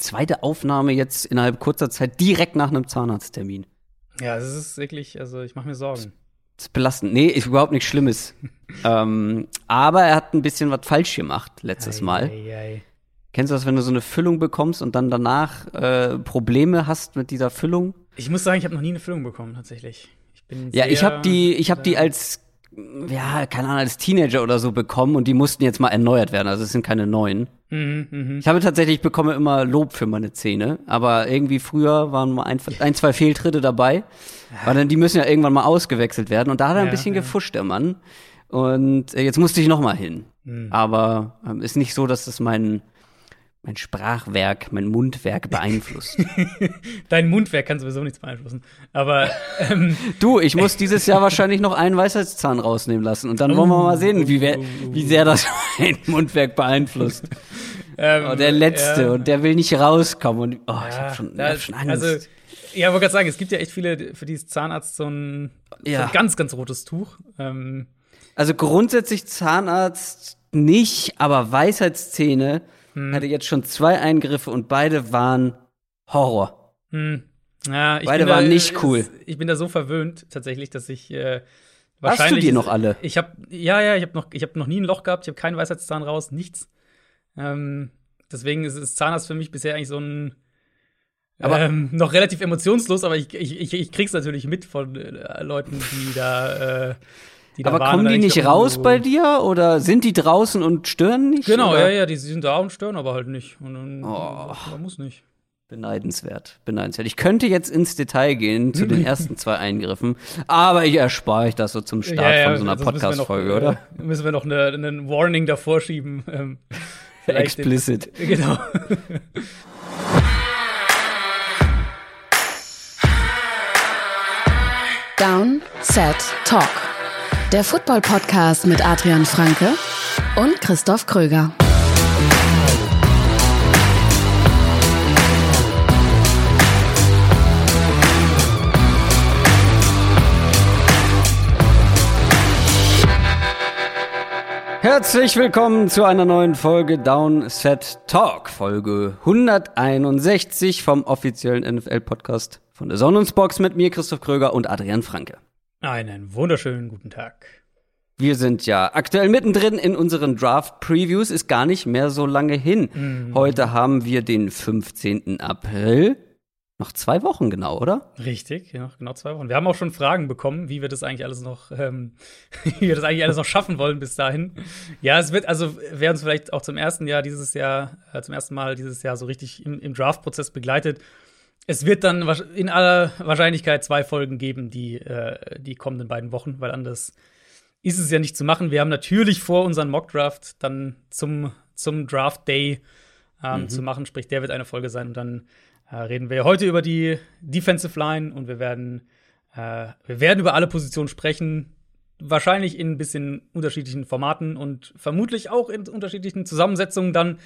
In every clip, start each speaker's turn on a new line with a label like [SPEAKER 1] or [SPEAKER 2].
[SPEAKER 1] zweite Aufnahme jetzt innerhalb kurzer Zeit direkt nach einem Zahnarzttermin.
[SPEAKER 2] Ja, es ist wirklich, also ich mache mir Sorgen.
[SPEAKER 1] Das ist belastend. Nee, ist überhaupt nichts Schlimmes. ähm, aber er hat ein bisschen was falsch gemacht letztes
[SPEAKER 2] Ei,
[SPEAKER 1] Mal.
[SPEAKER 2] ei, ei.
[SPEAKER 1] Kennst du das, wenn du so eine Füllung bekommst und dann danach äh, Probleme hast mit dieser Füllung?
[SPEAKER 2] Ich muss sagen, ich habe noch nie eine Füllung bekommen, tatsächlich. Ich bin
[SPEAKER 1] Ja, ich habe die, ich habe die als ja, keine Ahnung, als Teenager oder so bekommen und die mussten jetzt mal erneuert werden. Also es sind keine neuen.
[SPEAKER 2] Mhm, mhm.
[SPEAKER 1] Ich habe tatsächlich, ich bekomme immer Lob für meine Zähne, aber irgendwie früher waren mal ein, ein zwei Fehltritte dabei, weil dann die müssen ja irgendwann mal ausgewechselt werden und da hat er ein
[SPEAKER 2] Ja,
[SPEAKER 1] bisschen
[SPEAKER 2] ja.
[SPEAKER 1] gefuscht, der Mann. Und äh, jetzt musste ich noch mal hin.
[SPEAKER 2] Mhm.
[SPEAKER 1] Aber ähm, ist nicht so, dass das mein mein Sprachwerk, mein Mundwerk beeinflusst.
[SPEAKER 2] Dein Mundwerk kann sowieso nichts beeinflussen. Aber ähm,
[SPEAKER 1] du, ich muss dieses Jahr wahrscheinlich noch einen Weisheitszahn rausnehmen lassen und dann wollen wir mal sehen, wie, wer, wie sehr das mein Mundwerk beeinflusst.
[SPEAKER 2] ähm,
[SPEAKER 1] Oh, der letzte
[SPEAKER 2] ja.
[SPEAKER 1] und der will nicht rauskommen und oh, ich
[SPEAKER 2] Ja,
[SPEAKER 1] habe schon, ich hab schon Angst.
[SPEAKER 2] Also, ja, wollte gerade sagen, es gibt ja echt viele, für die ist Zahnarzt so ein, so
[SPEAKER 1] Ja.
[SPEAKER 2] ein ganz, ganz rotes Tuch. Ähm,
[SPEAKER 1] Also grundsätzlich Zahnarzt nicht, aber Weisheitszähne
[SPEAKER 2] Hm.
[SPEAKER 1] hatte jetzt schon zwei Eingriffe und beide waren Horror.
[SPEAKER 2] hm, ja, ich
[SPEAKER 1] Beide waren
[SPEAKER 2] da,
[SPEAKER 1] nicht cool.
[SPEAKER 2] Ich bin da so verwöhnt, tatsächlich, dass ich äh,
[SPEAKER 1] Hast du
[SPEAKER 2] wahrscheinlich.
[SPEAKER 1] die noch alle?
[SPEAKER 2] Ich habe, ja, ja, ich habe noch, ich habe noch nie ein Loch gehabt. Ich habe keinen Weisheitszahn raus, nichts. Ähm, deswegen ist, ist Zahnarzt für mich bisher eigentlich so ein
[SPEAKER 1] Aber-
[SPEAKER 2] ähm, noch relativ emotionslos, aber ich, ich, ich, ich krieg's natürlich mit von äh, Leuten, die da, äh, die da
[SPEAKER 1] Aber
[SPEAKER 2] waren
[SPEAKER 1] kommen die nicht
[SPEAKER 2] so,
[SPEAKER 1] raus
[SPEAKER 2] oh.
[SPEAKER 1] bei dir oder sind die draußen und stören nicht?
[SPEAKER 2] Genau,
[SPEAKER 1] oder?
[SPEAKER 2] ja, ja, die sind da und stören aber halt nicht. Und dann,
[SPEAKER 1] Oh.
[SPEAKER 2] man muss nicht.
[SPEAKER 1] Beneidenswert, beneidenswert. Ich könnte jetzt ins Detail gehen zu den ersten zwei Eingriffen, aber ich erspare euch das so zum Start von so einer
[SPEAKER 2] sonst müssen wir
[SPEAKER 1] Podcast-Folge,
[SPEAKER 2] noch,
[SPEAKER 1] oder?
[SPEAKER 2] Äh, müssen wir noch eine, einen Warning davor schieben. Ähm, vielleicht den-
[SPEAKER 1] Explicit.
[SPEAKER 2] Genau.
[SPEAKER 3] Down, Set, Talk. Der Football-Podcast mit Adrian Franke und Christoph Kröger.
[SPEAKER 1] Herzlich willkommen zu einer neuen Folge Downset Talk, Folge 161 vom offiziellen NFL-Podcast von der Sonnensbox mit mir, Christoph Kröger und Adrian Franke.
[SPEAKER 2] Einen wunderschönen guten Tag.
[SPEAKER 1] Wir sind ja aktuell mittendrin in unseren Draft-Previews, ist gar nicht mehr so lange hin. Heute haben wir den 15. April. Noch zwei Wochen genau, oder?
[SPEAKER 2] Richtig, ja, genau zwei Wochen. Wir haben auch schon Fragen bekommen, wie wir das eigentlich alles noch, ähm, wie wir das eigentlich alles noch schaffen wollen bis dahin. Ja, es wird, also wer uns vielleicht auch zum ersten Jahr dieses Jahr, äh, zum ersten Mal dieses Jahr so richtig im, im Draft-Prozess begleitet, es wird dann in aller Wahrscheinlichkeit zwei Folgen geben, die äh, die kommenden beiden Wochen, weil anders ist es ja nicht zu machen. Wir haben natürlich vor, unseren Mock-Draft dann zum, zum Draft-Day ähm, zu machen, sprich, der wird eine Folge sein und dann äh, reden wir heute über die Defensive Line und wir werden, äh, wir werden über alle Positionen sprechen. Wahrscheinlich in ein bisschen unterschiedlichen Formaten und vermutlich auch in unterschiedlichen Zusammensetzungen dann.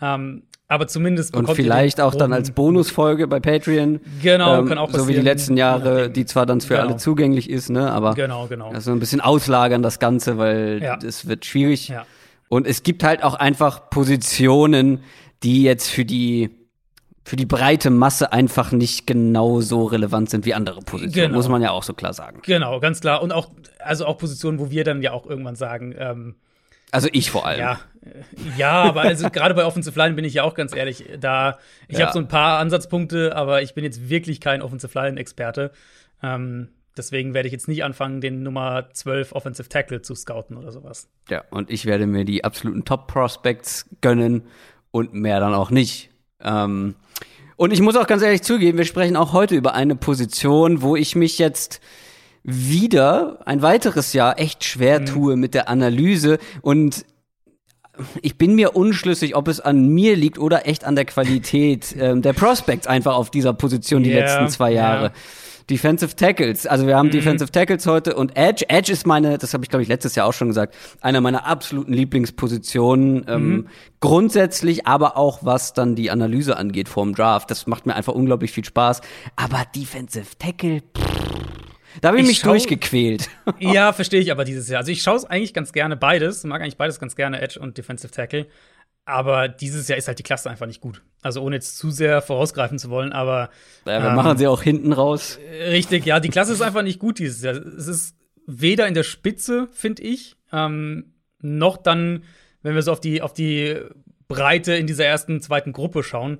[SPEAKER 2] Ähm, aber zumindest
[SPEAKER 1] Und vielleicht auch dann als Bonusfolge bei Patreon.
[SPEAKER 2] Genau,
[SPEAKER 1] ähm,
[SPEAKER 2] kann auch
[SPEAKER 1] So wie die
[SPEAKER 2] passieren,
[SPEAKER 1] letzten Jahre, die zwar dann für
[SPEAKER 2] Genau.
[SPEAKER 1] alle zugänglich ist, ne, aber
[SPEAKER 2] Genau, genau.
[SPEAKER 1] also ein bisschen auslagern das Ganze, weil
[SPEAKER 2] Ja.
[SPEAKER 1] es wird schwierig.
[SPEAKER 2] Ja.
[SPEAKER 1] Und es gibt halt auch einfach Positionen, die jetzt für die für die breite Masse einfach nicht genauso relevant sind wie andere Positionen,
[SPEAKER 2] Genau.
[SPEAKER 1] muss man ja auch so klar sagen.
[SPEAKER 2] Genau, ganz klar. Und auch, also auch Positionen, wo wir dann ja auch irgendwann sagen, ähm,
[SPEAKER 1] Also ich vor allem.
[SPEAKER 2] Ja, ja, aber also gerade bei Offensive Line bin ich ja auch ganz ehrlich, da ich
[SPEAKER 1] Ja.
[SPEAKER 2] habe so ein paar Ansatzpunkte, aber ich bin jetzt wirklich kein Offensive Line Experte. Ähm, deswegen werde ich jetzt nicht anfangen, den Nummer 12 Offensive Tackle zu scouten oder sowas.
[SPEAKER 1] Ja, und ich werde mir die absoluten Top-Prospects gönnen und mehr dann auch nicht. Ähm, und ich muss auch ganz ehrlich zugeben, wir sprechen auch heute über eine Position, wo ich mich jetzt wieder ein weiteres Jahr echt schwer tue mit der Analyse und ich bin mir unschlüssig, ob es an mir liegt oder echt an der Qualität ähm, der Prospects einfach auf dieser Position die
[SPEAKER 2] Ja,
[SPEAKER 1] letzten zwei Jahre.
[SPEAKER 2] ja.
[SPEAKER 1] Defensive Tackles. Also wir haben Defensive Tackles heute und Edge. Edge ist meine, das habe ich glaube ich letztes Jahr auch schon gesagt, einer meiner absoluten Lieblingspositionen. Ähm, grundsätzlich, aber auch was dann die Analyse angeht vorm Draft. Das macht mir einfach unglaublich viel Spaß. Aber Defensive Tackle, pff, da habe ich,
[SPEAKER 2] Ich
[SPEAKER 1] mich
[SPEAKER 2] schau-
[SPEAKER 1] durchgequält.
[SPEAKER 2] ja, verstehe ich aber dieses Jahr. Also ich schaue es eigentlich ganz gerne beides, mag eigentlich beides ganz gerne, Edge und Defensive Tackle. aber dieses Jahr ist halt die Klasse einfach nicht gut. Also ohne jetzt zu sehr vorausgreifen zu wollen, aber
[SPEAKER 1] ja, wir ähm, machen sie auch hinten raus.
[SPEAKER 2] Richtig, ja, die Klasse ist einfach nicht gut dieses Jahr. Es ist weder in der Spitze, finde ich, ähm, noch dann, wenn wir so auf die auf die Breite in dieser ersten, zweiten Gruppe schauen,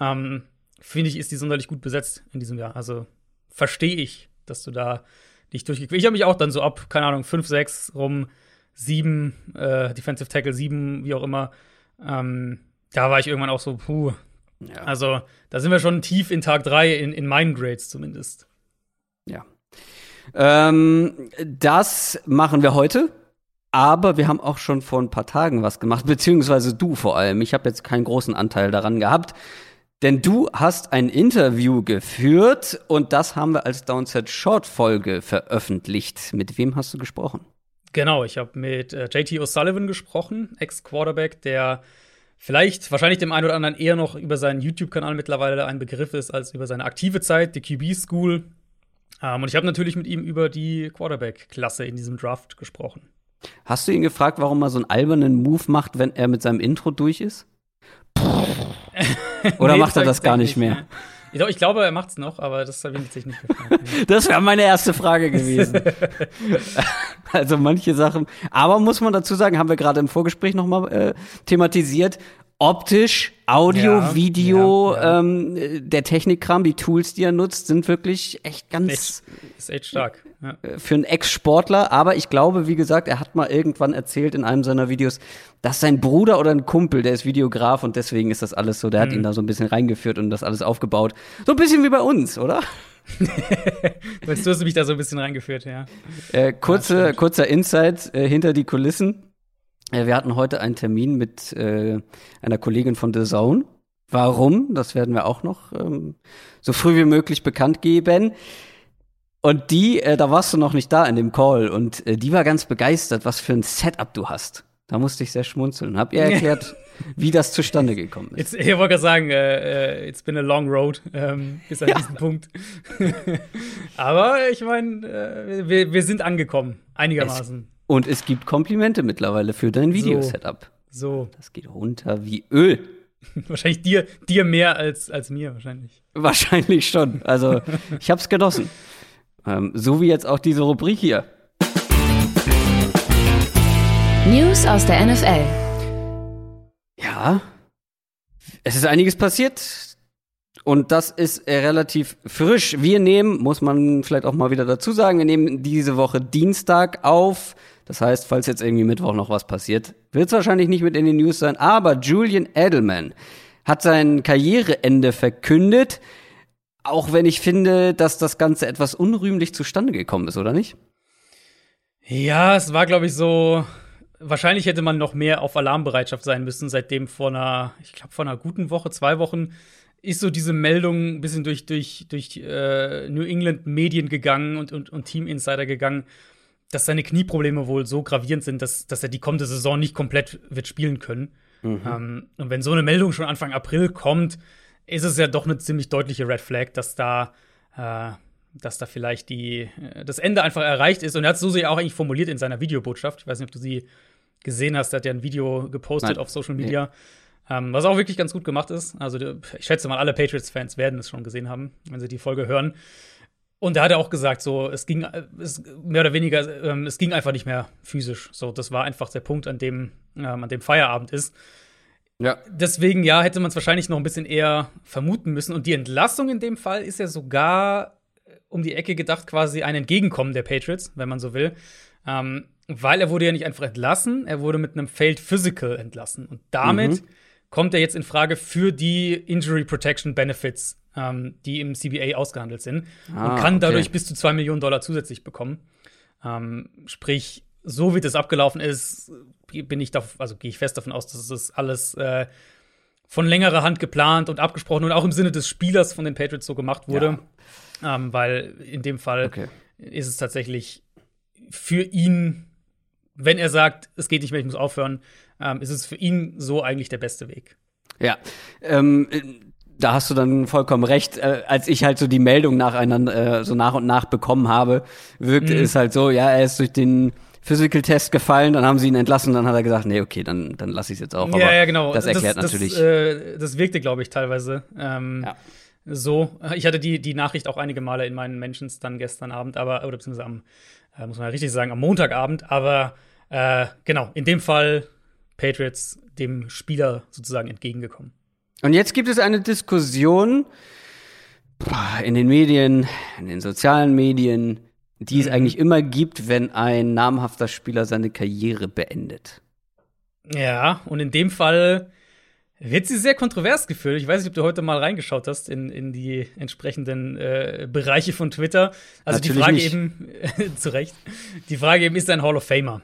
[SPEAKER 2] ähm, finde ich, ist die sonderlich gut besetzt in diesem Jahr. Also verstehe ich, dass du da dich durchgequält. Ich habe mich auch dann so ab, keine Ahnung, 5, 6 rum, 7, äh, Defensive Tackle 7, wie auch immer. Ähm, da war ich irgendwann auch so, puh. Ja. Also, da sind wir schon tief in Tag 3, in, in meinen Grades zumindest.
[SPEAKER 1] Ja. Ähm, das machen wir heute. Aber wir haben auch schon vor ein paar Tagen was gemacht, beziehungsweise du vor allem. Ich habe jetzt keinen großen Anteil daran gehabt. Denn du hast ein Interview geführt und das haben wir als Downset Short Folge veröffentlicht. Mit wem hast du gesprochen?
[SPEAKER 2] Genau, ich habe mit äh, JT O'Sullivan gesprochen, Ex-Quarterback, der vielleicht, wahrscheinlich dem einen oder anderen eher noch über seinen YouTube-Kanal mittlerweile ein Begriff ist als über seine aktive Zeit, die QB School. Ähm, und ich habe natürlich mit ihm über die Quarterback-Klasse in diesem Draft gesprochen.
[SPEAKER 1] Hast du ihn gefragt, warum er so einen albernen Move macht, wenn er mit seinem Intro durch ist? Oder nee, macht er das gar nicht mehr?
[SPEAKER 2] Ich, ich glaube, er macht es noch, aber das habe ich sich nicht gefragt.
[SPEAKER 1] das wäre meine erste Frage gewesen. also manche Sachen. Aber muss man dazu sagen, haben wir gerade im Vorgespräch noch mal äh, thematisiert optisch, Audio, ja, Video, ja, ja. Ähm, der Technikkram, die Tools, die er nutzt, sind wirklich echt ganz.
[SPEAKER 2] Echt, ist echt stark.
[SPEAKER 1] Äh, für einen Ex-Sportler, aber ich glaube, wie gesagt, er hat mal irgendwann erzählt in einem seiner Videos, dass sein Bruder oder ein Kumpel, der ist Videograf und deswegen ist das alles so, der mhm. hat ihn da so ein bisschen reingeführt und das alles aufgebaut. So ein bisschen wie bei uns, oder?
[SPEAKER 2] weißt du, hast mich da so ein bisschen reingeführt, ja.
[SPEAKER 1] Äh, kurze, kurzer Insight äh, hinter die Kulissen. Äh, wir hatten heute einen Termin mit äh, einer Kollegin von The Zone. Warum? Das werden wir auch noch ähm, so früh wie möglich bekannt geben. Und die, äh, da warst du noch nicht da in dem Call und äh, die war ganz begeistert, was für ein Setup du hast. Da musste ich sehr schmunzeln. Hab ihr erklärt, wie das zustande gekommen ist.
[SPEAKER 2] Jetzt, ich wollte gerade sagen, äh, äh, it's been a long road ähm, bis an ja. diesen Punkt. Aber ich meine, äh, wir, wir sind angekommen, einigermaßen.
[SPEAKER 1] Und es gibt Komplimente mittlerweile für dein Videosetup.
[SPEAKER 2] So.
[SPEAKER 1] Das geht runter wie Öl.
[SPEAKER 2] wahrscheinlich dir, dir mehr als, als mir, wahrscheinlich.
[SPEAKER 1] Wahrscheinlich schon. Also, ich hab's genossen. Ähm, so wie jetzt auch diese Rubrik hier.
[SPEAKER 3] News aus der NFL.
[SPEAKER 1] Ja, es ist einiges passiert. Und das ist äh, relativ frisch. Wir nehmen, muss man vielleicht auch mal wieder dazu sagen, wir nehmen diese Woche Dienstag auf. Das heißt, falls jetzt irgendwie Mittwoch noch was passiert, wird es wahrscheinlich nicht mit in den News sein. Aber Julian Edelman hat sein Karriereende verkündet. Auch wenn ich finde, dass das Ganze etwas unrühmlich zustande gekommen ist, oder nicht?
[SPEAKER 2] Ja, es war, glaube ich, so. Wahrscheinlich hätte man noch mehr auf Alarmbereitschaft sein müssen, seitdem vor einer, ich glaube, vor einer guten Woche, zwei Wochen, ist so diese Meldung ein bisschen durch, durch, durch äh, New England Medien gegangen und, und, und Team Insider gegangen, dass seine Knieprobleme wohl so gravierend sind, dass, dass er die kommende Saison nicht komplett wird spielen können. Mhm. Ähm, und wenn so eine Meldung schon Anfang April kommt, ist es ja doch eine ziemlich deutliche Red Flag, dass da, äh, dass da vielleicht die, äh, das Ende einfach erreicht ist. Und er hat es so ja auch eigentlich formuliert in seiner Videobotschaft. Ich weiß nicht, ob du sie gesehen hast. Er hat ja ein Video gepostet Nein. auf Social Media. Nee. Ähm, was auch wirklich ganz gut gemacht ist. Also, ich schätze mal, alle Patriots-Fans werden es schon gesehen haben, wenn sie die Folge hören. Und da hat er auch gesagt, so, es ging, es, mehr oder weniger, ähm, es ging einfach nicht mehr physisch. So, das war einfach der Punkt, an dem, ähm, an dem Feierabend ist. Ja. Deswegen, ja, hätte man es wahrscheinlich noch ein bisschen eher vermuten müssen. Und die Entlassung in dem Fall ist ja sogar um die Ecke gedacht, quasi ein Entgegenkommen der Patriots, wenn man so will. Ähm, weil er wurde ja nicht einfach entlassen, er wurde mit einem Failed Physical entlassen. Und damit mhm. kommt er jetzt in Frage für die Injury Protection Benefits ähm, die im CBA ausgehandelt sind ah, und kann dadurch bis zu zwei Millionen Dollar zusätzlich bekommen. Ähm, sprich, so wie das abgelaufen ist, bin ich da, also gehe ich fest davon aus, dass es alles äh, von längerer Hand geplant und abgesprochen und auch im Sinne des Spielers von den Patriots so gemacht wurde. Ja. Ähm, weil in dem Fall okay. ist es tatsächlich für ihn, wenn er sagt, es geht nicht mehr, ich muss aufhören, ähm, ist es für ihn so eigentlich der beste Weg.
[SPEAKER 1] Ja, ähm, da hast du dann vollkommen recht. Äh, als ich halt so die Meldung nacheinander äh, so nach und nach bekommen habe, wirkte mhm. es halt so, ja, er ist durch den Physical Test gefallen, dann haben sie ihn entlassen, dann hat er gesagt, nee, okay, dann, dann lasse ich es jetzt auch.
[SPEAKER 2] Aber ja, ja, genau.
[SPEAKER 1] Das erklärt das, natürlich.
[SPEAKER 2] Das, äh, das wirkte, glaube ich, teilweise. Ähm, ja. So, ich hatte die, die Nachricht auch einige Male in meinen Mentions dann gestern Abend, aber, oder beziehungsweise am, äh, muss man ja richtig sagen, am Montagabend, aber äh, genau, in dem Fall Patriots dem Spieler sozusagen entgegengekommen.
[SPEAKER 1] Und jetzt gibt es eine Diskussion in den Medien, in den sozialen Medien, die es mhm. eigentlich immer gibt, wenn ein namhafter Spieler seine Karriere beendet.
[SPEAKER 2] Ja, und in dem Fall wird sie sehr kontrovers geführt. Ich weiß nicht, ob du heute mal reingeschaut hast in, in die entsprechenden äh, Bereiche von Twitter. Also Natürlich die Frage nicht. eben, zu Recht, die Frage eben, ist er ein Hall of Famer?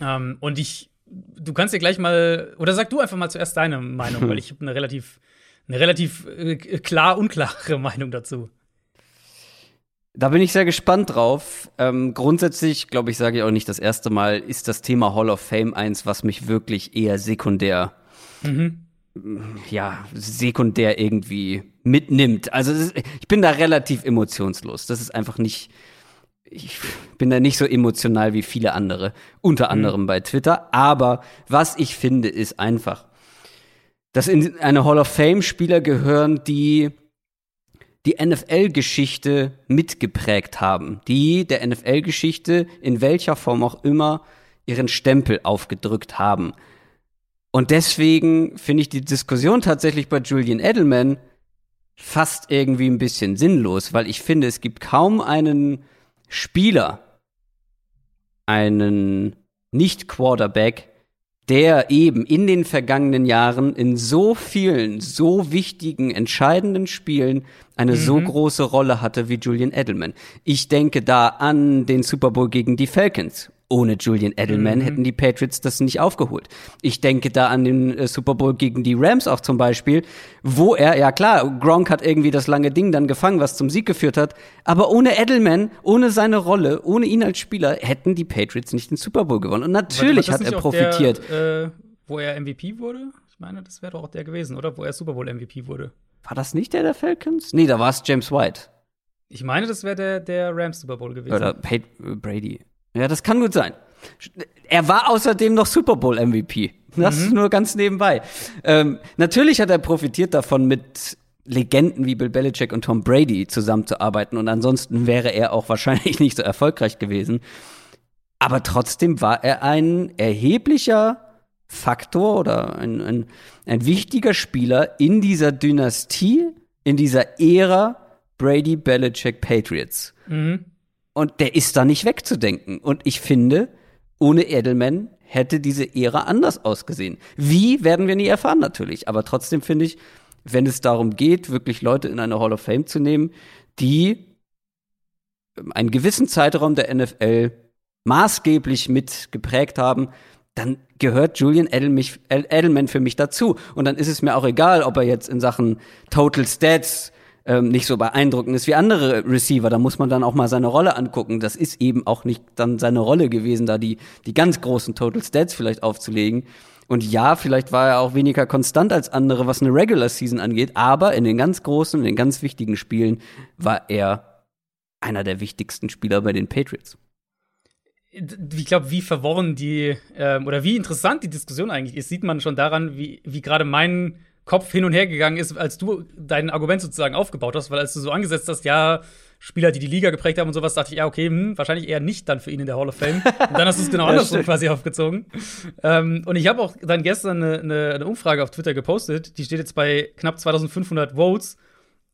[SPEAKER 2] Ähm, und ich, du kannst dir gleich mal, oder sag du einfach mal zuerst deine Meinung, hm. weil ich habe eine relativ, eine relativ äh, klar unklare Meinung dazu.
[SPEAKER 1] Da bin ich sehr gespannt drauf. Ähm, grundsätzlich, glaube ich, sage ich auch nicht das erste Mal, ist das Thema Hall of Fame eins, was mich wirklich eher sekundär, mhm. ja, sekundär irgendwie mitnimmt. Also ich bin da relativ emotionslos. Das ist einfach nicht, ich bin da nicht so emotional wie viele andere, unter mhm. anderem mhm. bei Twitter. Aber was ich finde, ist einfach, dass in eine Hall of Fame Spieler gehören, die die NFL-Geschichte mitgeprägt haben, die der NFL-Geschichte in welcher Form auch immer ihren Stempel aufgedrückt haben. Und deswegen finde ich die Diskussion tatsächlich bei Julian Edelman fast irgendwie ein bisschen sinnlos, weil ich finde, es gibt kaum einen Spieler, einen Nicht-Quarterback, der eben in den vergangenen Jahren in so vielen, so wichtigen, entscheidenden Spielen eine mhm. so große Rolle hatte wie Julian Edelman. Ich denke da an den Super Bowl gegen die Falcons. Ohne Julian Edelman mhm. hätten die Patriots das nicht aufgeholt. Ich denke da an den äh, Super Bowl gegen die Rams auch zum Beispiel, wo er, ja klar, Gronk hat irgendwie das lange Ding dann gefangen, was zum Sieg geführt hat, aber ohne Edelman, ohne seine Rolle, ohne ihn als Spieler, hätten die Patriots nicht den Super Bowl gewonnen. Und natürlich hat er profitiert.
[SPEAKER 2] Der, äh, wo er MVP wurde? Ich meine, das wäre doch auch der gewesen, oder? Wo er Super Bowl MVP wurde.
[SPEAKER 1] War das nicht der der Falcons? Nee, da war es James White.
[SPEAKER 2] Ich meine, das wäre der, der Rams Super Bowl gewesen.
[SPEAKER 1] Oder Pate Brady. Ja, das kann gut sein. Er war außerdem noch Super Bowl MVP. Das mhm. ist nur ganz nebenbei. Ähm, natürlich hat er profitiert davon, mit Legenden wie Bill Belichick und Tom Brady zusammenzuarbeiten. Und ansonsten wäre er auch wahrscheinlich nicht so erfolgreich gewesen. Aber trotzdem war er ein erheblicher Faktor oder ein, ein, ein wichtiger Spieler in dieser Dynastie, in dieser Ära Brady Belichick Patriots. Mhm. Und der ist da nicht wegzudenken. Und ich finde, ohne Edelman hätte diese Ära anders ausgesehen. Wie werden wir nie erfahren natürlich. Aber trotzdem finde ich, wenn es darum geht, wirklich Leute in eine Hall of Fame zu nehmen, die einen gewissen Zeitraum der NFL maßgeblich mit geprägt haben, dann gehört Julian Edelman für mich dazu. Und dann ist es mir auch egal, ob er jetzt in Sachen Total Stats ähm, nicht so beeindruckend ist wie andere Receiver. Da muss man dann auch mal seine Rolle angucken. Das ist eben auch nicht dann seine Rolle gewesen, da die, die ganz großen Total Stats vielleicht aufzulegen. Und ja, vielleicht war er auch weniger konstant als andere, was eine Regular Season angeht, aber in den ganz großen, in den ganz wichtigen Spielen war er einer der wichtigsten Spieler bei den Patriots
[SPEAKER 2] ich glaube, wie verworren die ähm, oder wie interessant die Diskussion eigentlich ist, sieht man schon daran, wie, wie gerade mein Kopf hin und her gegangen ist, als du dein Argument sozusagen aufgebaut hast, weil als du so angesetzt hast, ja, Spieler, die die Liga geprägt haben und sowas, dachte ich, ja, okay, hm, wahrscheinlich eher nicht dann für ihn in der Hall of Fame. Und dann hast du es genau andersrum quasi aufgezogen. Ähm, und ich habe auch dann gestern eine, eine, eine Umfrage auf Twitter gepostet, die steht jetzt bei knapp 2500 Votes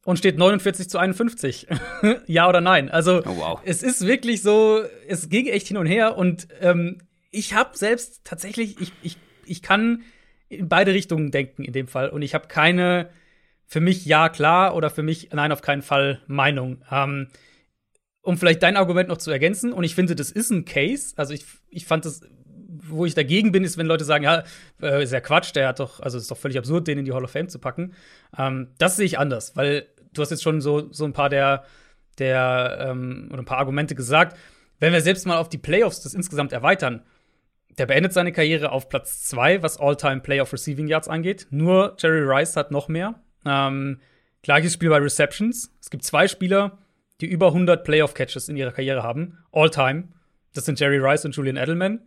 [SPEAKER 2] und steht 49 zu 51. ja oder nein? Also, oh, wow. es ist wirklich so, es ging echt hin und her und ähm, ich habe selbst tatsächlich, ich, ich, ich kann in beide Richtungen denken in dem Fall und ich habe keine für mich ja klar oder für mich nein auf keinen Fall Meinung. Ähm, um vielleicht dein Argument noch zu ergänzen und ich finde, das ist ein Case. Also ich, ich fand das wo ich dagegen bin, ist, wenn Leute sagen, ja, äh, ist ja Quatsch, der hat doch, also ist doch völlig absurd, den in die Hall of Fame zu packen. Ähm, das sehe ich anders, weil du hast jetzt schon so, so ein paar der, der ähm, oder ein paar Argumente gesagt. Wenn wir selbst mal auf die Playoffs das insgesamt erweitern, der beendet seine Karriere auf Platz 2, was All-Time Playoff Receiving Yards angeht. Nur Jerry Rice hat noch mehr. Ähm, gleiches Spiel bei Receptions. Es gibt zwei Spieler, die über 100 Playoff Catches in ihrer Karriere haben. All-Time. Das sind Jerry Rice und Julian Edelman.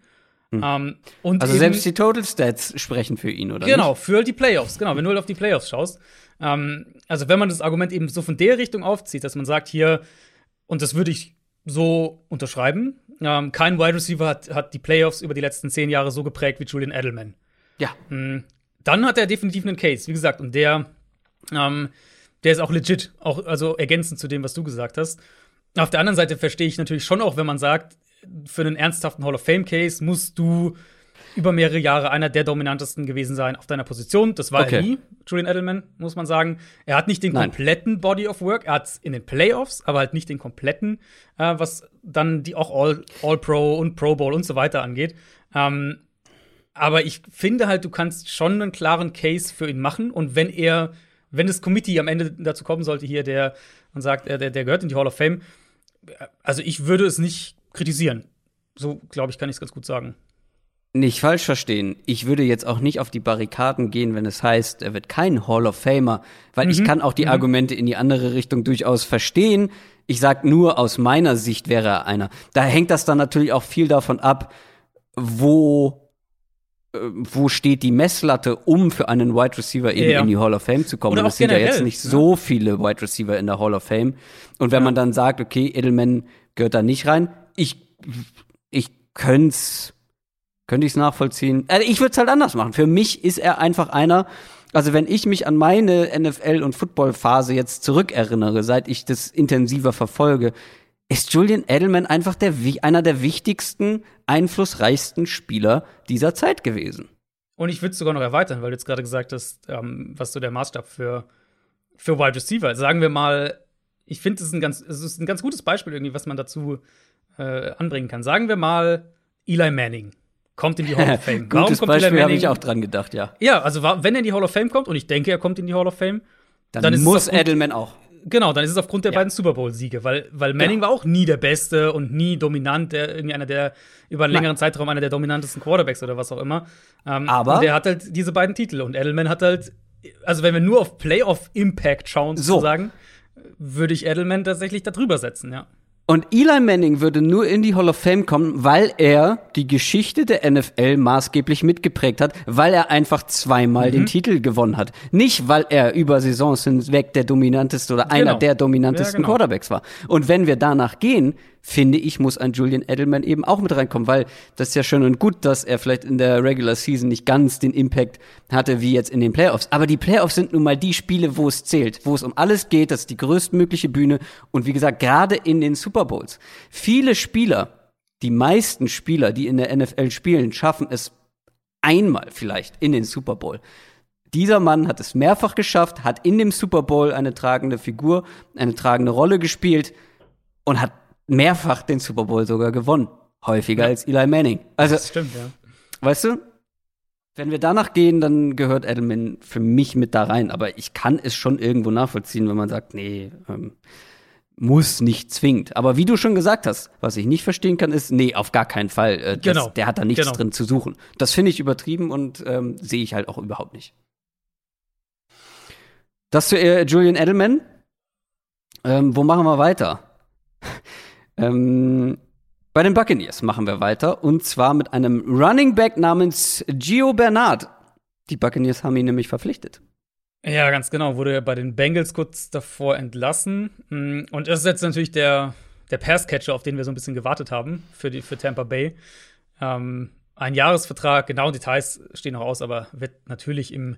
[SPEAKER 1] Hm.
[SPEAKER 2] Ähm, und
[SPEAKER 1] Also
[SPEAKER 2] eben-
[SPEAKER 1] selbst die Total Stats sprechen für ihn, oder
[SPEAKER 2] Genau,
[SPEAKER 1] nicht?
[SPEAKER 2] für die Playoffs. Genau, wenn du halt auf die Playoffs schaust. Ähm, also, wenn man das Argument eben so von der Richtung aufzieht, dass man sagt, hier, und das würde ich so unterschreiben, ähm, kein Wide Receiver hat, hat die Playoffs über die letzten zehn Jahre so geprägt wie Julian Edelman.
[SPEAKER 1] Ja.
[SPEAKER 2] Dann hat er definitiv einen Case, wie gesagt, und der, ähm, der ist auch legit, auch also ergänzend zu dem, was du gesagt hast. Auf der anderen Seite verstehe ich natürlich schon auch, wenn man sagt, für einen ernsthaften Hall of Fame Case musst du über mehrere Jahre einer der dominantesten gewesen sein auf deiner Position. Das war er
[SPEAKER 1] Okay.
[SPEAKER 2] nie, Julian Edelman, muss man sagen. Er hat nicht den
[SPEAKER 1] Nein.
[SPEAKER 2] kompletten Body of Work, er hat in den Playoffs, aber halt nicht den kompletten, äh, was dann die auch All, All Pro und Pro Bowl und so weiter angeht. Ähm, aber ich finde halt, du kannst schon einen klaren Case für ihn machen. Und wenn er, wenn das Committee am Ende dazu kommen sollte, hier, der und sagt, äh, der, der gehört in die Hall of Fame, also ich würde es nicht kritisieren. So, glaube ich, kann ich es ganz gut sagen.
[SPEAKER 1] Nicht falsch verstehen. Ich würde jetzt auch nicht auf die Barrikaden gehen, wenn es heißt, er wird kein Hall of Famer, weil ich kann auch die Argumente in die andere Richtung durchaus verstehen. Ich sag nur, aus meiner Sicht wäre er einer. Da hängt das dann natürlich auch viel davon ab, wo äh, wo steht die Messlatte, um für einen Wide Receiver eben
[SPEAKER 2] Ja.
[SPEAKER 1] in die Hall of Fame zu kommen.
[SPEAKER 2] Oder
[SPEAKER 1] Und es sind ja jetzt nicht
[SPEAKER 2] ne?
[SPEAKER 1] so viele Wide Receiver in der Hall of Fame. Und wenn man dann sagt, okay, Edelman gehört da nicht rein, ich, ich könnte könnte ich es nachvollziehen. Also ich würde es halt anders machen. Für mich ist er einfach einer, also wenn ich mich an meine NFL- und Football-Phase jetzt zurückerinnere, seit ich das intensiver verfolge, ist Julian Edelman einfach der, einer der wichtigsten, einflussreichsten Spieler dieser Zeit gewesen.
[SPEAKER 2] Und ich würde es sogar noch erweitern, weil du jetzt gerade gesagt hast, ähm, was so der Maßstab für, für Wide Receiver. Sagen wir mal, ich finde, es ist ein ganz, ist ein ganz gutes Beispiel irgendwie, was man dazu äh, anbringen kann. Sagen wir mal, Eli Manning kommt in die Hall of Fame.
[SPEAKER 1] Gutes Beispiel habe ich auch dran gedacht, ja.
[SPEAKER 2] Ja, also wenn er in die Hall of Fame kommt, und ich denke, er kommt in die Hall of Fame,
[SPEAKER 1] Dann,
[SPEAKER 2] Dann ist es
[SPEAKER 1] muss Edelman auch.
[SPEAKER 2] genau, dann ist es aufgrund der
[SPEAKER 1] Ja.
[SPEAKER 2] beiden Super Bowl-Siege, weil, weil Manning
[SPEAKER 1] Genau.
[SPEAKER 2] war auch nie der Beste und nie dominant, der irgendwie einer der über einen
[SPEAKER 1] Nein.
[SPEAKER 2] längeren Zeitraum einer der dominantesten Quarterbacks oder was auch immer. Ähm,
[SPEAKER 1] Aber-
[SPEAKER 2] und der hat halt diese beiden Titel und Edelman hat halt, also wenn wir nur auf Playoff-Impact schauen,
[SPEAKER 1] So.
[SPEAKER 2] sozusagen, würde ich Edelman tatsächlich da drüber setzen, ja.
[SPEAKER 1] Und Eli Manning würde nur in die Hall of Fame kommen, weil er die Geschichte der NFL maßgeblich mitgeprägt hat, weil er einfach zweimal
[SPEAKER 2] Mhm.
[SPEAKER 1] den Titel gewonnen hat. Nicht, weil er über Saisons hinweg der dominanteste oder einer
[SPEAKER 2] Genau.
[SPEAKER 1] der dominantesten
[SPEAKER 2] Ja, genau.
[SPEAKER 1] Quarterbacks war. Und wenn wir danach gehen, finde ich, muss ein Julian Edelman eben auch mit reinkommen, weil das ist ja schön und gut, dass er vielleicht in der Regular Season nicht ganz den Impact hatte wie jetzt in den Playoffs. Aber die Playoffs sind nun mal die Spiele, wo es zählt, wo es um alles geht, das ist die größtmögliche Bühne. Und wie gesagt, gerade in den Super Bowls. Viele Spieler, die meisten Spieler, die in der NFL spielen, schaffen es einmal vielleicht in den Super Bowl. Dieser Mann hat es mehrfach geschafft, hat in dem Super Bowl eine tragende Figur, eine tragende Rolle gespielt und hat mehrfach den Super Bowl sogar gewonnen. Häufiger als Eli Manning. Also,
[SPEAKER 2] Das stimmt, ja.
[SPEAKER 1] weißt du, wenn wir danach gehen, dann gehört Edelman für mich mit da rein. Aber ich kann es schon irgendwo nachvollziehen, wenn man sagt, nee, ähm, muss nicht zwingend. Aber wie du schon gesagt hast, was ich nicht verstehen kann, ist, nee, auf gar keinen Fall. Äh, das,
[SPEAKER 2] Genau.
[SPEAKER 1] Der hat da nichts
[SPEAKER 2] Genau.
[SPEAKER 1] drin zu suchen. Das finde ich übertrieben und ähm, sehe ich halt auch überhaupt nicht. Das zu äh, Julian Edelman. Ähm, wo machen wir weiter? Ähm, bei den Buccaneers machen wir weiter und zwar mit einem Running Back namens Gio Bernard. Die Buccaneers haben ihn nämlich verpflichtet.
[SPEAKER 2] Ja, ganz genau. Wurde bei den Bengals kurz davor entlassen. Mm, Und das ist jetzt natürlich der, der Passcatcher, auf den wir so ein bisschen gewartet haben für, die, für Tampa Bay. Ähm, ein Jahresvertrag, genau Details stehen noch aus, aber wird natürlich im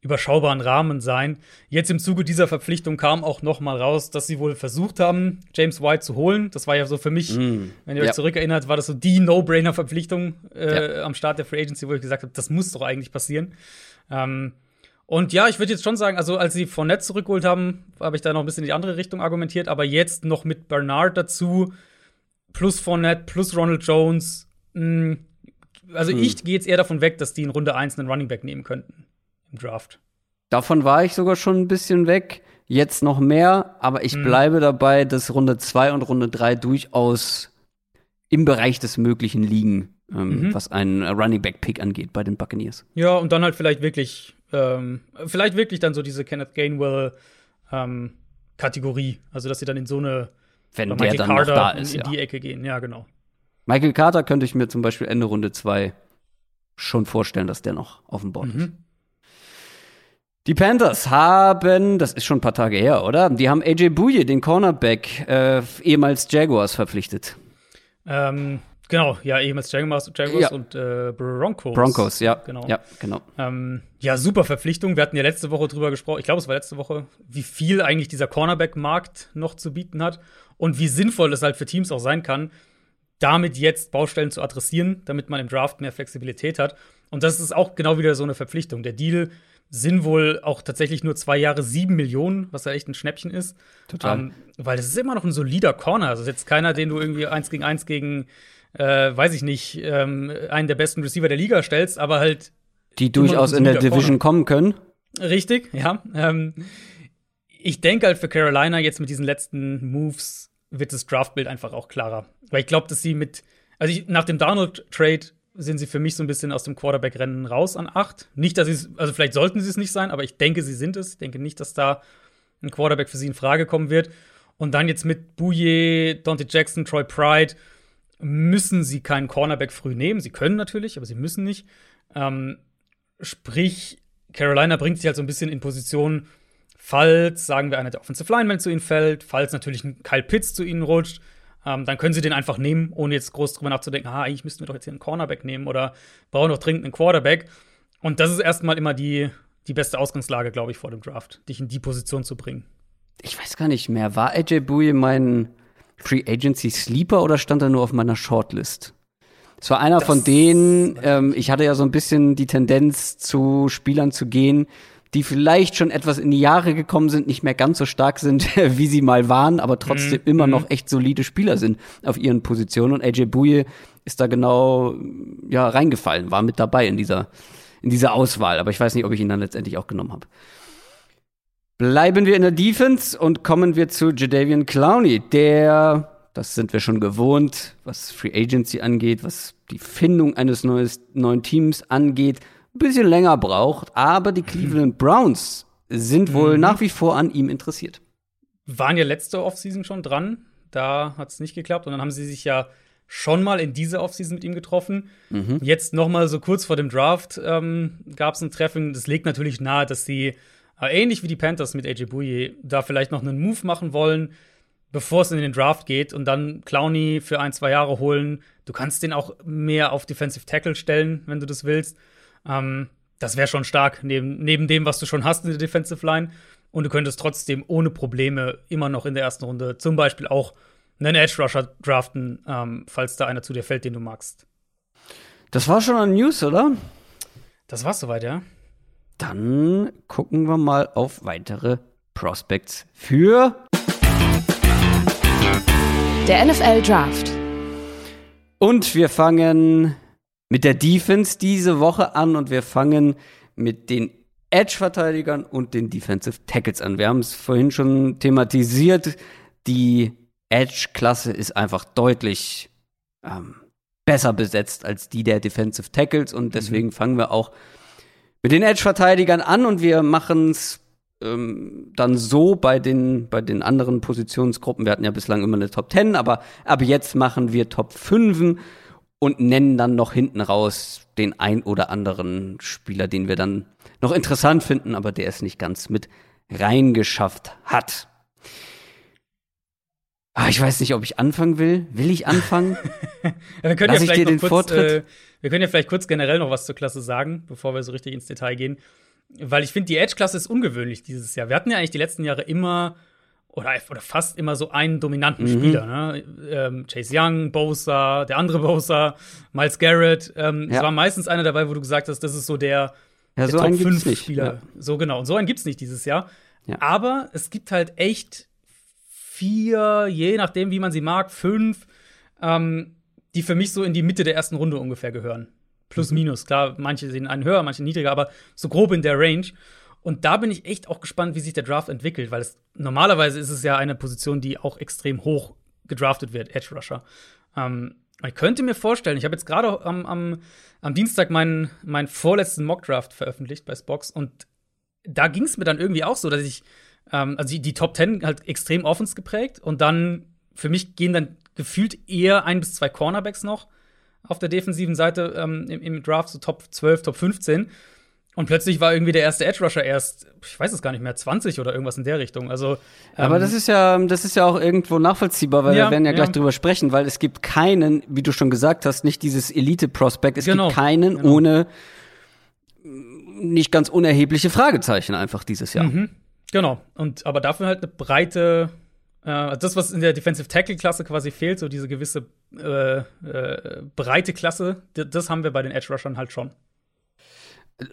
[SPEAKER 2] überschaubaren Rahmen sein. Jetzt im Zuge dieser Verpflichtung kam auch noch mal raus, dass sie wohl versucht haben, James White zu holen. Das war ja so für mich, wenn ihr euch
[SPEAKER 1] Ja.
[SPEAKER 2] zurückerinnert, war das so die No-Brainer-Verpflichtung äh, am Start der Free Agency, wo ich gesagt habe, das muss doch eigentlich passieren. Ähm, und ja, ich würde jetzt schon sagen, also als sie Fournette zurückgeholt haben, habe ich da noch ein bisschen in die andere Richtung argumentiert, aber jetzt noch mit Bernard dazu, plus Fournette, plus Ronald Jones, mh, also ich gehe jetzt eher davon weg, dass die in Runde 1 einen Running Back nehmen könnten im Draft.
[SPEAKER 1] Davon war ich sogar schon ein bisschen weg. Jetzt noch mehr, aber ich bleibe dabei, dass Runde 2 und Runde 3 durchaus im Bereich des Möglichen liegen, ähm, was einen Running Back Pick angeht bei den Buccaneers.
[SPEAKER 2] Ja, und dann halt vielleicht wirklich, ähm, vielleicht wirklich dann so diese Kenneth Gainwell ähm, Kategorie, also dass sie dann in so eine
[SPEAKER 1] Wenn der dann noch da
[SPEAKER 2] in,
[SPEAKER 1] ist,
[SPEAKER 2] in
[SPEAKER 1] ja.
[SPEAKER 2] die Ecke gehen. Ja, genau.
[SPEAKER 1] Michael Carter könnte ich mir zum Beispiel Ende Runde 2 schon vorstellen, dass der noch auf dem Board mhm. ist. Die Panthers haben, das ist schon ein paar Tage her, oder? Die haben AJ Bouye, den Cornerback, äh, ehemals Jaguars, verpflichtet.
[SPEAKER 2] Ähm, genau, ja, ehemals Jaguars, Jaguars ja. und äh, Broncos.
[SPEAKER 1] Broncos, ja. Genau. Ja, genau.
[SPEAKER 2] Ähm, ja, super Verpflichtung. Wir hatten ja letzte Woche drüber gesprochen, ich glaube, es war letzte Woche, wie viel eigentlich dieser Cornerback-Markt noch zu bieten hat und wie sinnvoll das halt für Teams auch sein kann, damit jetzt Baustellen zu adressieren, damit man im Draft mehr Flexibilität hat. Und das ist auch genau wieder so eine Verpflichtung. Der Deal sind wohl auch tatsächlich nur zwei Jahre sieben Millionen, was ja echt ein Schnäppchen ist.
[SPEAKER 1] Total. Ähm,
[SPEAKER 2] weil das ist immer noch ein solider Corner. Also jetzt keiner, den du irgendwie eins gegen eins gegen, äh, weiß ich nicht, ähm, einen der besten Receiver der Liga stellst, aber halt.
[SPEAKER 1] Die durchaus in der Division Corner. kommen können.
[SPEAKER 2] Richtig, ja. Ähm, ich denke halt für Carolina jetzt mit diesen letzten Moves wird das Draftbild einfach auch klarer. Weil ich glaube, dass sie mit, also ich, nach dem Donald-Trade sind sie für mich so ein bisschen aus dem Quarterback-Rennen raus an acht. Nicht, dass sie also vielleicht sollten sie es nicht sein, aber ich denke, sie sind es. Ich denke nicht, dass da ein Quarterback für sie in Frage kommen wird. Und dann jetzt mit Bouye, Dante Jackson, Troy Pride müssen sie keinen Cornerback früh nehmen. Sie können natürlich, aber sie müssen nicht. Ähm, sprich, Carolina bringt sich halt so ein bisschen in Position, falls, sagen wir, einer der Offensive Linemen zu ihnen fällt, falls natürlich ein Kyle Pitts zu ihnen rutscht, ähm, dann können sie den einfach nehmen, ohne jetzt groß drüber nachzudenken, ah, eigentlich müssten wir doch jetzt hier einen Cornerback nehmen oder brauchen doch dringend einen Quarterback. Und das ist erstmal immer die, die beste Ausgangslage, glaube ich, vor dem Draft, dich in die Position zu bringen.
[SPEAKER 1] Ich weiß gar nicht mehr, war AJ Bouye mein Free Agency Sleeper oder stand er nur auf meiner Shortlist? Es war einer das von denen, ähm, ich hatte ja so ein bisschen die Tendenz zu Spielern zu gehen, die vielleicht schon etwas in die Jahre gekommen sind, nicht mehr ganz so stark sind, wie sie mal waren, aber trotzdem mhm. immer noch mhm. echt solide Spieler sind auf ihren Positionen. Und AJ Bouye ist da genau ja reingefallen, war mit dabei in dieser in dieser Auswahl, aber ich weiß nicht, ob ich ihn dann letztendlich auch genommen habe. Bleiben wir in der Defense und kommen wir zu Jadavian Clowney, der das sind wir schon gewohnt, was Free Agency angeht, was die Findung eines neues, neuen Teams angeht, ein bisschen länger braucht, aber die Cleveland Browns sind wohl mhm. nach wie vor an ihm interessiert.
[SPEAKER 2] Waren ja letzte Offseason schon dran, da hat es nicht geklappt und dann haben sie sich ja schon mal in dieser Offseason mit ihm getroffen. Mhm. Jetzt noch mal so kurz vor dem Draft ähm, gab es ein Treffen. Das legt natürlich nahe, dass sie äh, ähnlich wie die Panthers mit AJ Bouye da vielleicht noch einen Move machen wollen, bevor es in den Draft geht und dann Clowney für ein, zwei Jahre holen. Du kannst den auch mehr auf Defensive Tackle stellen, wenn du das willst. Ähm, das wäre schon stark, neben, neben dem, was du schon hast in der Defensive Line. Und du könntest trotzdem ohne Probleme immer noch in der ersten Runde zum Beispiel auch einen Edge Rusher draften, ähm, falls da einer zu dir fällt, den du magst.
[SPEAKER 1] Das war schon an News, oder?
[SPEAKER 2] Das war's soweit, ja.
[SPEAKER 1] Dann gucken wir mal auf weitere Prospects für
[SPEAKER 3] der NFL Draft.
[SPEAKER 1] Und wir fangen mit der Defense diese Woche an und wir fangen mit den Edge-Verteidigern und den Defensive Tackles an. Wir haben es vorhin schon thematisiert. Die Edge-Klasse ist einfach deutlich ähm, besser besetzt als die der Defensive Tackles und deswegen mhm. fangen wir auch mit den Edge-Verteidigern an und wir machen es ähm, dann so bei den, bei den anderen Positionsgruppen. Wir hatten ja bislang immer eine Top 10, aber ab jetzt machen wir Top 5 und nennen dann noch hinten raus den ein oder anderen Spieler, den wir dann noch interessant finden, aber der es nicht ganz mit reingeschafft hat. Ah, ich weiß nicht, ob ich anfangen will. Will ich anfangen?
[SPEAKER 2] ja, wir können Lass ja vielleicht noch kurz, äh, wir können ja vielleicht kurz generell noch was zur Klasse sagen, bevor wir so richtig ins Detail gehen. Weil ich finde, die Edge-Klasse ist ungewöhnlich dieses Jahr. Wir hatten ja eigentlich die letzten Jahre immer oder, oder fast immer so einen dominanten mhm. Spieler. Ne? Ähm, Chase Young, Bosa, der andere Bosa, Miles Garrett. Ähm, ja. Es war meistens einer dabei, wo du gesagt hast, das ist so der,
[SPEAKER 1] ja, der so Top 5
[SPEAKER 2] Spieler. Ja. So genau. Und so einen gibt es nicht dieses Jahr. Aber es gibt halt echt vier, je nachdem, wie man sie mag, fünf, ähm, die für mich so in die Mitte der ersten Runde ungefähr gehören. Plus, mhm. minus. Klar, manche sehen einen höher, manche niedriger, aber so grob in der Range. Und da bin ich echt auch gespannt, wie sich der Draft entwickelt, weil es normalerweise ist es ja eine Position, die auch extrem hoch gedraftet wird, Edge Rusher. Ähm, ich könnte mir vorstellen, ich habe jetzt gerade am, am, am, Dienstag meinen, meinen vorletzten Mock-Draft veröffentlicht bei Spox und da ging es mir dann irgendwie auch so, dass ich, ähm, also die, die, Top 10 halt extrem offens geprägt und dann für mich gehen dann gefühlt eher ein bis zwei Cornerbacks noch auf der defensiven Seite ähm, im, im, Draft, so Top 12, Top 15. Und plötzlich war irgendwie der erste Edge Rusher erst, ich weiß es gar nicht mehr, 20 oder irgendwas in der Richtung. Also,
[SPEAKER 1] ähm, aber das ist ja, das ist ja auch irgendwo nachvollziehbar, weil ja, wir werden ja, ja, gleich drüber sprechen, weil es gibt keinen, wie du schon gesagt hast, nicht dieses Elite-Prospect. Es genau, gibt keinen genau. ohne nicht ganz unerhebliche Fragezeichen einfach dieses Jahr. Mhm,
[SPEAKER 2] genau. Und aber dafür halt eine breite äh, das, was in der Defensive Tackle-Klasse quasi fehlt, so diese gewisse äh, äh, breite Klasse, das haben wir bei den Edge-Rushern halt schon.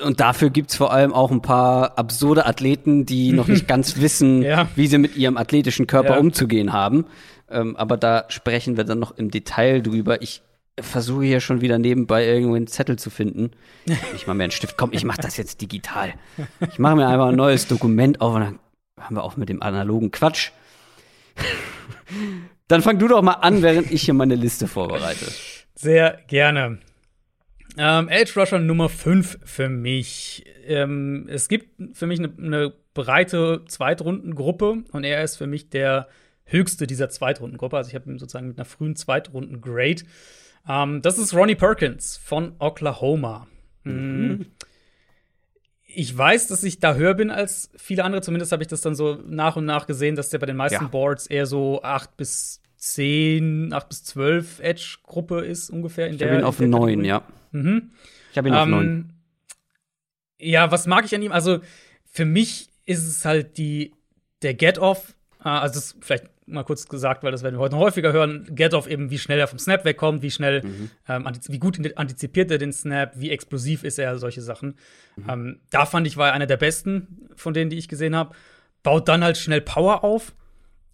[SPEAKER 1] Und dafür gibt's vor allem auch ein paar absurde Athleten, die noch nicht ganz wissen, ja. wie sie mit ihrem athletischen Körper ja. umzugehen haben. Ähm, aber da sprechen wir dann noch im Detail drüber. Ich versuche hier schon wieder nebenbei irgendwo einen Zettel zu finden. Ich mache mir einen Stift. Komm, ich mache das jetzt digital. Ich mache mir einfach ein neues Dokument auf und dann haben wir auch mit dem analogen Quatsch. Dann fang du doch mal an, während ich hier meine Liste vorbereite.
[SPEAKER 2] Sehr gerne. Ähm, Edge Rusher Nummer 5 für mich. Ähm, es gibt für mich eine, eine breite Zweitrundengruppe und er ist für mich der höchste dieser Zweitrundengruppe. Also ich habe ihn sozusagen mit einer frühen Zweitrunden-Grade. Ähm, das ist Ronnie Perkins von Oklahoma. Mhm. Mm ich weiß, dass ich da höher bin als viele andere. Zumindest habe ich das dann so nach und nach gesehen, dass der bei den meisten ja. Boards eher so 8 bis 10, 8 bis 12 Edge-Gruppe ist, ungefähr. In
[SPEAKER 1] ich habe ihn auf 9, ja. Mhm. Ich habe ihn auf 9. Ähm,
[SPEAKER 2] ja, was mag ich an ihm? Also, für mich ist es halt die, der Get-Off. Äh, also, das vielleicht mal kurz gesagt, weil das werden wir heute noch häufiger hören, Get-Off eben, wie schnell er vom Snap wegkommt, wie schnell, mhm. ähm, wie gut antizipiert er den Snap, wie explosiv ist er, solche Sachen. Mhm. Ähm, da fand ich, war er einer der besten von denen, die ich gesehen habe. Baut dann halt schnell Power auf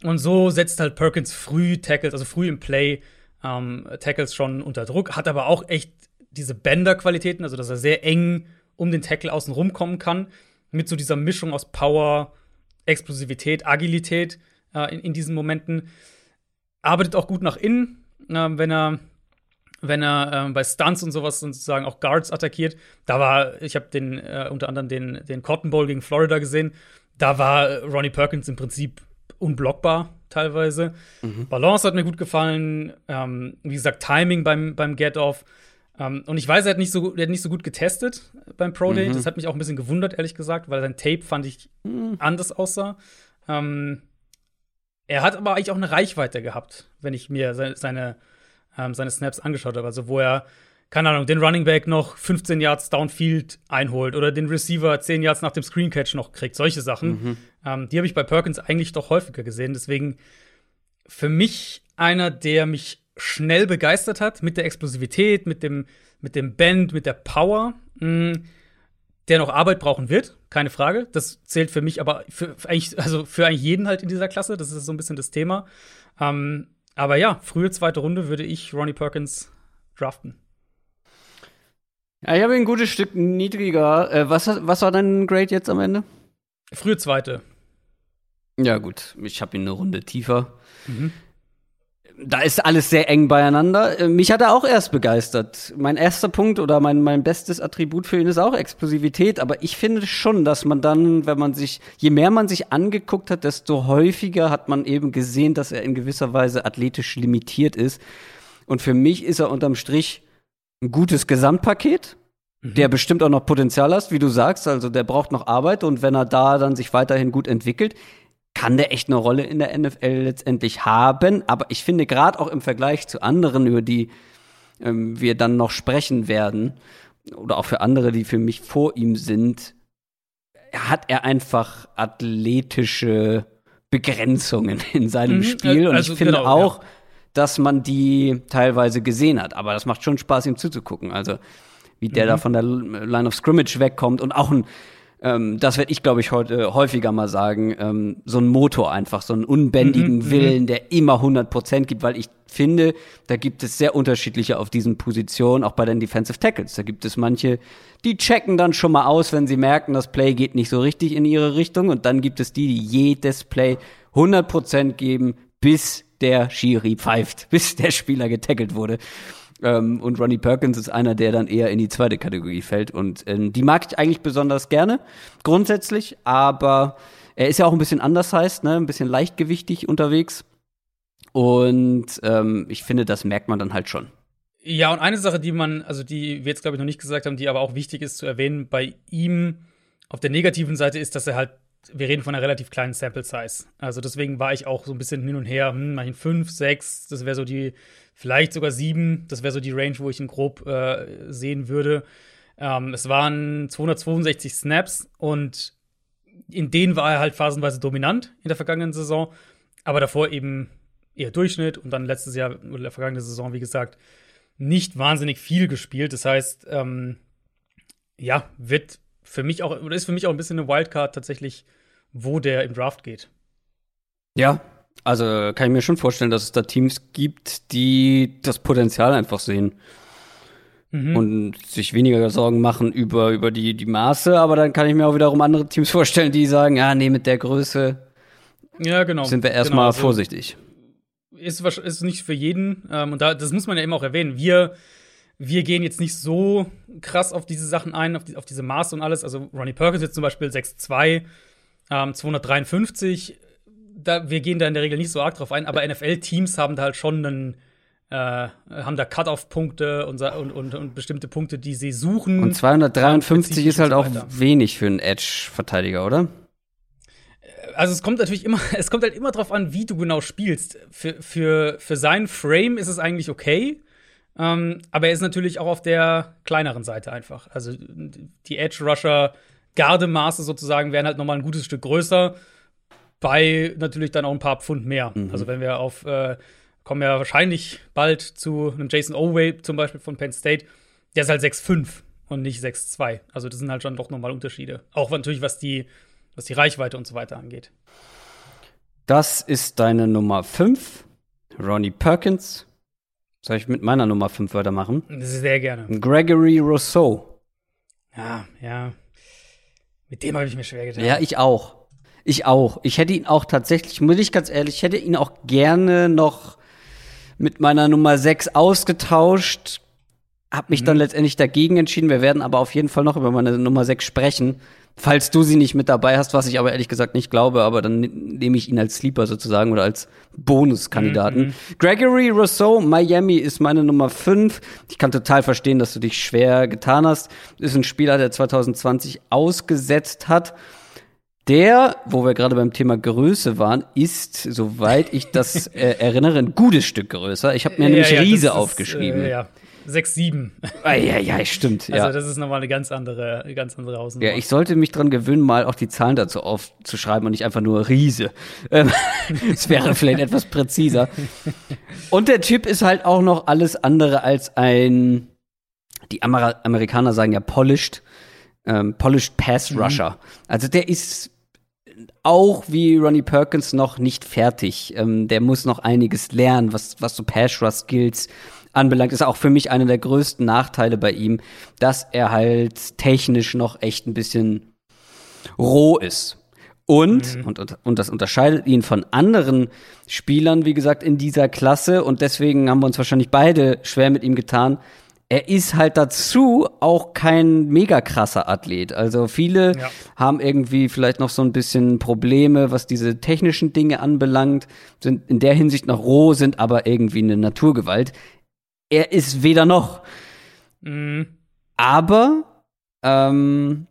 [SPEAKER 2] und so setzt halt Perkins früh Tackles, also früh im Play ähm, Tackles schon unter Druck, hat aber auch echt diese Bender-Qualitäten, also dass er sehr eng um den Tackle außen rumkommen kann, mit so dieser Mischung aus Power, Explosivität, Agilität äh, in, in, diesen Momenten. Arbeitet auch gut nach innen, äh, wenn er wenn er äh, bei Stunts und sowas sozusagen auch Guards attackiert. Da war, ich habe den äh, unter anderem den, den Cotton Bowl gegen Florida gesehen. Da war Ronnie Perkins im Prinzip unblockbar teilweise. Mhm. Balance hat mir gut gefallen. Ähm, wie gesagt, Timing beim, beim Get-Off. Ähm, und ich weiß, er hat nicht so, er hat nicht so gut getestet beim Pro Day. Mhm. Das hat mich auch ein bisschen gewundert, ehrlich gesagt, weil sein Tape fand ich mhm. anders aussah. Ähm, er hat aber eigentlich auch eine Reichweite gehabt, wenn ich mir seine, seine, ähm, seine Snaps angeschaut habe. Also, wo er, keine Ahnung, den Running Back noch 15 Yards downfield einholt oder den Receiver 10 Yards nach dem Screen Catch noch kriegt. Solche Sachen. Mhm. Ähm, die habe ich bei Perkins eigentlich doch häufiger gesehen. Deswegen für mich einer, der mich schnell begeistert hat mit der Explosivität, mit dem, mit dem Bend, mit der Power. Mh, mm, der noch Arbeit brauchen wird, keine Frage. Das zählt für mich aber für, für, eigentlich, also für eigentlich jeden halt in dieser Klasse. Das ist so ein bisschen das Thema. Ähm, aber ja, frühe zweite Runde würde ich Ronnie Perkins draften.
[SPEAKER 1] Ja, ich habe ihn ein gutes Stück niedriger. Äh, was, was war dein Grade jetzt am Ende?
[SPEAKER 2] Frühe zweite.
[SPEAKER 1] Ja, gut. Ich habe ihn eine Runde tiefer. Mhm da ist alles sehr eng beieinander. Äh, mich hat er auch erst begeistert. Mein erster Punkt oder mein, mein bestes Attribut für ihn ist auch Explosivität. Aber ich finde schon, dass man dann, wenn man sich, je mehr man sich angeguckt hat, desto häufiger hat man eben gesehen, dass er in gewisser Weise athletisch limitiert ist. Und für mich ist er unterm Strich ein gutes Gesamtpaket, mhm. der bestimmt auch noch Potenzial hast, wie du sagst. Also der braucht noch Arbeit und wenn er da dann sich weiterhin gut entwickelt, kann der echt eine Rolle in der NFL letztendlich haben. Aber ich finde gerade auch im Vergleich zu anderen, über die ähm, wir dann noch sprechen werden, oder auch für andere, die für mich vor ihm sind, hat er einfach athletische Begrenzungen in seinem mhm, Spiel. Und also ich finde genau, auch, ja. dass man die teilweise gesehen hat. Aber das macht schon Spaß, ihm zuzugucken. Also, wie der mhm. da von der Line of Scrimmage wegkommt und auch ein ähm, das werde ich, glaube ich, heute häufiger mal sagen, ähm, so ein Motor einfach, so einen unbändigen mhm. Willen, der immer 100 Prozent gibt, weil ich finde, da gibt es sehr unterschiedliche auf diesen Positionen, auch bei den Defensive Tackles. Da gibt es manche, die checken dann schon mal aus, wenn sie merken, das Play geht nicht so richtig in ihre Richtung. Und dann gibt es die, die jedes Play 100 Prozent geben, bis der Schiri pfeift, bis der Spieler getackelt wurde. Ähm, und Ronnie Perkins ist einer, der dann eher in die zweite Kategorie fällt. Und ähm, die mag ich eigentlich besonders gerne, grundsätzlich, aber er ist ja auch ein bisschen anders heißt, ne? ein bisschen leichtgewichtig unterwegs. Und ähm, ich finde, das merkt man dann halt schon.
[SPEAKER 2] Ja, und eine Sache, die man, also die wir jetzt, glaube ich, noch nicht gesagt haben, die aber auch wichtig ist zu erwähnen, bei ihm auf der negativen Seite ist, dass er halt, wir reden von einer relativ kleinen Sample Size. Also deswegen war ich auch so ein bisschen hin und her, hm, mach ich fünf, sechs, das wäre so die, vielleicht sogar sieben, das wäre so die Range, wo ich ihn grob äh, sehen würde. Ähm, es waren 262 Snaps und in denen war er halt phasenweise dominant in der vergangenen Saison, aber davor eben eher Durchschnitt und dann letztes Jahr oder der vergangenen Saison, wie gesagt, nicht wahnsinnig viel gespielt. Das heißt, ähm, ja, wird für mich auch, oder ist für mich auch ein bisschen eine Wildcard tatsächlich, wo der im Draft geht.
[SPEAKER 1] Ja, also kann ich mir schon vorstellen, dass es da Teams gibt, die das Potenzial einfach sehen. Mhm. Und sich weniger Sorgen machen über, über die, die Maße, aber dann kann ich mir auch wiederum andere Teams vorstellen, die sagen, ja, nee, mit der Größe
[SPEAKER 2] ja, genau.
[SPEAKER 1] sind wir erstmal genau, also vorsichtig.
[SPEAKER 2] Ist, ist nicht für jeden, ähm, und da, das muss man ja eben auch erwähnen. Wir, wir gehen jetzt nicht so krass auf diese Sachen ein, auf, die, auf diese Maße und alles. Also Ronnie Perkins jetzt zum Beispiel 6'2, ähm, 253. Da, wir gehen da in der Regel nicht so arg drauf ein, aber NFL-Teams haben da halt schon einen äh, haben da Cut-off-Punkte und, und, und, und, bestimmte Punkte, die sie suchen.
[SPEAKER 1] Und 253 ist halt auch wenig für einen Edge-Verteidiger, oder?
[SPEAKER 2] Also es kommt natürlich immer, es kommt halt immer drauf an, wie du genau spielst. Für, für, für seinen Frame ist es eigentlich okay. Ähm, aber er ist natürlich auch auf der kleineren Seite einfach. Also die Edge-Rusher Gardemaße sozusagen wären halt noch mal ein gutes Stück größer. Bei natürlich dann auch ein paar Pfund mehr. Mhm. Also wenn wir auf äh, kommen ja wahrscheinlich bald zu einem Jason Oway zum Beispiel von Penn State. Der ist halt 6'5 und nicht 6'2. Also das sind halt schon doch nochmal Unterschiede. Auch natürlich, was die, was die Reichweite und so weiter angeht.
[SPEAKER 1] Das ist deine Nummer 5, Ronnie Perkins. Soll ich mit meiner Nummer 5 weitermachen?
[SPEAKER 2] Sehr gerne.
[SPEAKER 1] Gregory Rousseau.
[SPEAKER 2] Ja, ja. Mit dem habe ich mir schwer getan.
[SPEAKER 1] Ja, ich auch. Ich auch. Ich hätte ihn auch tatsächlich, muss ich ganz ehrlich, ich hätte ihn auch gerne noch mit meiner Nummer 6 ausgetauscht, habe mich mhm. dann letztendlich dagegen entschieden. Wir werden aber auf jeden Fall noch über meine Nummer 6 sprechen. Falls du sie nicht mit dabei hast, was ich aber ehrlich gesagt nicht glaube, aber dann nehme ich ihn als Sleeper sozusagen oder als Bonuskandidaten. Mhm. Gregory Rousseau, Miami ist meine Nummer 5. Ich kann total verstehen, dass du dich schwer getan hast. Ist ein Spieler, der 2020 ausgesetzt hat. Der, wo wir gerade beim Thema Größe waren, ist, soweit ich das äh, erinnere, ein gutes Stück größer. Ich habe mir ja, nämlich ja, Riese aufgeschrieben. Ist, äh, ja.
[SPEAKER 2] 6, 7.
[SPEAKER 1] Ah, ja, ja, stimmt.
[SPEAKER 2] Also, ja. das ist nochmal eine ganz andere, eine ganz andere Hausnummer.
[SPEAKER 1] Ja, ich sollte mich dran gewöhnen, mal auch die Zahlen dazu aufzuschreiben und nicht einfach nur Riese. Ähm, es wäre vielleicht etwas präziser. Und der Typ ist halt auch noch alles andere als ein, die Amer Amerikaner sagen ja polished, ähm, polished Pass mhm. Rusher. Mhm. Also der ist auch wie Ronnie Perkins noch nicht fertig. Ähm, der muss noch einiges lernen, was, was so Pass Rush Skills anbelangt. Ist auch für mich einer der größten Nachteile bei ihm, dass er halt technisch noch echt ein bisschen roh ist. Und, mhm. und, und das unterscheidet ihn von anderen Spielern, wie gesagt, in dieser Klasse. Und deswegen haben wir uns wahrscheinlich beide schwer mit ihm getan er ist halt dazu auch kein mega krasser Athlet. Also viele ja. haben irgendwie vielleicht noch so ein bisschen Probleme, was diese technischen Dinge anbelangt, sind in der Hinsicht noch roh, sind aber irgendwie eine Naturgewalt. Er ist weder noch. Mhm. Aber ähm,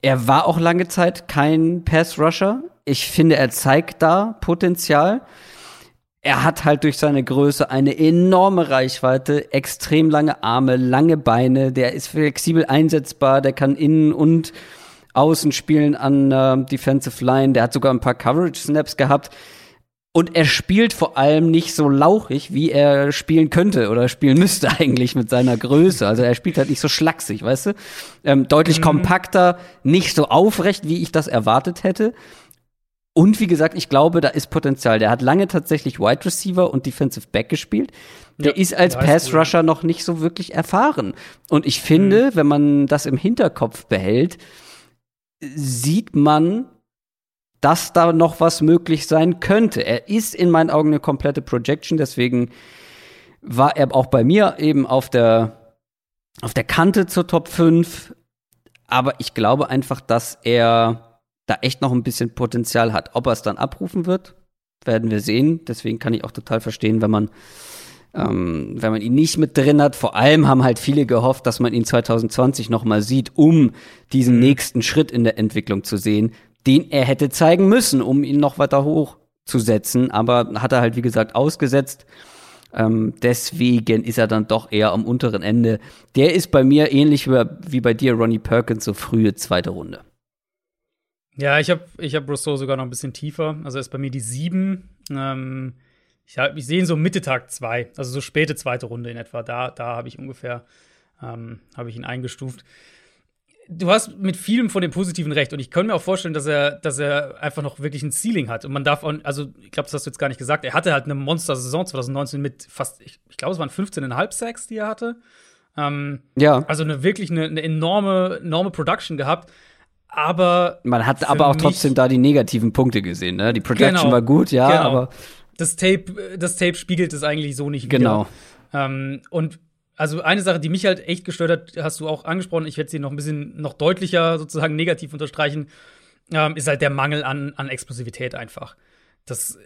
[SPEAKER 1] er war auch lange Zeit kein Pass-Rusher. Ich finde, er zeigt da Potenzial er hat halt durch seine Größe eine enorme Reichweite, extrem lange Arme, lange Beine, der ist flexibel einsetzbar, der kann innen und außen spielen an äh, Defensive Line, der hat sogar ein paar Coverage Snaps gehabt. Und er spielt vor allem nicht so lauchig, wie er spielen könnte oder spielen müsste eigentlich mit seiner Größe. Also er spielt halt nicht so schlaksig, weißt du? Ähm, deutlich mhm. kompakter, nicht so aufrecht, wie ich das erwartet hätte. Und wie gesagt, ich glaube, da ist Potenzial. Der hat lange tatsächlich Wide Receiver und Defensive Back gespielt. Der ja, ist als Pass Rusher cool. noch nicht so wirklich erfahren. Und ich finde, mhm. wenn man das im Hinterkopf behält, sieht man, dass da noch was möglich sein könnte. Er ist in meinen Augen eine komplette Projection, deswegen war er auch bei mir eben auf der, auf der Kante zur Top 5. Aber ich glaube einfach, dass er da echt noch ein bisschen Potenzial hat. Ob er es dann abrufen wird, werden wir sehen. Deswegen kann ich auch total verstehen, wenn man ähm, wenn man ihn nicht mit drin hat. Vor allem haben halt viele gehofft, dass man ihn 2020 noch mal sieht, um diesen mhm. nächsten Schritt in der Entwicklung zu sehen, den er hätte zeigen müssen, um ihn noch weiter hochzusetzen. Aber hat er halt, wie gesagt, ausgesetzt. Ähm, deswegen ist er dann doch eher am unteren Ende. Der ist bei mir ähnlich wie bei dir, Ronnie Perkins, so frühe zweite Runde.
[SPEAKER 2] Ja, ich habe ich hab Rousseau sogar noch ein bisschen tiefer. Also er ist bei mir die sieben. Ähm, ich, ich sehe ihn so Mitte Tag zwei, also so späte zweite Runde in etwa. Da, da habe ich ungefähr ähm, habe ich ihn eingestuft. Du hast mit vielem von dem Positiven recht und ich könnte mir auch vorstellen, dass er, dass er einfach noch wirklich ein Ceiling hat. Und man darf auch, also ich glaube, das hast du jetzt gar nicht gesagt, er hatte halt eine Monster-Saison 2019 mit fast, ich, ich glaube, es waren 15,5 Sacks, die er hatte. Ähm, ja. Also eine wirklich eine, eine enorme, enorme Production gehabt. Aber
[SPEAKER 1] man hat aber auch trotzdem da die negativen Punkte gesehen, ne? Die Production genau, war gut, ja, genau. aber
[SPEAKER 2] das Tape, das Tape spiegelt es eigentlich so nicht
[SPEAKER 1] genau.
[SPEAKER 2] wieder. Genau. Ähm, und also eine Sache, die mich halt echt gestört hat, hast du auch angesprochen, ich werde sie noch ein bisschen noch deutlicher sozusagen negativ unterstreichen, ähm, ist halt der Mangel an, an Explosivität einfach. Das,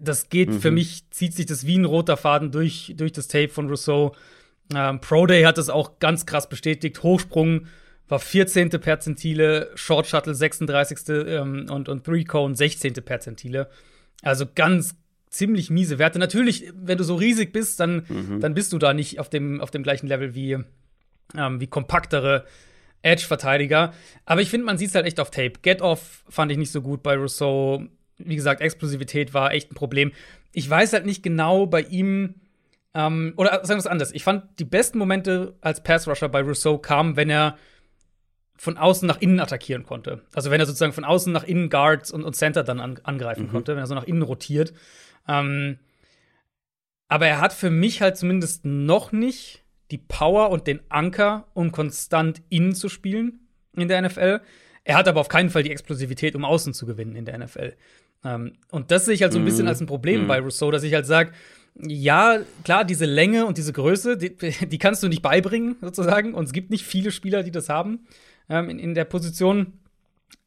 [SPEAKER 2] das geht mhm. für mich, zieht sich das wie ein roter Faden durch, durch das Tape von Rousseau. Ähm, Pro Day hat das auch ganz krass bestätigt. Hochsprung war 14. Perzentile, Short Shuttle 36. Ähm, und, und Three Cone 16. Perzentile. Also ganz, ziemlich miese Werte. Natürlich, wenn du so riesig bist, dann, mhm. dann bist du da nicht auf dem, auf dem gleichen Level wie, ähm, wie kompaktere Edge-Verteidiger. Aber ich finde, man sieht es halt echt auf Tape. Get-Off fand ich nicht so gut bei Rousseau. Wie gesagt, Explosivität war echt ein Problem. Ich weiß halt nicht genau bei ihm, ähm, oder sagen wir es anders. Ich fand, die besten Momente als Pass-Rusher bei Rousseau kamen, wenn er von außen nach innen attackieren konnte. Also wenn er sozusagen von außen nach innen Guards und, und Center dann an, angreifen mhm. konnte, wenn er so nach innen rotiert. Ähm, aber er hat für mich halt zumindest noch nicht die Power und den Anker, um konstant innen zu spielen in der NFL. Er hat aber auf keinen Fall die Explosivität, um außen zu gewinnen in der NFL. Ähm, und das sehe ich halt so ein bisschen mhm. als ein Problem mm. bei Rousseau, dass ich halt sage, ja, klar, diese Länge und diese Größe, die, die, kannst du nicht beibringen, sozusagen. Und es gibt nicht viele Spieler, die das haben ähm, in, in der Position.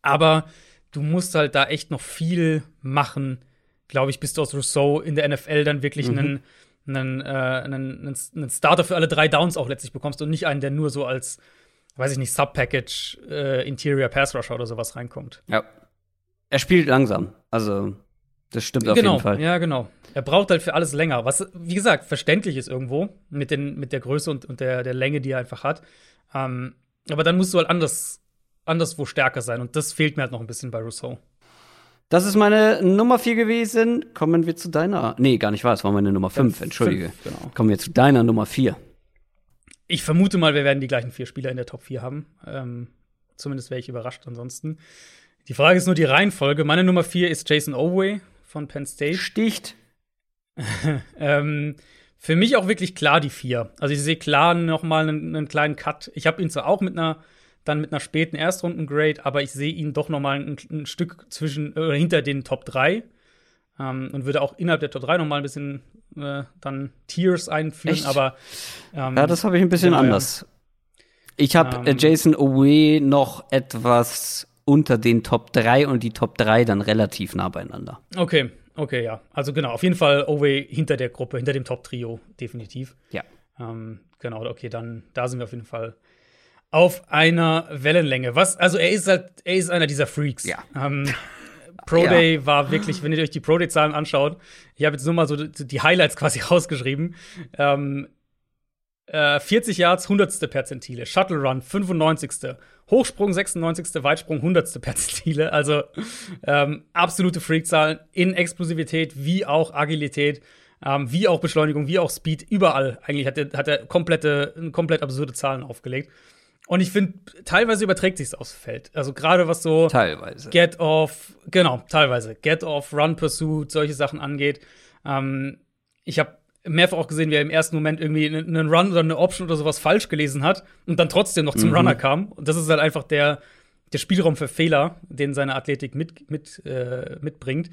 [SPEAKER 2] Aber du musst halt da echt noch viel machen, glaube ich, bis du aus Rousseau in der NFL dann wirklich mhm. einen, einen, äh, einen, einen, Starter für alle drei Downs auch letztlich bekommst und nicht einen, der nur so als, weiß ich nicht, Sub-Package äh, Interior Pass Rusher oder sowas reinkommt.
[SPEAKER 1] Ja. Er spielt langsam. Also, das stimmt auf
[SPEAKER 2] genau,
[SPEAKER 1] jeden Fall.
[SPEAKER 2] Ja, genau. Er braucht halt für alles länger, was, wie gesagt, verständlich ist irgendwo mit, den, mit der Größe und, und der, der Länge, die er einfach hat. Ähm, aber dann musst du halt anders, anderswo stärker sein und das fehlt mir halt noch ein bisschen bei Rousseau.
[SPEAKER 1] Das ist meine Nummer 4 gewesen. Kommen wir zu deiner. Nee, gar nicht wahr, es war meine Nummer 5, entschuldige. Fünf, genau. Kommen wir zu deiner Nummer 4.
[SPEAKER 2] Ich vermute mal, wir werden die gleichen vier Spieler in der Top 4 haben. Ähm, zumindest wäre ich überrascht ansonsten. Die Frage ist nur die Reihenfolge. Meine Nummer 4 ist Jason Oway von Penn State.
[SPEAKER 1] Sticht.
[SPEAKER 2] ähm, für mich auch wirklich klar die 4. Also ich sehe klar noch mal einen, einen kleinen Cut. Ich habe ihn zwar auch mit einer dann mit einer späten Erstrunden-Grade, aber ich sehe ihn doch noch mal ein, ein Stück zwischen äh, hinter den Top 3 ähm, und würde auch innerhalb der Top 3 noch mal ein bisschen äh, dann Tiers einführen,
[SPEAKER 1] Echt?
[SPEAKER 2] aber
[SPEAKER 1] ähm, Ja, das habe ich ein bisschen ja, anders. Ich habe äh, ähm, Jason Owe noch etwas unter den Top 3 und die Top 3 dann relativ nah beieinander.
[SPEAKER 2] Okay, okay, ja. Also genau, auf jeden Fall Owe hinter der Gruppe, hinter dem Top-Trio, definitiv.
[SPEAKER 1] Ja.
[SPEAKER 2] Ähm, genau, okay, dann da sind wir auf jeden Fall auf einer Wellenlänge. Was, also er ist halt, er ist einer dieser Freaks.
[SPEAKER 1] Ja.
[SPEAKER 2] Ähm, Pro ja. Day war wirklich, wenn ihr euch die Pro Day-Zahlen anschaut, ich habe jetzt nur mal so die Highlights quasi rausgeschrieben. Ähm, äh, 40 Yards, 100. Perzentile. Shuttle Run, 95. Hochsprung, 96. Weitsprung, 100. Perzentile. Also ähm, absolute Freak-Zahlen in Explosivität wie auch Agilität. Ähm, wie auch Beschleunigung, wie auch Speed, überall eigentlich hat er, hat er komplette, komplett absurde Zahlen aufgelegt. Und ich finde, teilweise überträgt sich aufs Feld. Also gerade was so
[SPEAKER 1] teilweise.
[SPEAKER 2] Get off, genau, teilweise. Get off, Run Pursuit, solche Sachen angeht. Ähm, ich habe mehrfach auch gesehen, wie er im ersten Moment irgendwie einen Run oder eine Option oder sowas falsch gelesen hat und dann trotzdem noch zum mhm. Runner kam. Und das ist halt einfach der, der Spielraum für Fehler, den seine Athletik mit, mit, äh, mitbringt.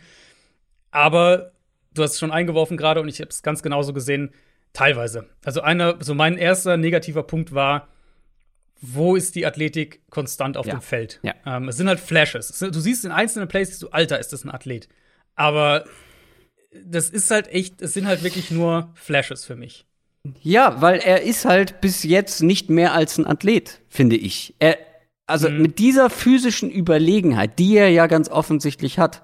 [SPEAKER 2] Aber du hast es schon eingeworfen gerade und ich habe es ganz genauso gesehen, teilweise. Also einer, so mein erster negativer Punkt war, wo ist die Athletik konstant auf
[SPEAKER 1] ja.
[SPEAKER 2] dem Feld?
[SPEAKER 1] Ja.
[SPEAKER 2] Ähm, es sind halt Flashes. du siehst in einzelnen Plays, du, Alter, ist das ein Athlet. Aber das ist halt echt, es sind halt wirklich nur Flashes für mich.
[SPEAKER 1] Ja, weil er ist halt bis jetzt nicht mehr als ein Athlet, finde ich. Er, also mhm. mit dieser physischen Überlegenheit, die er ja ganz offensichtlich hat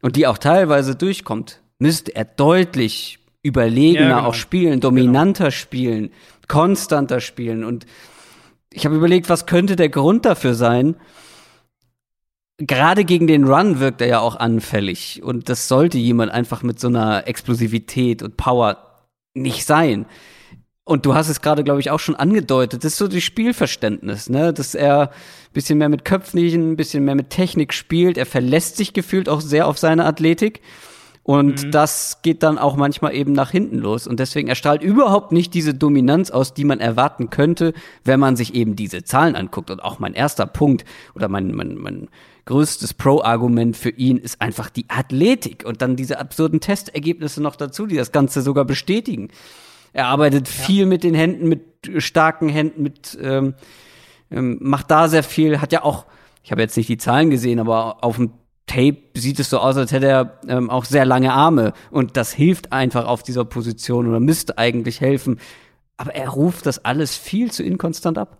[SPEAKER 1] und die auch teilweise durchkommt, müsste er deutlich überlegener ja, genau. auch spielen, dominanter genau. spielen, konstanter spielen. Und ich habe überlegt, was könnte der Grund dafür sein? Gerade gegen den Run wirkt er ja auch anfällig. Und das sollte jemand einfach mit so einer Explosivität und Power nicht sein. Und du hast es gerade, glaube ich, auch schon angedeutet. Das ist so das Spielverständnis, ne? Dass er ein bisschen mehr mit Köpfen, ein bisschen mehr mit Technik spielt. Er verlässt sich gefühlt auch sehr auf seine Athletik. Und mhm. das geht dann auch manchmal eben nach hinten los. Und deswegen erstrahlt überhaupt nicht diese Dominanz aus, die man erwarten könnte, wenn man sich eben diese Zahlen anguckt. Und auch mein erster Punkt oder mein, mein, mein größtes Pro-Argument für ihn ist einfach die Athletik und dann diese absurden Testergebnisse noch dazu, die das Ganze sogar bestätigen. Er arbeitet ja. viel mit den Händen, mit starken Händen, mit ähm, ähm, macht da sehr viel, hat ja auch, ich habe jetzt nicht die Zahlen gesehen, aber auf dem Tape sieht es so aus, als hätte er ähm, auch sehr lange Arme. Und das hilft einfach auf dieser Position oder müsste eigentlich helfen. Aber er ruft das alles viel zu inkonstant ab.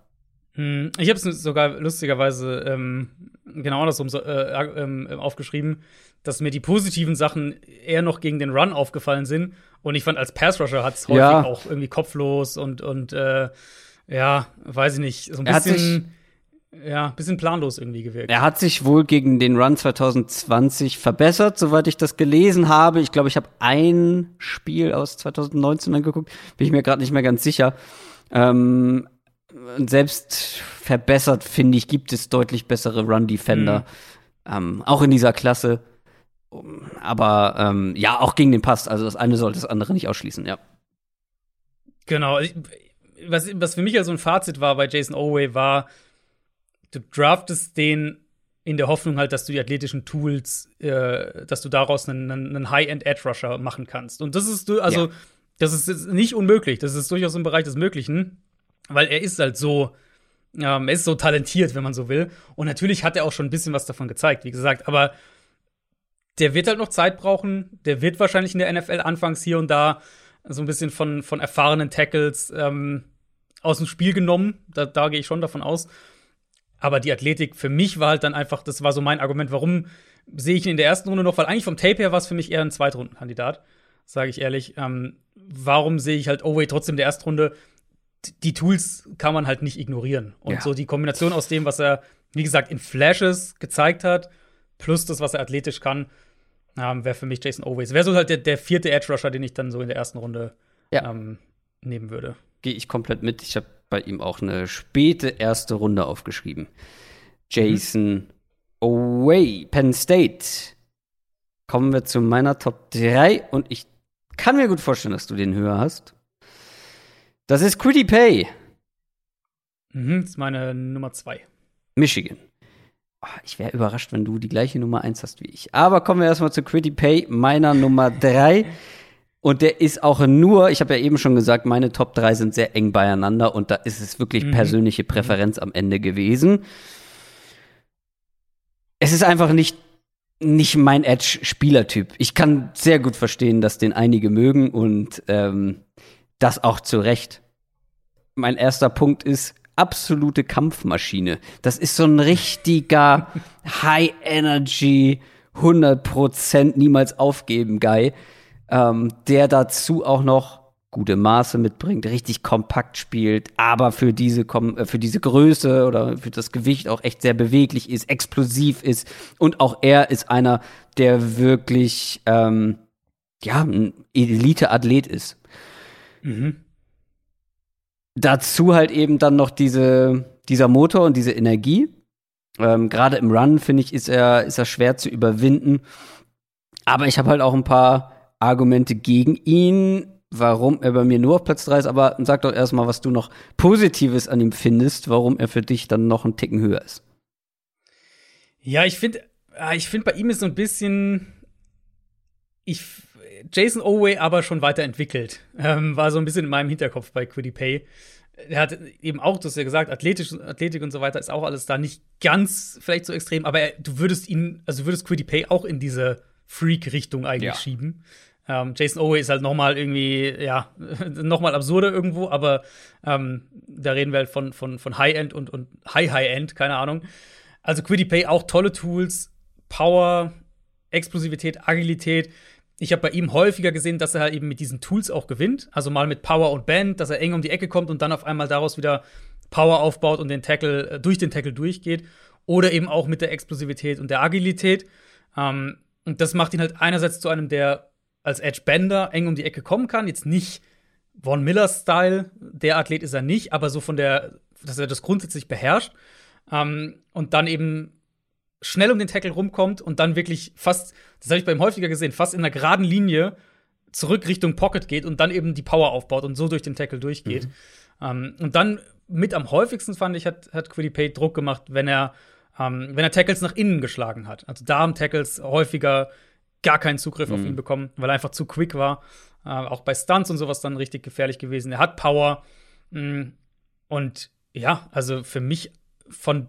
[SPEAKER 2] Hm, ich habe es sogar lustigerweise ähm, genau andersrum so, äh, äh, aufgeschrieben, dass mir die positiven Sachen eher noch gegen den Run aufgefallen sind. Und ich fand, als Pass-Rusher hat es häufig ja. auch irgendwie kopflos und, und äh, ja, weiß ich nicht, so ein bisschen ja, bisschen planlos irgendwie gewirkt.
[SPEAKER 1] Er hat sich wohl gegen den Run 2020 verbessert, soweit ich das gelesen habe. Ich glaube, ich habe ein Spiel aus 2019 angeguckt, bin ich mir gerade nicht mehr ganz sicher. Ähm, selbst verbessert, finde ich, gibt es deutlich bessere Run-Defender. Mhm. Ähm, auch in dieser Klasse. Aber ähm, ja, auch gegen den Pass. Also das eine sollte das andere nicht ausschließen, ja.
[SPEAKER 2] Genau. Was, was für mich ja so ein Fazit war bei Jason Oway war, du draftest den in der Hoffnung halt, dass du die athletischen Tools, äh, dass du daraus einen, einen High-End-Edge-Rusher machen kannst. Und das ist, also, ja. das ist nicht unmöglich. Das ist durchaus im Bereich des Möglichen, weil er ist halt so, ähm, er ist so talentiert, wenn man so will. Und natürlich hat er auch schon ein bisschen was davon gezeigt, wie gesagt. Aber der wird halt noch Zeit brauchen. Der wird wahrscheinlich in der NFL anfangs hier und da so ein bisschen von, von erfahrenen Tackles ähm, aus dem Spiel genommen. Da, da gehe ich schon davon aus. Aber die Athletik für mich war halt dann einfach, das war so mein Argument, warum sehe ich ihn in der ersten Runde noch, weil eigentlich vom Tape her war es für mich eher ein Zweitrundenkandidat, sage ich ehrlich. Ähm, warum sehe ich halt Oway trotzdem in der ersten Runde? Die Tools kann man halt nicht ignorieren. Und ja. so die Kombination aus dem, was er, wie gesagt, in Flashes gezeigt hat, plus das, was er athletisch kann, ähm, wäre für mich Jason Owais. Wäre so halt der, der vierte Edge Rusher, den ich dann so in der ersten Runde ja. ähm, nehmen würde.
[SPEAKER 1] Gehe ich komplett mit. Ich habe bei ihm auch eine späte erste Runde aufgeschrieben. Jason mhm. Away, Penn State. Kommen wir zu meiner Top 3 und ich kann mir gut vorstellen, dass du den höher hast. Das ist Quiddy Pay.
[SPEAKER 2] Mhm, das ist meine Nummer 2.
[SPEAKER 1] Michigan. Oh, ich wäre überrascht, wenn du die gleiche Nummer 1 hast wie ich. Aber kommen wir erstmal zu Quiddy Pay, meiner Nummer 3. Und der ist auch nur, ich habe ja eben schon gesagt, meine Top 3 sind sehr eng beieinander und da ist es wirklich mhm. persönliche Präferenz am Ende gewesen. Es ist einfach nicht, nicht mein Edge-Spielertyp. Ich kann sehr gut verstehen, dass den einige mögen und ähm, das auch zu Recht. Mein erster Punkt ist absolute Kampfmaschine. Das ist so ein richtiger High Energy, 100% niemals aufgeben Guy ähm, der dazu auch noch gute Maße mitbringt, richtig kompakt spielt, aber für diese, äh, für diese Größe oder für das Gewicht auch echt sehr beweglich ist, explosiv ist. Und auch er ist einer, der wirklich ähm, ja, ein Elite-Athlet ist. Mhm. Dazu halt eben dann noch diese, dieser Motor und diese Energie. Ähm, Gerade im Run, finde ich, ist er, ist er schwer zu überwinden. Aber ich habe halt auch ein paar Argumente gegen ihn, warum er bei mir nur auf Platz 3 ist, aber sag doch erstmal, was du noch Positives an ihm findest, warum er für dich dann noch einen Ticken höher ist.
[SPEAKER 2] Ja, ich finde, ah, ich finde bei ihm ist so ein bisschen, ich, Jason Oway aber schon weiterentwickelt, ähm, war so ein bisschen in meinem Hinterkopf bei Quiddy Pay. Er hat eben auch, du hast ja gesagt, Athletisch, Athletik und so weiter ist auch alles da nicht ganz vielleicht so extrem, aber er, du würdest ihn, also du würdest Quiddy Pay auch in diese Freak-Richtung eigentlich ja. schieben. Ähm, Jason Owe ist halt noch mal irgendwie, ja, noch mal absurder irgendwo, aber ähm, da reden wir halt von, von, von High-End und, und High-High-End, keine Ahnung. Also Quiddy Pay auch tolle Tools, Power, Explosivität, Agilität. Ich habe bei ihm häufiger gesehen, dass er eben mit diesen Tools auch gewinnt. Also mal mit Power und Band, dass er eng um die Ecke kommt und dann auf einmal daraus wieder Power aufbaut und den Tackle, äh, durch den Tackle durchgeht. Oder eben auch mit der Explosivität und der Agilität. Ähm, und das macht ihn halt einerseits zu einem, der als Edge Bender eng um die Ecke kommen kann. Jetzt nicht Von Miller-Style, der Athlet ist er nicht, aber so von der, dass er das grundsätzlich beherrscht. Ähm, und dann eben schnell um den Tackle rumkommt und dann wirklich fast, das habe ich bei ihm häufiger gesehen, fast in einer geraden Linie zurück Richtung Pocket geht und dann eben die Power aufbaut und so durch den Tackle durchgeht. Mhm. Ähm, und dann mit am häufigsten fand ich, hat, hat Quiddy Pay Druck gemacht, wenn er, ähm, wenn er Tackles nach innen geschlagen hat. Also da haben Tackles häufiger gar keinen Zugriff mhm. auf ihn bekommen, weil er einfach zu quick war. Äh, auch bei Stunts und sowas dann richtig gefährlich gewesen. Er hat Power. Mh, mm, und ja, also für mich von,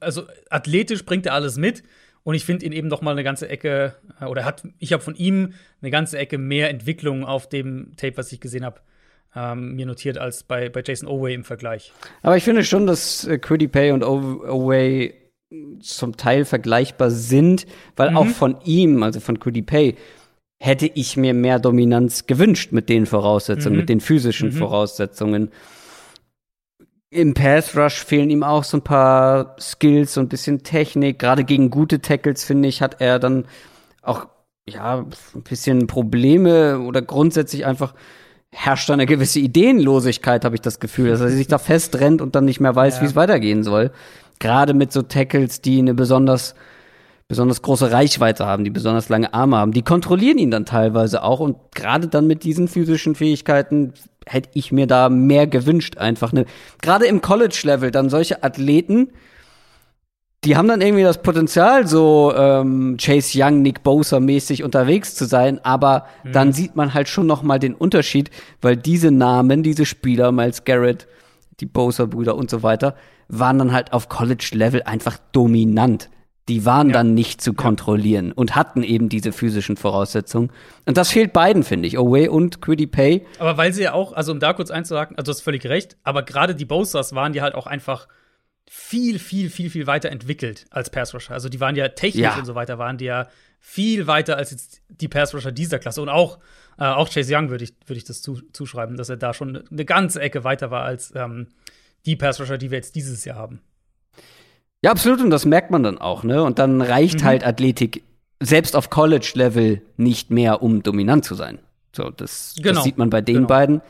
[SPEAKER 2] also athletisch bringt er alles mit. Und ich finde ihn eben noch mal eine ganze Ecke, äh, oder hat, ich habe von ihm eine ganze Ecke mehr Entwicklung auf dem Tape, was ich gesehen habe, ähm, mir notiert als bei, bei Jason Oway im Vergleich.
[SPEAKER 1] Aber ich finde schon, dass äh, Quiddy Pay und Oway zum Teil vergleichbar sind, weil mhm. auch von ihm, also von Quiddy Pay, hätte ich mir mehr Dominanz gewünscht mit den Voraussetzungen, mhm. mit den physischen mhm. Voraussetzungen. Im Pass Rush fehlen ihm auch so ein paar Skills, so ein bisschen Technik. Gerade gegen gute Tackles, finde ich, hat er dann auch ja ein bisschen Probleme oder grundsätzlich einfach herrscht da eine gewisse Ideenlosigkeit, habe ich das Gefühl, dass er sich da festrennt und dann nicht mehr weiß, ja. wie es weitergehen soll. Gerade mit so Tackles, die eine besonders besonders große Reichweite haben, die besonders lange Arme haben, die kontrollieren ihn dann teilweise auch und gerade dann mit diesen physischen Fähigkeiten hätte ich mir da mehr gewünscht einfach eine gerade im College Level dann solche Athleten, die haben dann irgendwie das Potenzial, so ähm, Chase Young, Nick Bosa mäßig unterwegs zu sein, aber mhm. dann sieht man halt schon noch mal den Unterschied, weil diese Namen, diese Spieler, Miles Garrett, die Bosa-Brüder und so weiter, waren dann halt auf College-Level einfach dominant. Die waren ja. dann nicht zu kontrollieren und hatten eben diese physischen Voraussetzungen. Und das fehlt beiden, finde ich, Away und Quiddy Pay.
[SPEAKER 2] Aber weil sie ja auch, also um da kurz einzuhaken, also du hast völlig recht, aber gerade die Bosas waren die halt auch einfach viel, viel, viel, viel weiter entwickelt als Pass Rusher. Also die waren ja technisch ja. und so weiter, waren die ja viel weiter als jetzt die Pass Rusher dieser Klasse. Und auch, äh, auch Chase Young würde ich, würd ich das zu, zuschreiben, dass er da schon eine ganze Ecke weiter war als ähm, die Pass Rusher, die wir jetzt dieses Jahr haben.
[SPEAKER 1] Ja, absolut, und das merkt man dann auch, ne? Und dann reicht mhm. halt Athletik selbst auf College-Level nicht mehr, um dominant zu sein. So, das, genau. das sieht man bei den genau. beiden,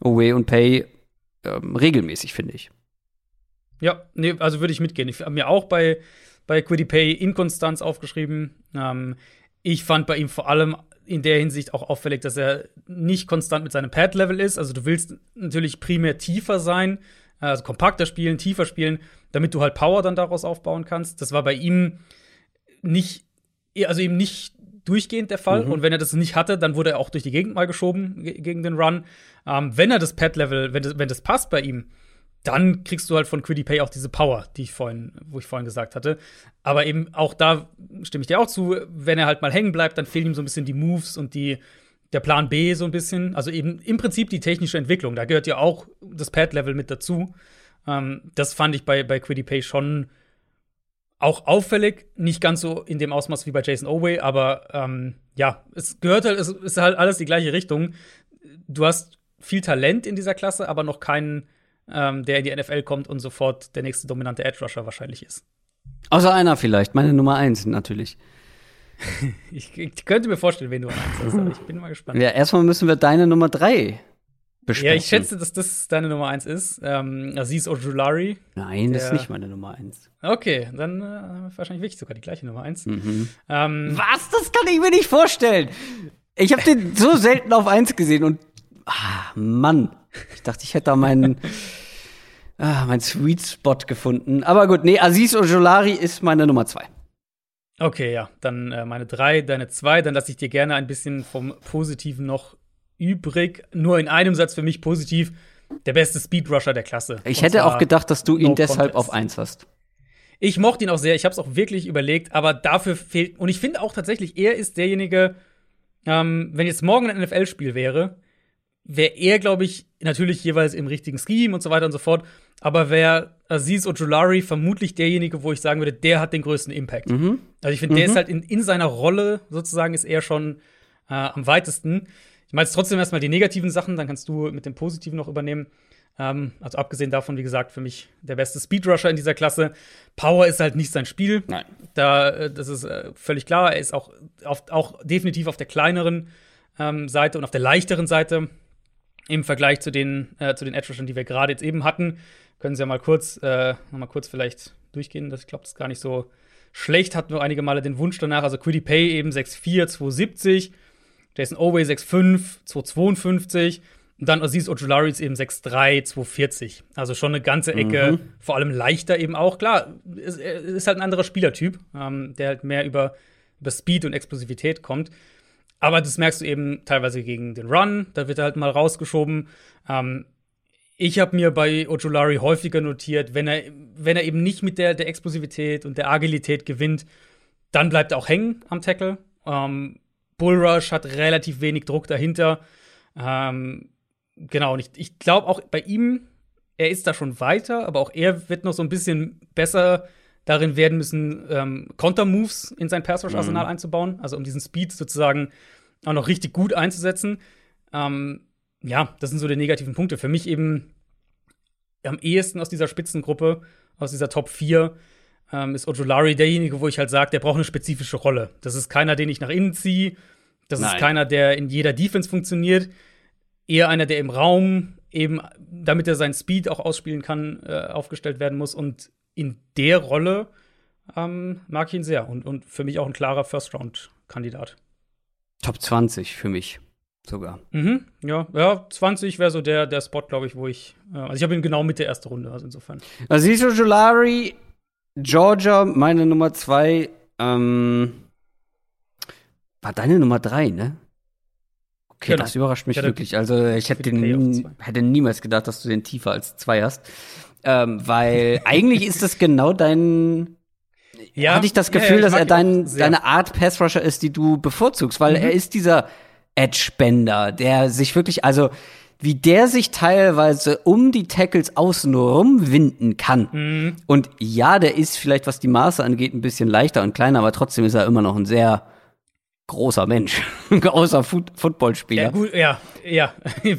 [SPEAKER 1] Owe und Pay, ähm, regelmäßig, finde ich.
[SPEAKER 2] Ja, nee, also würde ich mitgehen. Ich habe mir auch bei, bei Quiddy Pay Inkonstanz aufgeschrieben. Ähm, ich fand bei ihm vor allem in der Hinsicht auch auffällig, dass er nicht konstant mit seinem Pad-Level ist. Also du willst natürlich primär tiefer sein, also kompakter spielen, tiefer spielen, damit du halt Power dann daraus aufbauen kannst. Das war bei ihm nicht, also eben nicht durchgehend der Fall. Mhm. Und wenn er das nicht hatte, dann wurde er auch durch die Gegend mal geschoben gegen den Run. Ähm, wenn er das Pad-Level, wenn das, wenn das passt bei ihm, dann kriegst du halt von Quiddy Pay auch diese Power, die ich vorhin, wo ich vorhin gesagt hatte. Aber eben auch da stimme ich dir auch zu, wenn er halt mal hängen bleibt, dann fehlen ihm so ein bisschen die Moves und die, der Plan B so ein bisschen. Also eben im Prinzip die technische Entwicklung. Da gehört ja auch das Pad-Level mit dazu. Ähm, das fand ich bei, bei Quiddy schon auch auffällig. Nicht ganz so in dem Ausmaß wie bei Jason Oway, aber ähm, ja, es gehört halt, es ist halt alles die gleiche Richtung. Du hast viel Talent in dieser Klasse, aber noch keinen ähm, der in die NFL kommt und sofort der nächste dominante Edge Rusher wahrscheinlich ist.
[SPEAKER 1] Außer einer vielleicht, meine Nummer eins natürlich.
[SPEAKER 2] ich, ich, könnte mir vorstellen, wen du eins hast, aber ich bin mal gespannt.
[SPEAKER 1] Ja, erstmal müssen wir deine Nummer drei besprechen.
[SPEAKER 2] Ja, ich schätze, dass das deine Nummer eins ist. Ähm, Aziz Ojulari.
[SPEAKER 1] Nein, das ist nicht meine Nummer eins.
[SPEAKER 2] Okay, dann äh, wahrscheinlich wirklich sogar die gleiche Nummer eins.
[SPEAKER 1] Mhm. Ähm, Was? Das kann ich mir nicht vorstellen. Ich habe den so selten auf eins gesehen und ah, Mann. Ich dachte, ich hätte da meinen ah, mein Sweet Spot gefunden. Aber gut, nee, Aziz Ojolari ist meine Nummer zwei.
[SPEAKER 2] Okay, ja, dann äh, meine drei, deine zwei. Dann lasse ich dir gerne ein bisschen vom Positiven noch übrig. Nur in einem Satz für mich positiv. Der beste Speedrusher der Klasse.
[SPEAKER 1] Ich hätte auch gedacht, dass du ihn no deshalb contest. auf eins hast.
[SPEAKER 2] Ich mochte ihn auch sehr. Ich habe es auch wirklich überlegt, aber dafür fehlt. Und ich finde auch tatsächlich, er ist derjenige, ähm, wenn jetzt morgen ein NFL-Spiel wäre, wäre er, glaube ich, natürlich jeweils im richtigen Scheme und so weiter und so fort. Aber wäre Aziz Ojulari vermutlich derjenige, wo ich sagen würde, der hat den größten Impact.
[SPEAKER 1] Mhm.
[SPEAKER 2] Also ich finde, der ist halt in, in seiner Rolle sozusagen, ist er schon äh, am weitesten. Ich meine jetzt trotzdem erstmal die negativen Sachen, dann kannst du mit dem Positiven noch übernehmen. Ähm, also abgesehen davon, wie gesagt, für mich der beste Speedrusher in dieser Klasse. Power ist halt nicht sein Spiel.
[SPEAKER 1] Nein.
[SPEAKER 2] Da, äh, das ist äh, völlig klar. Er ist auch, auf, auch definitiv auf der kleineren ähm, Seite und auf der leichteren Seite im Vergleich zu den, äh, zu den Edge Rushern, die wir gerade jetzt eben hatten. Können Sie ja mal kurz, äh, noch mal kurz vielleicht durchgehen. Das, ich glaube, das ist gar nicht so schlecht. Hatten wir einige Male den Wunsch danach. Also Quiddy Pay eben 6'4, 270. Jason Oway 6'5, 252. Und dann Aziz Ojulari ist eben 6'3, 240. Also schon eine ganze Ecke,
[SPEAKER 1] Mhm.
[SPEAKER 2] vor allem leichter eben auch. Klar, ist, ist halt ein anderer Spielertyp, ähm, der halt mehr über, über Speed und Explosivität kommt. Aber das merkst du eben teilweise gegen den Run, da wird er halt mal rausgeschoben. Ähm, ich habe mir bei Ojulari häufiger notiert, wenn er, wenn er eben nicht mit der, der Explosivität und der Agilität gewinnt, dann bleibt er auch hängen am Tackle. Ähm, Bullrush hat relativ wenig Druck dahinter. Ähm, genau, und ich, ich glaube auch bei ihm, er ist da schon weiter, aber auch er wird noch so ein bisschen besser darin werden müssen, ähm, Konter-Moves in sein Pass-Rush-Arsenal einzubauen, also um diesen Speed sozusagen auch noch richtig gut einzusetzen. Ähm, ja, das sind so die negativen Punkte. Für mich eben am ehesten aus dieser Spitzengruppe, aus dieser Top 4, ähm, ist Ojolari derjenige, wo ich halt sage, der braucht eine spezifische Rolle. Das ist keiner, den ich nach innen ziehe. Das
[SPEAKER 1] Nein.
[SPEAKER 2] ist keiner, der in jeder Defense funktioniert. Eher einer, der im Raum eben, damit er seinen Speed auch ausspielen kann, äh, aufgestellt werden muss. Und in der Rolle ähm, mag ich ihn sehr. Und, und für mich auch ein klarer First-Round-Kandidat.
[SPEAKER 1] Top 20 für mich sogar.
[SPEAKER 2] Mhm, ja, ja, 20 wäre so der, der Spot, glaube ich, wo ich. Äh, also ich habe ihn genau mit der ersten Runde, also insofern.
[SPEAKER 1] Aziz Ojulari, Georgia, meine Nummer 2. Ähm, war deine Nummer 3, ne? Okay,
[SPEAKER 2] Genau.
[SPEAKER 1] das überrascht mich wirklich. Also ich hätte,
[SPEAKER 2] zwei.
[SPEAKER 1] hätte niemals gedacht, dass du den tiefer als 2 hast. Ähm, weil eigentlich ist das genau dein
[SPEAKER 2] Ja,
[SPEAKER 1] hatte ich das
[SPEAKER 2] ja, ja,
[SPEAKER 1] Gefühl,
[SPEAKER 2] ich
[SPEAKER 1] dass er dein, deine Art Passrusher ist, die du bevorzugst, weil
[SPEAKER 2] Mhm.
[SPEAKER 1] er ist dieser Edge-Bender, der sich wirklich, also wie der sich teilweise um die Tackles außen rumwinden kann.
[SPEAKER 2] Mhm.
[SPEAKER 1] Und ja, der ist vielleicht, was die Maße angeht, ein bisschen leichter und kleiner, aber trotzdem ist er immer noch ein sehr großer Mensch, großer Foot Footballspieler.
[SPEAKER 2] Ja, gut, ja, ja.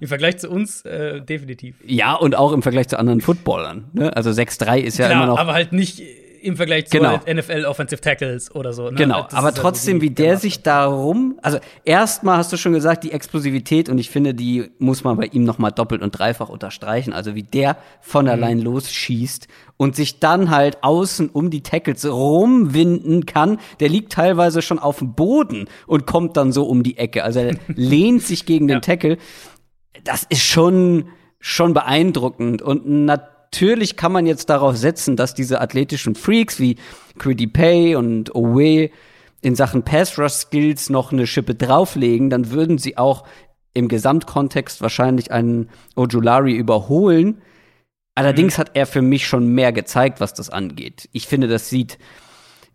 [SPEAKER 2] Im Vergleich zu uns äh, definitiv.
[SPEAKER 1] Ja, und auch im Vergleich zu anderen Footballern. Ne? Also 6'3 ist ja
[SPEAKER 2] Klar,
[SPEAKER 1] immer noch.
[SPEAKER 2] aber halt nicht im Vergleich zu
[SPEAKER 1] Genau.
[SPEAKER 2] NFL Offensive Tackles oder so. Ne?
[SPEAKER 1] Genau,
[SPEAKER 2] Das
[SPEAKER 1] aber
[SPEAKER 2] ja
[SPEAKER 1] trotzdem, wie der sich darum, also erstmal hast du schon gesagt, die Explosivität und ich finde, die muss man bei ihm noch mal doppelt und dreifach unterstreichen. Also wie der von
[SPEAKER 2] Mhm.
[SPEAKER 1] allein losschießt und sich dann halt außen um die Tackles rumwinden kann. Der liegt teilweise schon auf dem Boden und kommt dann so um die Ecke. Also er lehnt sich gegen den
[SPEAKER 2] Ja.
[SPEAKER 1] Tackle. Das ist schon schon beeindruckend und natürlich kann man jetzt darauf setzen, dass diese athletischen Freaks wie Quiddy Pay und Owe in Sachen Pass Rush Skills noch eine Schippe drauflegen, dann würden sie auch im Gesamtkontext wahrscheinlich einen Ojulari überholen. Allerdings hat er für mich schon mehr gezeigt, was das angeht. Ich finde, das sieht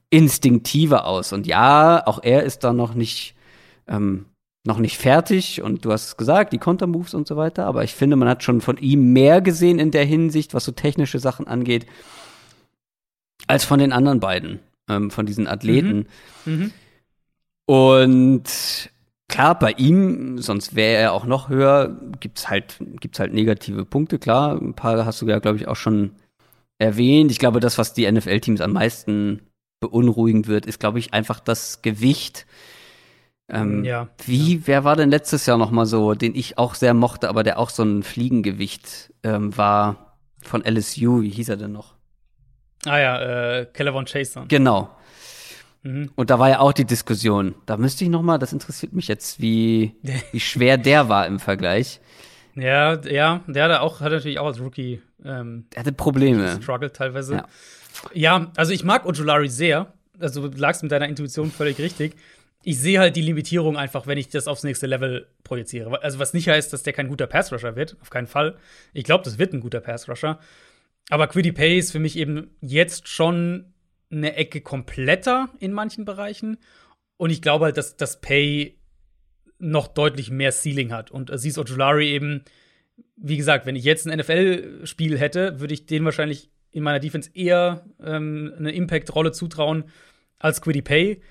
[SPEAKER 1] instinktiver aus. Und ja, auch er ist da noch nicht, ähm, noch nicht fertig. Und du hast es gesagt, die Kontermoves und so weiter. Aber ich finde, man hat schon von ihm mehr gesehen in der Hinsicht, was so technische Sachen angeht, als von den anderen beiden, ähm, von diesen Athleten.
[SPEAKER 2] Mhm.
[SPEAKER 1] Und klar, bei ihm, sonst wäre er auch noch höher, gibt's halt, gibt's halt negative Punkte, klar. Ein paar hast du ja, glaube ich, auch schon erwähnt. Ich glaube, das, was die NFL-Teams am meisten beunruhigend wird, ist, glaube ich, einfach das Gewicht. Ähm,
[SPEAKER 2] Ja.
[SPEAKER 1] Wie, wer war denn letztes Jahr noch mal so, den ich auch sehr mochte, aber der auch so ein Fliegengewicht ähm, war von LSU, wie hieß er denn noch?
[SPEAKER 2] Ah ja, äh, Kellervon Chase dann.
[SPEAKER 1] Genau.
[SPEAKER 2] Mhm.
[SPEAKER 1] Und da war ja auch die Diskussion. Da müsste ich noch mal, das interessiert mich jetzt, wie, wie schwer der war im Vergleich.
[SPEAKER 2] Ja, ja, der hat auch, hat natürlich auch als Rookie ähm,
[SPEAKER 1] Er hatte Probleme.
[SPEAKER 2] struggled teilweise.
[SPEAKER 1] Ja.
[SPEAKER 2] Ja. also ich mag Ojulari sehr. Also du lagst mit deiner Intuition völlig richtig. Ich sehe halt die Limitierung einfach, wenn ich das aufs nächste Level projiziere. Also was nicht heißt, dass der kein guter Pass-Rusher wird, auf keinen Fall. Ich glaube, das wird ein guter Pass-Rusher. Aber Quiddy Pay ist für mich eben jetzt schon eine Ecke kompletter in manchen Bereichen. und ich glaube halt, dass das Pay noch deutlich mehr Ceiling hat. Und Aziz Ojulari eben, wie gesagt, wenn ich jetzt ein NFL-Spiel hätte, würde ich den wahrscheinlich in meiner Defense eher ähm, eine Impact-Rolle zutrauen als Quiddy Pay.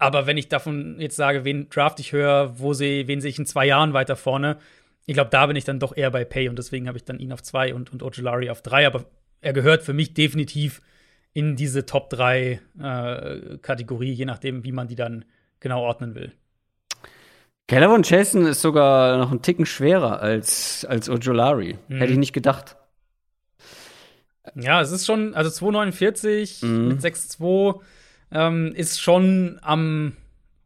[SPEAKER 2] Aber wenn ich davon jetzt sage, wen draft ich höher, wo sehe, wen sehe ich in zwei Jahren weiter vorne, ich glaube, da bin ich dann doch eher bei Pay und deswegen habe ich dann ihn auf zwei und, und Ojulari auf drei. Aber er gehört für mich definitiv in diese Top 3 äh, Kategorie, je nachdem, wie man die dann genau ordnen will.
[SPEAKER 1] Calvin Jason ist sogar noch einen Ticken schwerer als, als Ojolari. Mhm. Hätte ich nicht gedacht.
[SPEAKER 2] Ja, es ist schon, also 2,49 mhm. mit 6,2 ähm, ist schon am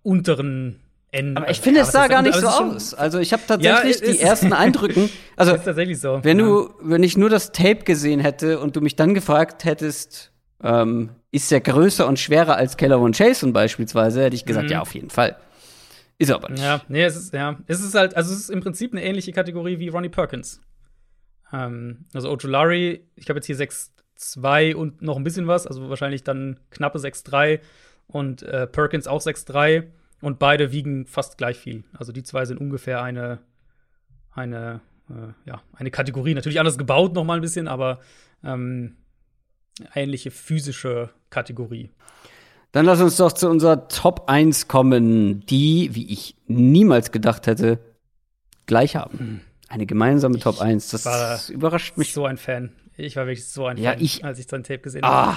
[SPEAKER 2] unteren Ende.
[SPEAKER 1] Aber ich finde, es sah gar nicht so aus. Also ich habe tatsächlich ja, die ersten Eindrücken. Also ist tatsächlich so. Wenn du, wenn ich nur das Tape gesehen hätte und du mich dann gefragt hättest, ähm, ist er größer und schwerer als Keller und Jason beispielsweise, hätte ich gesagt, mhm. ja, auf jeden Fall. Ist er aber nicht.
[SPEAKER 2] Ja, nee, es ist, ja, es ist halt, also es ist im Prinzip eine ähnliche Kategorie wie Ronnie Perkins. Ähm, also Ojulari, ich habe jetzt hier 6-2 und noch ein bisschen was, also wahrscheinlich dann knappe 6-3 und äh, Perkins auch 6-3 und beide wiegen fast gleich viel. Also die zwei sind ungefähr eine, eine, äh, ja, eine Kategorie. Natürlich anders gebaut noch mal ein bisschen, aber ähm, ähnliche physische Kategorie.
[SPEAKER 1] Dann lass uns doch zu unserer Top 1 kommen, die, wie ich niemals gedacht hätte, gleich haben. Hm. Eine gemeinsame Top 1. Das überrascht mich.
[SPEAKER 2] So ein Fan. Ich war wirklich so ein
[SPEAKER 1] ja,
[SPEAKER 2] Fan,
[SPEAKER 1] ich,
[SPEAKER 2] als ich sein Tape gesehen
[SPEAKER 1] ah, habe.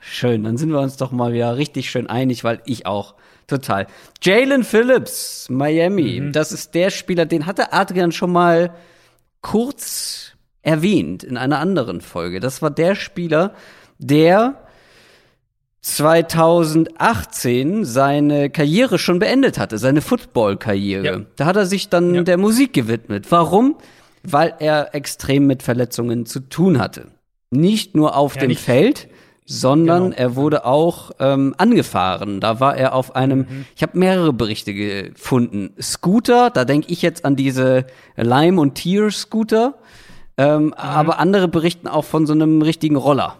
[SPEAKER 1] Schön, dann sind wir uns doch mal wieder richtig schön einig, weil ich auch total. Jalen Phillips, Miami. Mhm. Das ist der Spieler, den hatte Adrian schon mal kurz erwähnt in einer anderen Folge. Das war der Spieler, der 2018 seine Karriere schon beendet hatte, seine Football-Karriere. Ja. Da hat er sich dann ja. der Musik gewidmet. Warum? Weil er extrem mit Verletzungen zu tun hatte. Nicht nur auf ja, dem Feld, sondern genau. er wurde auch ähm, angefahren. Da war er auf einem, mhm. ich habe mehrere Berichte gefunden. Scooter, da denke ich jetzt an diese Lime- und Tier-Scooter. Ähm, mhm. Aber andere berichten auch von so einem richtigen Roller.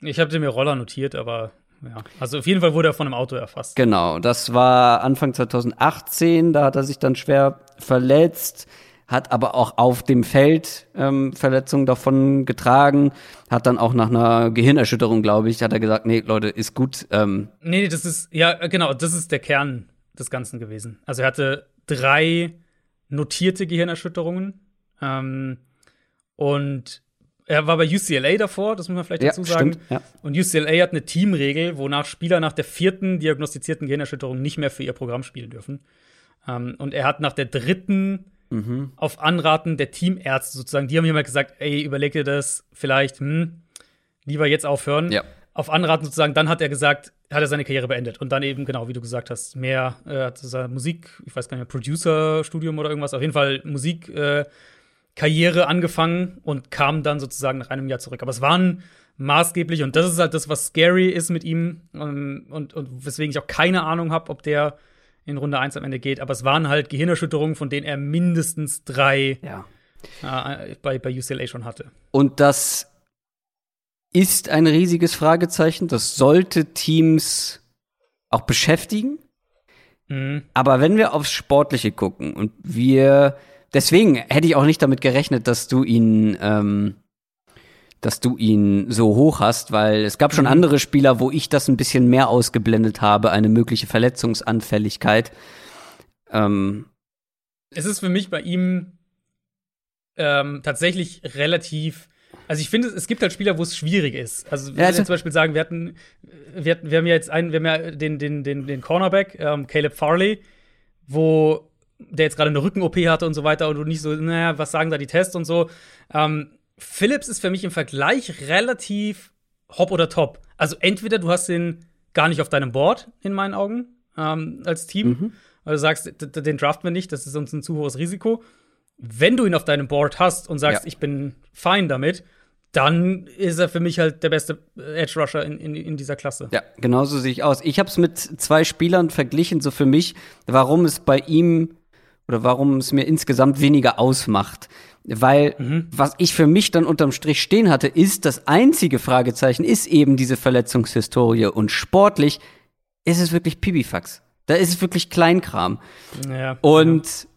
[SPEAKER 2] Ich habe mir Roller notiert, aber ja. Also auf jeden Fall wurde er von einem Auto erfasst.
[SPEAKER 1] Genau, das war Anfang 2018, da hat er sich dann schwer verletzt, hat aber auch auf dem Feld ähm, Verletzungen davon getragen, hat dann auch nach einer Gehirnerschütterung, glaube ich, hat er gesagt, nee, Leute, ist gut. Ähm.
[SPEAKER 2] Nee, das ist, ja, genau, das ist der Kern des Ganzen gewesen. Also er hatte drei notierte Gehirnerschütterungen. Ähm, und er war bei UCLA davor, das muss man vielleicht ja, dazu sagen. Stimmt, ja. Und UCLA hat eine Teamregel, wonach Spieler nach der vierten diagnostizierten Gehirnerschütterung nicht mehr für ihr Programm spielen dürfen. Ähm, und er hat nach der dritten mhm. auf Anraten der Teamärzte sozusagen, die haben ihm mal gesagt, ey, überleg dir das vielleicht, hm, lieber jetzt aufhören. Ja. Auf Anraten sozusagen, dann hat er gesagt, hat er seine Karriere beendet. Und dann eben, genau, wie du gesagt hast, mehr äh, Musik, ich weiß gar nicht mehr, Producer-Studium oder irgendwas, auf jeden Fall Musik äh, Karriere angefangen und kam dann sozusagen nach einem Jahr zurück. Aber es waren maßgeblich, und das ist halt das, was scary ist mit ihm ähm, und, und weswegen ich auch keine Ahnung habe, ob der in Runde 1 am Ende geht. Aber es waren halt Gehirnerschütterungen, von denen er mindestens drei ja. äh, bei, bei UCLA schon hatte.
[SPEAKER 1] Und das ist ein riesiges Fragezeichen. Das sollte Teams auch beschäftigen. Mhm. Aber wenn wir aufs Sportliche gucken und wir deswegen hätte ich auch nicht damit gerechnet, dass du ihn, ähm, dass du ihn so hoch hast, weil es gab schon mhm. andere Spieler, wo ich das ein bisschen mehr ausgeblendet habe, eine mögliche Verletzungsanfälligkeit. Ähm,
[SPEAKER 2] es ist für mich bei ihm ähm, tatsächlich relativ. Also ich finde, es gibt halt Spieler, wo es schwierig ist. Also wenn ja, also wir zum Beispiel sagen, wir hatten, wir, hatten, wir haben ja jetzt einen, wir haben ja den, den, den, den Cornerback, ähm, Caleb Farley, wo der jetzt gerade eine Rücken-OP hatte und so weiter und du nicht so, naja, was sagen da die Tests und so. Ähm, Phillips ist für mich im Vergleich relativ hopp oder top. Also entweder du hast den gar nicht auf deinem Board, in meinen Augen, ähm, als Team, mhm. weil du sagst, den draften wir nicht, das ist uns ein zu hohes Risiko. Wenn du ihn auf deinem Board hast und sagst, ja. ich bin fein damit, dann ist er für mich halt der beste Edge Rusher in, in, in dieser Klasse.
[SPEAKER 1] Ja, genauso sehe ich aus. Ich habe es mit zwei Spielern verglichen, so für mich, warum es bei ihm oder warum es mir insgesamt weniger ausmacht. Weil mhm. was ich für mich dann unterm Strich stehen hatte, ist das einzige Fragezeichen, ist eben diese Verletzungshistorie. Und sportlich ist es wirklich Pibifax. Da ist es wirklich Kleinkram.
[SPEAKER 2] Ja,
[SPEAKER 1] Und
[SPEAKER 2] ja.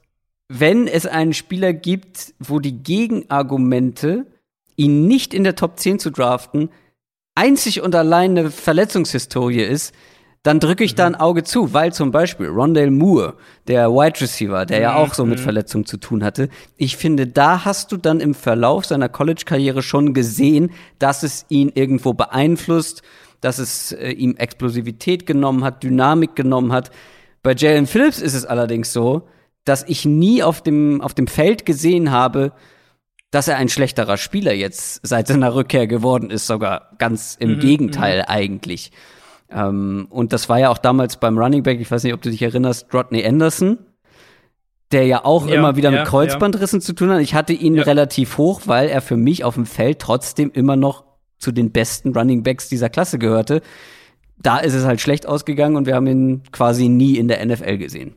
[SPEAKER 1] wenn es einen Spieler gibt, wo die Gegenargumente, ihn nicht in der Top 10 zu draften, einzig und allein eine Verletzungshistorie ist, dann drücke ich da ein Auge zu, weil zum Beispiel Rondale Moore, der Wide Receiver, der ja auch so mit Verletzungen zu tun hatte, ich finde, da hast du dann im Verlauf seiner College-Karriere schon gesehen, dass es ihn irgendwo beeinflusst, dass es äh, ihm Explosivität genommen hat, Dynamik genommen hat. Bei Jalen Phillips ist es allerdings so, dass ich nie auf dem, auf dem Feld gesehen habe, dass er ein schlechterer Spieler jetzt seit seiner Rückkehr geworden ist, sogar ganz im Gegenteil eigentlich. Ähm, und das war ja auch damals beim Running Back, ich weiß nicht, ob du dich erinnerst, Rodney Anderson, der ja auch
[SPEAKER 2] Ja,
[SPEAKER 1] immer wieder
[SPEAKER 2] ja,
[SPEAKER 1] mit Kreuzbandrissen zu tun hat. Ich hatte ihn
[SPEAKER 2] Ja.
[SPEAKER 1] relativ hoch, weil er für mich auf dem Feld trotzdem immer noch zu den besten Running Backs dieser Klasse gehörte. Da ist es halt schlecht ausgegangen und wir haben ihn quasi nie in der NFL gesehen.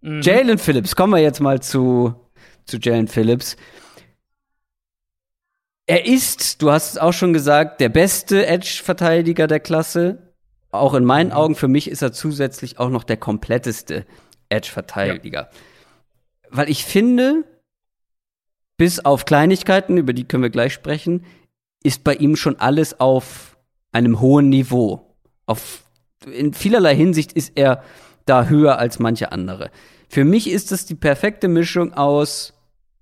[SPEAKER 2] Mhm.
[SPEAKER 1] Jalen Phillips, kommen wir jetzt mal zu, zu Jalen Phillips. Er ist, du hast es auch schon gesagt, der beste Edge-Verteidiger der Klasse. Auch in
[SPEAKER 2] Mhm.
[SPEAKER 1] meinen Augen, für mich ist er zusätzlich auch noch der kompletteste Edge-Verteidiger. Weil ich finde, bis auf Kleinigkeiten, über die können wir gleich sprechen, ist bei ihm schon alles auf einem hohen Niveau. Auf, in vielerlei Hinsicht ist er da höher als manche andere. Für mich ist es die perfekte Mischung aus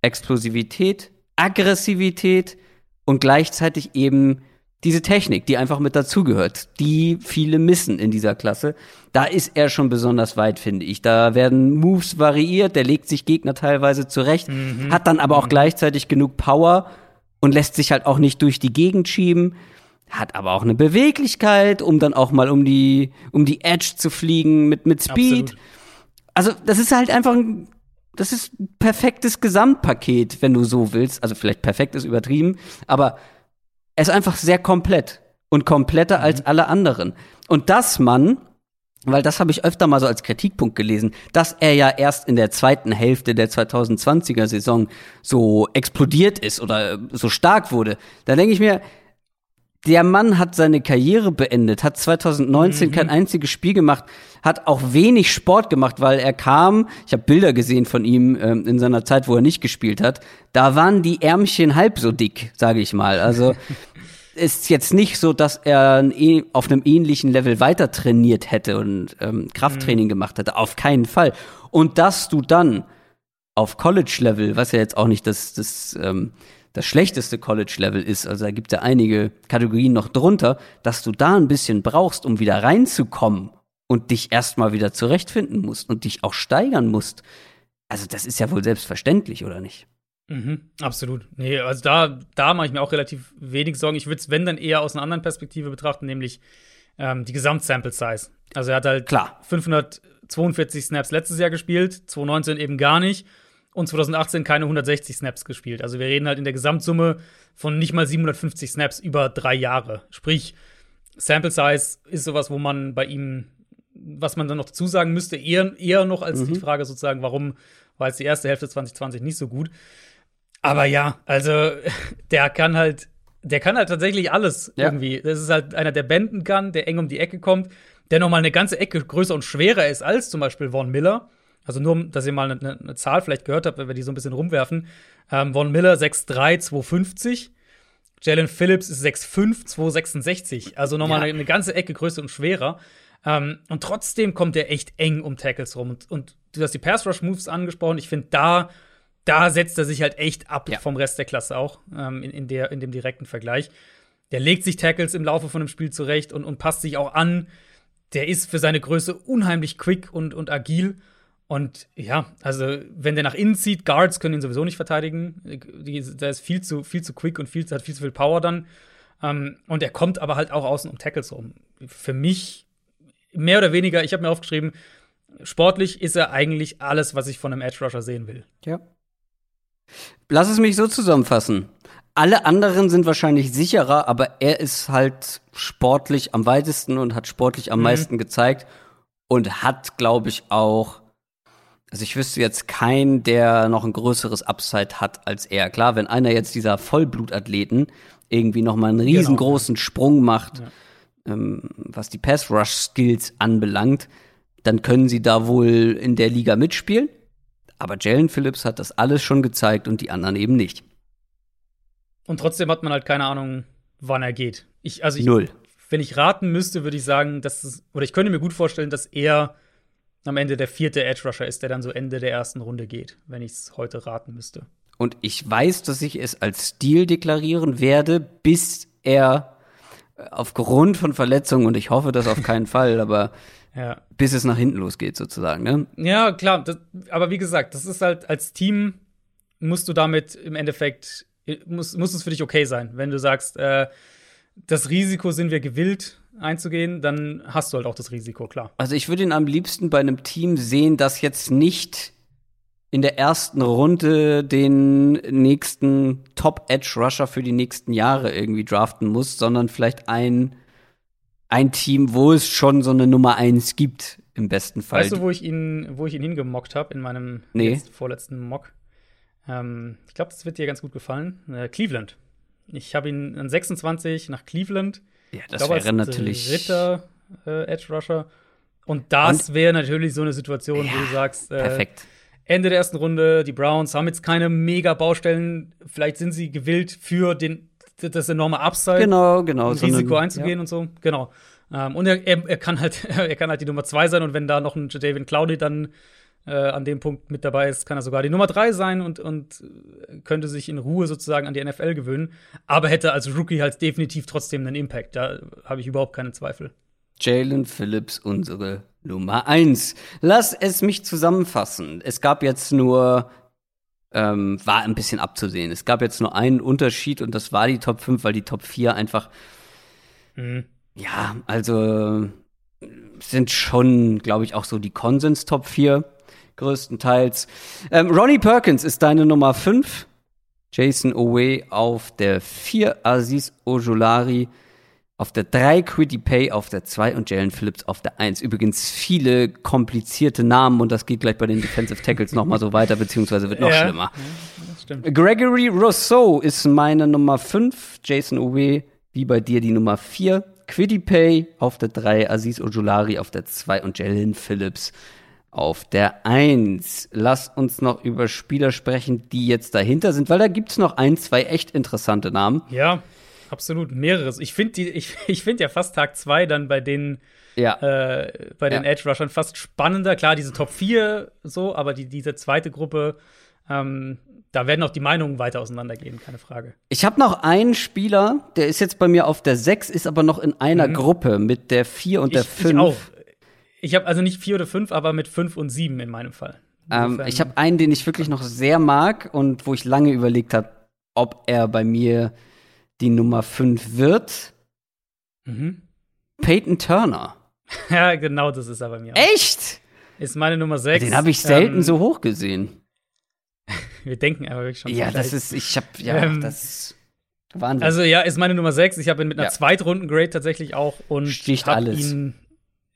[SPEAKER 1] Explosivität, Aggressivität und gleichzeitig eben diese Technik, die einfach mit dazugehört, die viele missen in dieser Klasse. Da ist er schon besonders weit, finde ich. Da werden Moves variiert, der legt sich Gegner teilweise zurecht, hat dann aber auch gleichzeitig genug Power und lässt sich halt auch nicht durch die Gegend schieben, hat aber auch eine Beweglichkeit, um dann auch mal um die, um die Edge zu fliegen mit, mit Speed.
[SPEAKER 2] Absolut.
[SPEAKER 1] Also, das ist halt einfach ein, das ist ein perfektes Gesamtpaket, wenn du so willst. Also, vielleicht perfekt ist übertrieben, aber er ist einfach sehr komplett und kompletter als alle anderen. Und dass man, weil das habe ich öfter mal so als Kritikpunkt gelesen, dass er ja erst in der zweiten Hälfte der 2020er Saison so explodiert ist oder so stark wurde, da denke ich mir, der Mann hat seine Karriere beendet, hat 2019 kein einziges Spiel gemacht, hat auch wenig Sport gemacht, weil er kam, ich habe Bilder gesehen von ihm ähm, in seiner Zeit, wo er nicht gespielt hat, da waren die Ärmchen halb so dick, sage ich mal. Also ist jetzt nicht so, dass er eh- auf einem ähnlichen Level weiter trainiert hätte und ähm, Krafttraining gemacht hätte. Auf keinen Fall. Und dass du dann auf College-Level, was ja jetzt auch nicht das, das, ähm, das schlechteste College-Level ist, also da gibt es ja einige Kategorien noch drunter, dass du da ein bisschen brauchst, um wieder reinzukommen und dich erstmal wieder zurechtfinden musst und dich auch steigern musst. Also das ist ja wohl selbstverständlich, oder nicht?
[SPEAKER 2] Mhm, absolut. Nee, also da, da mache ich mir auch relativ wenig Sorgen. Ich würde es, wenn, dann eher aus einer anderen Perspektive betrachten, nämlich ähm, die Gesamtsample-Size. Also er hat halt
[SPEAKER 1] Klar.
[SPEAKER 2] 542 Snaps letztes Jahr gespielt, 2019 eben gar nicht und 2018 keine 160 Snaps gespielt. Also wir reden halt in der Gesamtsumme von nicht mal 750 Snaps über drei Jahre. Sprich, Sample Size ist sowas, wo man bei ihm, was man dann noch dazu sagen müsste, eher, eher noch als die Frage sozusagen, warum war jetzt die erste Hälfte 2020 nicht so gut. Aber ja, also der kann halt, der kann halt tatsächlich alles
[SPEAKER 1] Ja.
[SPEAKER 2] irgendwie. Das ist halt einer, der benden kann, der eng um die Ecke kommt, der noch mal eine ganze Ecke größer und schwerer ist als zum Beispiel Von Miller. Also nur, dass ihr mal eine, eine Zahl vielleicht gehört habt, wenn wir die so ein bisschen rumwerfen. Ähm, Von Miller 6'3, 250. Jalen Phillips ist 6'5, 266. Also nochmal
[SPEAKER 1] Ja.
[SPEAKER 2] eine, eine ganze Ecke größer und schwerer. Ähm, und trotzdem kommt er echt eng um Tackles rum. Und, und du hast die Pass-Rush-Moves angesprochen. Ich finde, da, da setzt er sich halt echt ab
[SPEAKER 1] Ja.
[SPEAKER 2] vom Rest der Klasse auch, ähm, in, in, der, in dem direkten Vergleich. Der legt sich Tackles im Laufe von dem Spiel zurecht und, und passt sich auch an. Der ist für seine Größe unheimlich quick und, und agil. Und ja, also wenn der nach innen zieht, Guards können ihn sowieso nicht verteidigen. Der ist viel zu, viel zu quick und viel, hat viel zu viel Power dann. Ähm, und er kommt aber halt auch außen um Tackles rum. Für mich mehr oder weniger, ich habe mir aufgeschrieben, sportlich ist er eigentlich alles, was ich von einem Edge Rusher sehen will.
[SPEAKER 1] Ja. Lass es mich so zusammenfassen. Alle anderen sind wahrscheinlich sicherer, aber er ist halt sportlich am weitesten und hat sportlich am meisten gezeigt und hat, glaube ich, auch. Also ich wüsste jetzt keinen, der noch ein größeres Upside hat als er. Klar, wenn einer jetzt dieser Vollblutathleten irgendwie noch mal einen riesengroßen Sprung macht, ähm, was die Pass-Rush-Skills anbelangt, dann können sie da wohl in der Liga mitspielen. Aber Jalen Phillips hat das alles schon gezeigt und die anderen eben nicht.
[SPEAKER 2] Und trotzdem hat man halt keine Ahnung, wann er geht. Ich, also ich,
[SPEAKER 1] Null.
[SPEAKER 2] Wenn ich raten müsste, würde ich sagen, dass es, oder ich könnte mir gut vorstellen, dass er am Ende der vierte Edge Rusher ist, der dann so Ende der ersten Runde geht, wenn ich es heute raten müsste.
[SPEAKER 1] Und ich weiß, dass ich es als Stil deklarieren werde, bis er aufgrund von Verletzungen, und ich hoffe das auf keinen Fall, aber
[SPEAKER 2] Ja.
[SPEAKER 1] bis es nach hinten losgeht sozusagen, ne?
[SPEAKER 2] Ja, klar, das, aber wie gesagt, das ist halt als Team musst du damit im Endeffekt muss, muss es für dich okay sein. Wenn du sagst, äh, das Risiko sind wir gewillt einzugehen, dann hast du halt auch das Risiko, klar.
[SPEAKER 1] Also ich würde ihn am liebsten bei einem Team sehen, das jetzt nicht in der ersten Runde den nächsten Top-Edge-Rusher für die nächsten Jahre irgendwie draften muss, sondern vielleicht ein, ein Team, wo es schon so eine Nummer eins gibt, im besten Fall.
[SPEAKER 2] Weißt du, wo ich ihn, wo ich ihn hingemockt habe in meinem
[SPEAKER 1] Nee.
[SPEAKER 2] jetzt vorletzten Mock? Ähm, ich glaube, das wird dir ganz gut gefallen. Äh, Cleveland. Ich habe ihn an 26 nach Cleveland.
[SPEAKER 1] ja, das
[SPEAKER 2] glaube, als
[SPEAKER 1] wäre natürlich.
[SPEAKER 2] dritter äh, Edge Rusher. Und das wäre natürlich so eine Situation, wo du sagst, äh,
[SPEAKER 1] Perfekt.
[SPEAKER 2] Ende der ersten Runde, die Browns haben jetzt keine mega Baustellen. Vielleicht sind sie gewillt für den, das enorme Upside,
[SPEAKER 1] Genau, genau.
[SPEAKER 2] ein
[SPEAKER 1] so eine-
[SPEAKER 2] Risiko einzugehen und so. Genau. Ähm, und er, er, kann halt, er kann halt die Nummer zwei sein und wenn da noch ein Jadavion Clowney dann äh, an dem Punkt mit dabei ist, kann er sogar die Nummer drei sein und, und äh, könnte sich in Ruhe sozusagen an die NFL gewöhnen. Aber hätte als Rookie halt definitiv trotzdem einen Impact. Da habe ich überhaupt keine Zweifel.
[SPEAKER 1] Jalen Phillips, unsere Nummer eins. Lass es mich zusammenfassen. Es gab jetzt nur, ähm, war ein bisschen abzusehen. Es gab jetzt nur einen Unterschied und das war die Top 5, weil die Top 4 einfach,
[SPEAKER 2] Mhm.
[SPEAKER 1] ja, also sind schon, glaube ich, auch so die Konsens-Top 4 größtenteils. Ähm, Ronnie Perkins ist deine Nummer 5. Jason Owe auf der 4, Aziz Ojolari auf der 3, Quiddy Pay auf der 2 und Jalen Phillips auf der 1. Übrigens viele komplizierte Namen und das geht gleich bei den Defensive Tackles noch mal so weiter, beziehungsweise wird noch
[SPEAKER 2] Ja.
[SPEAKER 1] schlimmer.
[SPEAKER 2] Stimmt.
[SPEAKER 1] Gregory Rousseau ist meine Nummer 5, Jason Owe wie bei dir die Nummer 4, Quiddy Pay auf der 3, Aziz Ojulari auf der 2 und Jalen Phillips auf der 1. Lass uns noch über Spieler sprechen, die jetzt dahinter sind, weil da gibt's noch ein, zwei echt interessante Namen.
[SPEAKER 2] Ja, absolut. Mehreres. Ich finde ich, ich find ja fast Tag 2 dann bei den
[SPEAKER 1] Ja.
[SPEAKER 2] äh, bei den
[SPEAKER 1] Ja.
[SPEAKER 2] Edge Rushern fast spannender. Klar, diese Top 4 so, aber die, diese zweite Gruppe, ähm, da werden auch die Meinungen weiter auseinandergehen, keine Frage.
[SPEAKER 1] Ich habe noch einen Spieler, der ist jetzt bei mir auf der 6, ist aber noch in einer Gruppe mit der 4 und der
[SPEAKER 2] ich,
[SPEAKER 1] 5.
[SPEAKER 2] ich auch. Ich habe also nicht 4 oder 5, aber mit 5 und 7 in meinem Fall.
[SPEAKER 1] Ähm, ich habe einen, den ich wirklich noch sehr mag und wo ich lange überlegt habe, ob er bei mir die Nummer 5 wird.
[SPEAKER 2] Mhm.
[SPEAKER 1] Peyton Turner.
[SPEAKER 2] Ja, genau das ist er bei mir. auch.
[SPEAKER 1] Echt?
[SPEAKER 2] Ist meine Nummer 6.
[SPEAKER 1] Den habe ich selten
[SPEAKER 2] ähm,
[SPEAKER 1] so hoch gesehen.
[SPEAKER 2] Wir denken aber wirklich schon.
[SPEAKER 1] Ja, das ist, ich habe, ja,
[SPEAKER 2] Ähm,
[SPEAKER 1] das ist Wahnsinn.
[SPEAKER 2] Also ja, ist meine Nummer 6. Ich habe ihn mit einer
[SPEAKER 1] Ja.
[SPEAKER 2] Zweitrunden-Grade tatsächlich auch und
[SPEAKER 1] alles.
[SPEAKER 2] ihn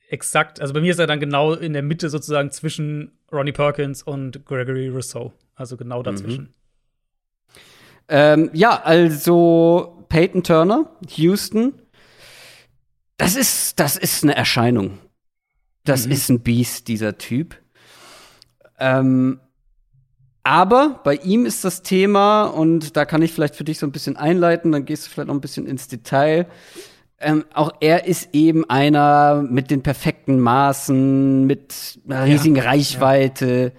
[SPEAKER 2] exakt, also bei mir ist er dann genau in der Mitte sozusagen zwischen Ronnie Perkins und Gregory Rousseau. Also genau dazwischen.
[SPEAKER 1] Ähm, ja, also Peyton Turner, Houston. Das ist, das ist eine Erscheinung. Das
[SPEAKER 2] Mhm.
[SPEAKER 1] ist ein Biest, dieser Typ. Ähm, aber bei ihm ist das Thema, und da kann ich vielleicht für dich so ein bisschen einleiten, dann gehst du vielleicht noch ein bisschen ins Detail. Ähm, auch er ist eben einer mit den perfekten Maßen, mit einer riesigen Reichweite,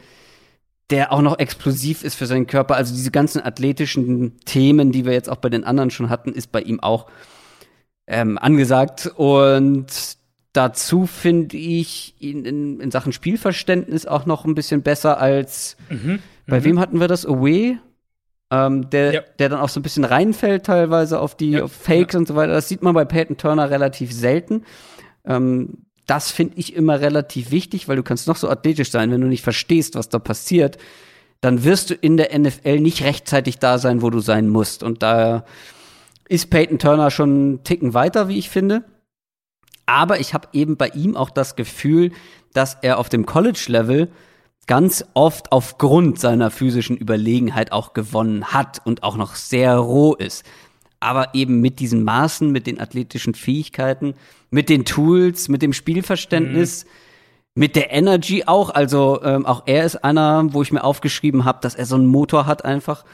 [SPEAKER 1] der auch noch explosiv ist für seinen Körper. Also diese ganzen athletischen Themen, die wir jetzt auch bei den anderen schon hatten, ist bei ihm auch ähm, angesagt. Und dazu finde ich ihn in, in Sachen Spielverständnis auch noch ein bisschen besser als bei wem hatten wir das? Away? Ähm, der,
[SPEAKER 2] Ja.
[SPEAKER 1] der dann auch so ein bisschen reinfällt teilweise auf die
[SPEAKER 2] Ja,
[SPEAKER 1] auf Fakes und so weiter. Das sieht man bei Peyton Turner relativ selten. Ähm, das finde ich immer relativ wichtig, weil du kannst noch so athletisch sein, wenn du nicht verstehst, was da passiert, dann wirst du in der NFL nicht rechtzeitig da sein, wo du sein musst. Und da ist Peyton Turner schon einen Ticken weiter, wie ich finde. Aber ich habe eben bei ihm auch das Gefühl, dass er auf dem College-Level ganz oft aufgrund seiner physischen Überlegenheit auch gewonnen hat und auch noch sehr roh ist. Aber eben mit diesen Maßen, mit den athletischen Fähigkeiten, mit den Tools, mit dem Spielverständnis mit der Energy auch. Also ähm, auch er ist einer, wo ich mir aufgeschrieben habe, dass er so einen Motor hat einfach,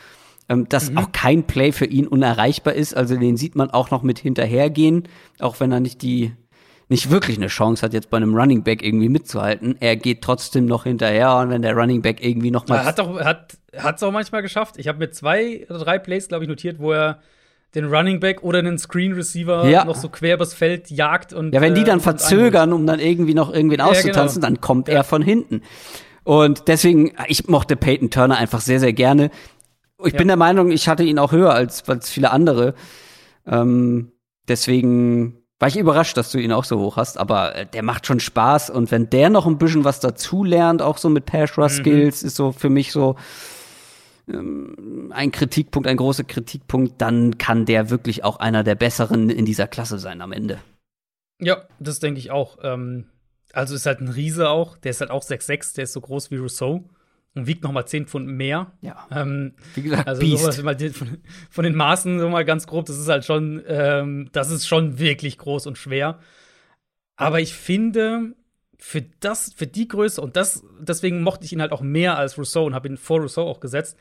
[SPEAKER 1] ähm, dass mhm. auch kein Play für ihn unerreichbar ist. Also den sieht man auch noch mit hinterhergehen, auch wenn er nicht die nicht wirklich eine Chance hat, jetzt bei einem Running Back irgendwie mitzuhalten. Er geht trotzdem noch hinterher und wenn der Running Back irgendwie noch mal.
[SPEAKER 2] Er hat doch, hat, hat's auch manchmal geschafft. Ich habe mir zwei oder drei Plays, glaube ich, notiert, wo er den Running Back oder einen Screen Receiver ja. noch so quer übers Feld jagt und.
[SPEAKER 1] Ja, wenn die dann äh, verzögern, um dann irgendwie noch irgendwen auszutanzen, ja, genau. dann kommt ja. er von hinten. Und deswegen, ich mochte Peyton Turner einfach sehr, sehr gerne. Ich bin der Meinung, ich hatte ihn auch höher als, als viele andere. Ähm, deswegen war ich überrascht, dass du ihn auch so hoch hast, aber äh, der macht schon Spaß und wenn der noch ein bisschen was dazu lernt, auch so mit Pass Rush Skills, mhm. ist so für mich so ein Kritikpunkt, ein großer Kritikpunkt, dann kann der wirklich auch einer der besseren in dieser Klasse sein am Ende.
[SPEAKER 2] Ja, das denke ich auch. Ähm, also ist halt ein Riese auch, der ist halt auch 6'6, der ist so groß wie Rousseau und wiegt noch mal 10 Pfund mehr.
[SPEAKER 1] Ja.
[SPEAKER 2] Ähm, Wie gesagt, also sowas, mal von, von, den Maßen so mal ganz grob, das ist halt schon, ähm, das ist schon wirklich groß und schwer. Aber ich finde, für das, für die Größe und das, deswegen mochte ich ihn halt auch mehr als Rousseau und habe ihn vor Rousseau auch gesetzt.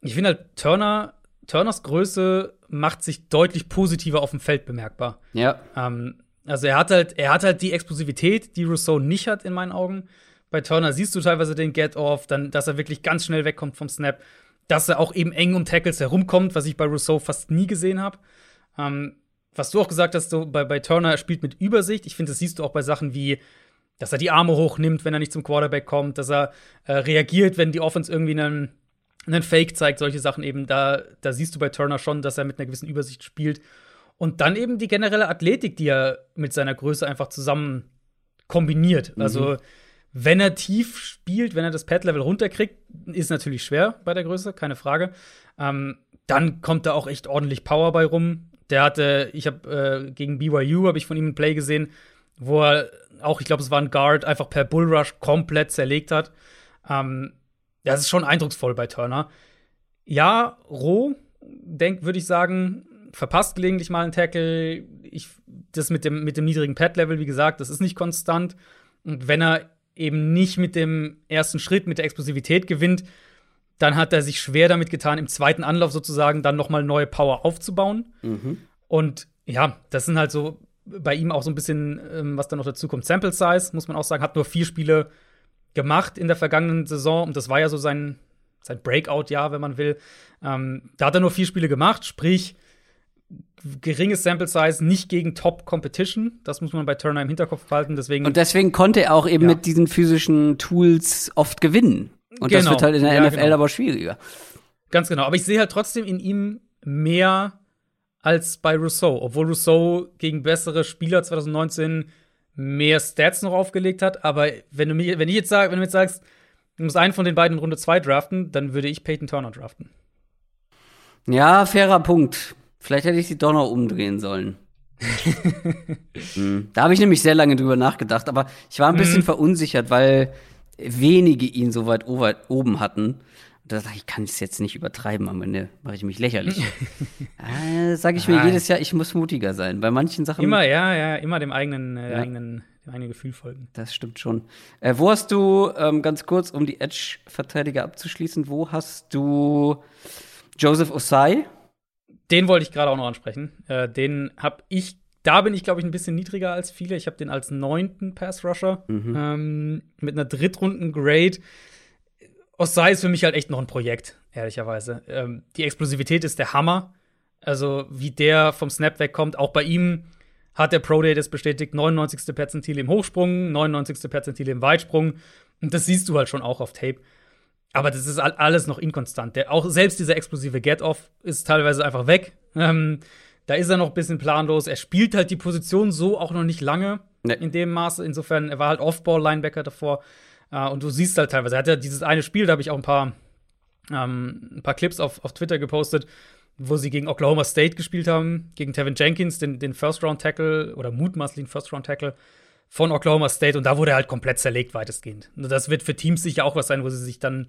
[SPEAKER 2] Ich finde halt Turner, Turners Größe macht sich deutlich positiver auf dem Feld bemerkbar.
[SPEAKER 1] Ja.
[SPEAKER 2] Ähm, also er hat halt, er hat halt die Explosivität, die Rousseau nicht hat in meinen Augen. Bei Turner siehst du teilweise den Get-Off, dann, dass er wirklich ganz schnell wegkommt vom Snap, dass er auch eben eng um Tackles herumkommt, was ich bei Rousseau fast nie gesehen habe. Ähm, was du auch gesagt hast, so bei, bei Turner, er spielt mit Übersicht. Ich finde, das siehst du auch bei Sachen wie, dass er die Arme hochnimmt, wenn er nicht zum Quarterback kommt, dass er äh, reagiert, wenn die Offense irgendwie einen, einen Fake zeigt, solche Sachen eben. Da, da siehst du bei Turner schon, dass er mit einer gewissen Übersicht spielt. Und dann eben die generelle Athletik, die er mit seiner Größe einfach zusammen kombiniert. Mhm. Also wenn er tief spielt, wenn er das Pad-Level runterkriegt, ist natürlich schwer bei der Größe, keine Frage. Ähm, dann kommt da auch echt ordentlich Power bei rum. Der hatte, ich habe äh, gegen BYU habe ich von ihm ein Play gesehen, wo er auch, ich glaube, es war ein Guard, einfach per Bullrush komplett zerlegt hat. Ähm, das ist schon eindrucksvoll bei Turner. Ja, roh, denk, würde ich sagen, verpasst gelegentlich mal einen Tackle. Ich, das mit dem, mit dem niedrigen Pad-Level, wie gesagt, das ist nicht konstant. Und wenn er eben nicht mit dem ersten Schritt, mit der Explosivität gewinnt, dann hat er sich schwer damit getan, im zweiten Anlauf sozusagen dann nochmal neue Power aufzubauen. Mhm. Und ja, das sind halt so bei ihm auch so ein bisschen, ähm, was dann noch dazu kommt, Sample Size, muss man auch sagen, hat nur vier Spiele gemacht in der vergangenen Saison und das war ja so sein, sein Breakout-Jahr, wenn man will. Ähm, da hat er nur vier Spiele gemacht, sprich, geringes Sample Size, nicht gegen Top Competition. Das muss man bei Turner im Hinterkopf behalten. Deswegen
[SPEAKER 1] und deswegen konnte er auch eben ja. mit diesen physischen Tools oft gewinnen. Und genau. das wird halt in der ja, NFL genau. aber schwieriger.
[SPEAKER 2] Ganz genau. Aber ich sehe halt trotzdem in ihm mehr als bei Rousseau. Obwohl Rousseau gegen bessere Spieler 2019 mehr Stats noch aufgelegt hat. Aber wenn du mir, wenn ich jetzt sag, wenn du jetzt sagst, du musst einen von den beiden in Runde 2 draften, dann würde ich Peyton Turner draften.
[SPEAKER 1] Ja, fairer Punkt. Vielleicht hätte ich sie doch noch umdrehen sollen. hm. Da habe ich nämlich sehr lange drüber nachgedacht, aber ich war ein bisschen mhm. verunsichert, weil wenige ihn so weit oben hatten. Da ich, ich kann es jetzt nicht übertreiben, am Ende mache ich mich lächerlich. äh, Sage ich mir ah. jedes Jahr, ich muss mutiger sein. Bei manchen Sachen.
[SPEAKER 2] Immer, ja, ja, immer dem eigenen, äh, ja. eigenen, dem eigenen Gefühl folgen.
[SPEAKER 1] Das stimmt schon. Äh, wo hast du, ähm, ganz kurz, um die Edge-Verteidiger abzuschließen, wo hast du Joseph Osai?
[SPEAKER 2] Den wollte ich gerade auch noch ansprechen. Äh, den habe ich, da bin ich, glaube ich, ein bisschen niedriger als viele. Ich habe den als neunten Pass-Rusher mhm. ähm, mit einer Drittrunden-Grade. Osai ist für mich halt echt noch ein Projekt, ehrlicherweise. Ähm, die Explosivität ist der Hammer. Also, wie der vom Snap wegkommt, auch bei ihm hat der Pro Day das bestätigt: 99. Perzentil im Hochsprung, 99. Perzentil im Weitsprung. Und das siehst du halt schon auch auf Tape. Aber das ist alles noch inkonstant. Der, auch selbst dieser explosive Get-Off ist teilweise einfach weg. Ähm, da ist er noch ein bisschen planlos. Er spielt halt die Position so auch noch nicht lange nee. in dem Maße. Insofern, er war halt Off-Ball-Linebacker davor. Äh, und du siehst halt teilweise, er hat ja dieses eine Spiel, da habe ich auch ein paar, ähm, ein paar Clips auf, auf Twitter gepostet, wo sie gegen Oklahoma State gespielt haben, gegen Tevin Jenkins, den, den First-Round-Tackle oder mutmaßlichen First-Round-Tackle von Oklahoma State und da wurde er halt komplett zerlegt, weitestgehend. Und das wird für Teams sicher auch was sein, wo sie sich dann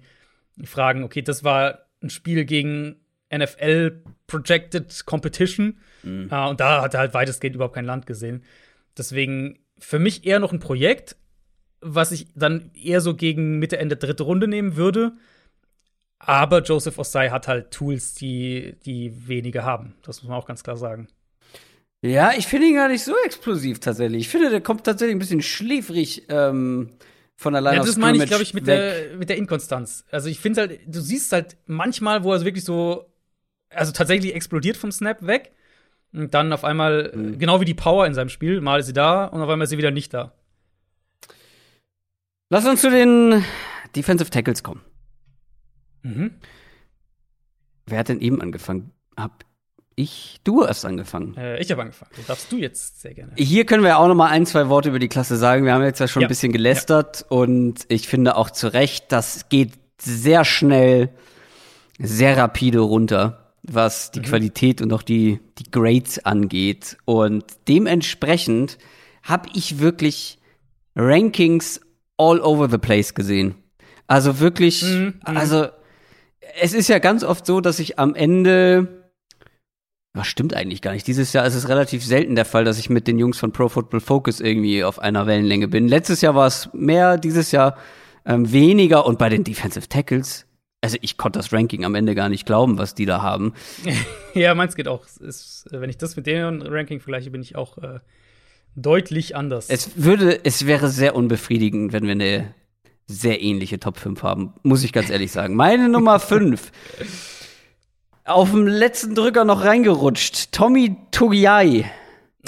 [SPEAKER 2] fragen, okay, das war ein Spiel gegen NFL Projected Competition mhm. uh, und da hat er halt weitestgehend überhaupt kein Land gesehen. Deswegen für mich eher noch ein Projekt. Was ich dann eher so gegen Mitte, Ende dritte Runde nehmen würde. Aber Joseph Osai hat halt Tools, die, die wenige haben. Das muss man auch ganz klar sagen.
[SPEAKER 1] Ja, ich finde ihn gar nicht so explosiv tatsächlich. Ich finde, der kommt tatsächlich ein bisschen schläfrig ähm, von alleine.
[SPEAKER 2] Ja, das meine ich, glaube ich, mit der, mit der Inkonstanz. Also ich finde halt, du siehst halt manchmal, wo er wirklich so, also tatsächlich explodiert vom Snap weg. Und dann auf einmal, mhm. genau wie die Power in seinem Spiel, mal ist sie da und auf einmal ist sie wieder nicht da.
[SPEAKER 1] Lass uns zu den Defensive Tackles kommen. Mhm. Wer hat denn eben angefangen? Hab ich, du hast angefangen.
[SPEAKER 2] Äh, ich habe angefangen. Das darfst du jetzt sehr gerne.
[SPEAKER 1] Hier können wir ja auch noch mal ein, zwei Worte über die Klasse sagen. Wir haben jetzt ja schon ja. ein bisschen gelästert ja. und ich finde auch zu Recht, das geht sehr schnell, sehr rapide runter, was die mhm. Qualität und auch die, die Grades angeht. Und dementsprechend habe ich wirklich Rankings all over the place gesehen. Also wirklich, mhm. mhm. also es ist ja ganz oft so, dass ich am Ende, was stimmt eigentlich gar nicht. Dieses Jahr ist es relativ selten der Fall, dass ich mit den Jungs von Pro Football Focus irgendwie auf einer Wellenlänge bin. Letztes Jahr war es mehr, dieses Jahr ähm, weniger und bei den Defensive Tackles, also ich konnte das Ranking am Ende gar nicht glauben, was die da haben.
[SPEAKER 2] ja, meins geht auch. Ist, wenn ich das mit dem Ranking vergleiche, bin ich auch äh, deutlich anders.
[SPEAKER 1] Es würde, es wäre sehr unbefriedigend, wenn wir eine sehr ähnliche Top 5 haben, muss ich ganz ehrlich sagen. Meine Nummer 5. Auf dem letzten Drücker noch reingerutscht. Tommy Togiai.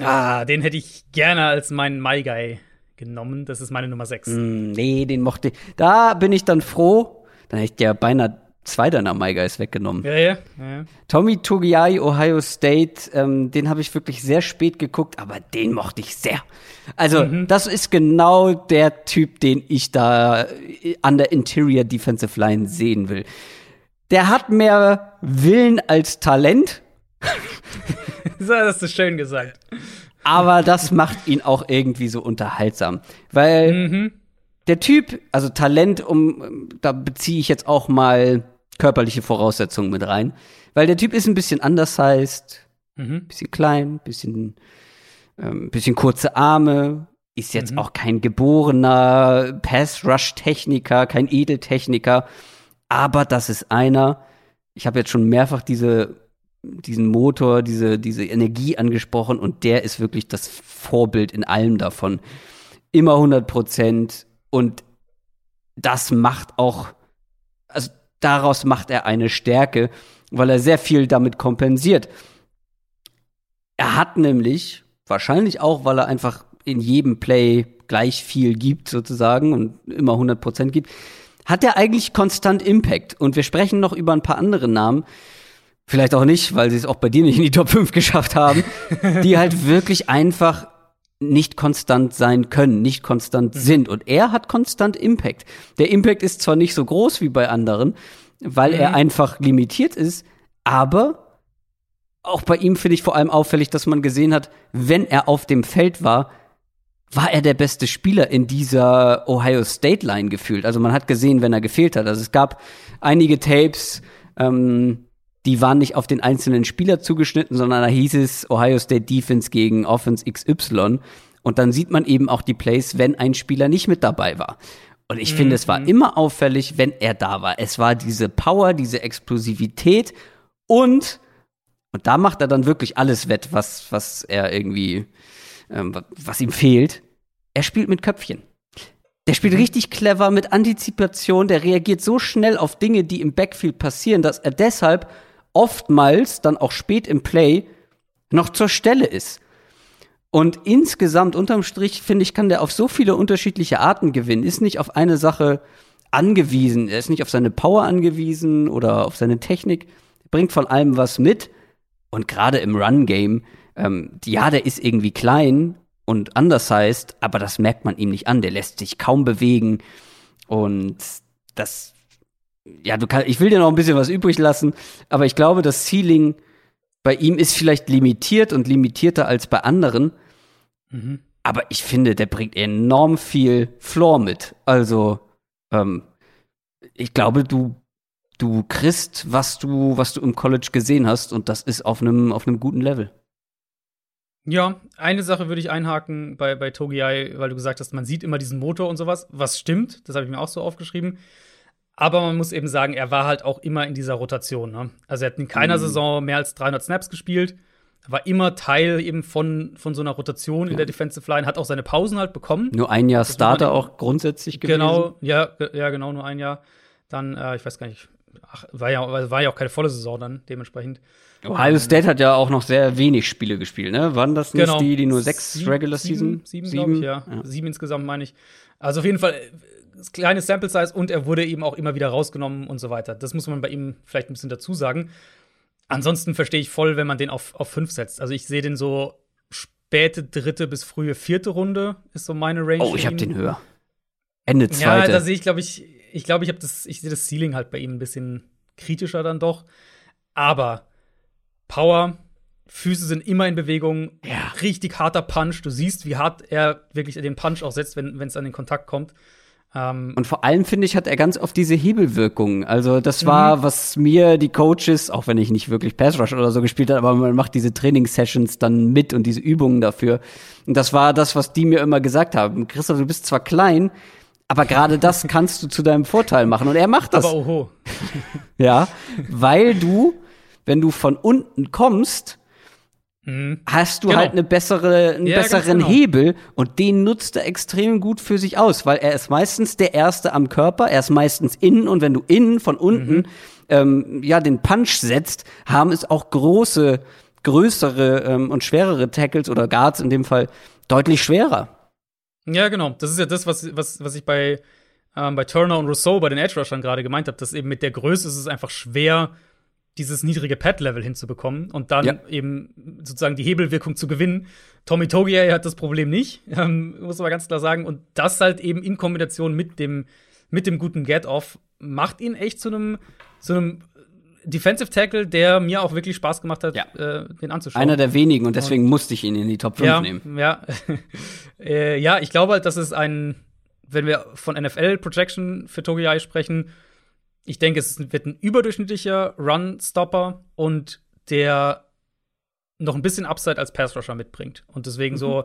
[SPEAKER 2] Ah, den hätte ich gerne als meinen My Guy genommen. Das ist meine Nummer 6.
[SPEAKER 1] Mm, nee, den mochte ich. Da bin ich dann froh. Dann hätte ich ja beinahe zwei deiner My Guys weggenommen.
[SPEAKER 2] Ja, ja. ja.
[SPEAKER 1] Tommy Togiai, Ohio State, ähm, den habe ich wirklich sehr spät geguckt, aber den mochte ich sehr. Also, mhm. das ist genau der Typ, den ich da äh, an der Interior Defensive Line sehen will. Der hat mehr Willen als Talent.
[SPEAKER 2] das hast du schön gesagt.
[SPEAKER 1] Aber das macht ihn auch irgendwie so unterhaltsam. Weil mhm. der Typ, also Talent, um, da beziehe ich jetzt auch mal körperliche Voraussetzungen mit rein. Weil der Typ ist ein bisschen undersized, mhm. bisschen klein, bisschen, ähm, bisschen kurze Arme, ist jetzt mhm. auch kein geborener Pass-Rush-Techniker, kein Edeltechniker, aber das ist einer, ich habe jetzt schon mehrfach diese, diesen Motor, diese, diese Energie angesprochen und der ist wirklich das Vorbild in allem davon. Immer 100 Prozent und das macht auch, daraus macht er eine Stärke, weil er sehr viel damit kompensiert. Er hat nämlich, wahrscheinlich auch, weil er einfach in jedem Play gleich viel gibt sozusagen und immer 100% gibt, hat er eigentlich konstant Impact. Und wir sprechen noch über ein paar andere Namen, vielleicht auch nicht, weil sie es auch bei dir nicht in die Top 5 geschafft haben, die halt wirklich einfach nicht konstant sein können, nicht konstant mhm. sind. Und er hat konstant Impact. Der Impact ist zwar nicht so groß wie bei anderen, weil mhm. er einfach limitiert ist, aber auch bei ihm finde ich vor allem auffällig, dass man gesehen hat, wenn er auf dem Feld war, war er der beste Spieler in dieser Ohio State Line gefühlt. Also man hat gesehen, wenn er gefehlt hat. Also es gab einige Tapes, ähm, die waren nicht auf den einzelnen Spieler zugeschnitten, sondern da hieß es Ohio State Defense gegen Offense XY. Und dann sieht man eben auch die Plays, wenn ein Spieler nicht mit dabei war. Und ich mhm. finde, es war mhm. immer auffällig, wenn er da war. Es war diese Power, diese Explosivität und, und da macht er dann wirklich alles wett, was, was er irgendwie, ähm, was ihm fehlt. Er spielt mit Köpfchen. Der spielt mhm. richtig clever mit Antizipation, der reagiert so schnell auf Dinge, die im Backfield passieren, dass er deshalb oftmals dann auch spät im Play noch zur Stelle ist. Und insgesamt, unterm Strich, finde ich, kann der auf so viele unterschiedliche Arten gewinnen. Ist nicht auf eine Sache angewiesen. Er ist nicht auf seine Power angewiesen oder auf seine Technik. Bringt von allem was mit. Und gerade im Run-Game, ähm, ja, der ist irgendwie klein und undersized, aber das merkt man ihm nicht an. Der lässt sich kaum bewegen. Und das ja, du kannst, ich will dir noch ein bisschen was übrig lassen, aber ich glaube, das Ceiling bei ihm ist vielleicht limitiert und limitierter als bei anderen. Mhm. Aber ich finde, der bringt enorm viel Floor mit. Also, ähm, ich glaube, du, du kriegst, was du, was du im College gesehen hast, und das ist auf einem, auf einem guten Level.
[SPEAKER 2] Ja, eine Sache würde ich einhaken bei, bei Togiai, weil du gesagt hast, man sieht immer diesen Motor und sowas, was stimmt, das habe ich mir auch so aufgeschrieben. Aber man muss eben sagen, er war halt auch immer in dieser Rotation. Ne? Also er hat in keiner mhm. Saison mehr als 300 Snaps gespielt. War immer Teil eben von, von so einer Rotation ja. in der Defensive Line, hat auch seine Pausen halt bekommen.
[SPEAKER 1] Nur ein Jahr Starter auch grundsätzlich
[SPEAKER 2] gewesen. Genau, ja, ja, genau, nur ein Jahr. Dann, äh, ich weiß gar nicht, ach, war ja, war ja auch keine volle Saison dann dementsprechend.
[SPEAKER 1] Ohio State hat ja auch noch sehr wenig Spiele gespielt, ne? Waren das nicht genau. die, die nur sechs sieben, Regular Season?
[SPEAKER 2] Sieben, sieben, sieben? Ich, ja. ja. Sieben insgesamt, meine ich. Also auf jeden Fall kleine Sample Size und er wurde eben auch immer wieder rausgenommen und so weiter. Das muss man bei ihm vielleicht ein bisschen dazu sagen. Ansonsten verstehe ich voll, wenn man den auf, auf fünf setzt. Also ich sehe den so späte dritte bis frühe vierte Runde ist so meine Range.
[SPEAKER 1] Oh, ich habe den höher. Ende zweite.
[SPEAKER 2] Ja, da sehe ich, glaube ich, ich glaube, ich habe das, ich sehe das Ceiling halt bei ihm ein bisschen kritischer dann doch. Aber Power, Füße sind immer in Bewegung, ja. richtig harter Punch. Du siehst, wie hart er wirklich den Punch auch setzt, wenn es an den Kontakt kommt.
[SPEAKER 1] Ähm, und vor allem, finde ich, hat er ganz oft diese Hebelwirkung. Also, das war, mhm. was mir die Coaches, auch wenn ich nicht wirklich Pass Rush oder so gespielt habe, aber man macht diese Trainingssessions dann mit und diese Übungen dafür. Und das war das, was die mir immer gesagt haben. Christoph, du bist zwar klein, aber gerade das kannst du zu deinem Vorteil machen. Und er macht das.
[SPEAKER 2] Aber oho.
[SPEAKER 1] ja, weil du, wenn du von unten kommst, Mhm. hast du genau. halt eine bessere, einen ja, besseren genau. Hebel und den nutzt er extrem gut für sich aus, weil er ist meistens der Erste am Körper, er ist meistens innen und wenn du innen von unten mhm. ähm, ja den Punch setzt, haben es auch große, größere ähm, und schwerere Tackles oder Guards in dem Fall deutlich schwerer.
[SPEAKER 2] Ja, genau. Das ist ja das, was, was, was ich bei, ähm, bei Turner und Rousseau bei den Edge Rushern gerade gemeint habe, dass eben mit der Größe ist es einfach schwer, dieses niedrige Pad-Level hinzubekommen und dann ja. eben sozusagen die Hebelwirkung zu gewinnen. Tommy Togiai hat das Problem nicht, ähm, muss man ganz klar sagen. Und das halt eben in Kombination mit dem, mit dem guten Get-Off macht ihn echt zu einem, zu einem Defensive Tackle, der mir auch wirklich Spaß gemacht hat, ja. äh, den anzuschauen.
[SPEAKER 1] Einer der wenigen und deswegen und, musste ich ihn in die Top 5
[SPEAKER 2] ja,
[SPEAKER 1] nehmen.
[SPEAKER 2] Ja, äh, ja, ich glaube halt, dass es ein, wenn wir von NFL-Projection für Togiai sprechen, ich denke, es wird ein überdurchschnittlicher Run-Stopper und der noch ein bisschen Upside als Pass-Rusher mitbringt. Und deswegen mhm. so,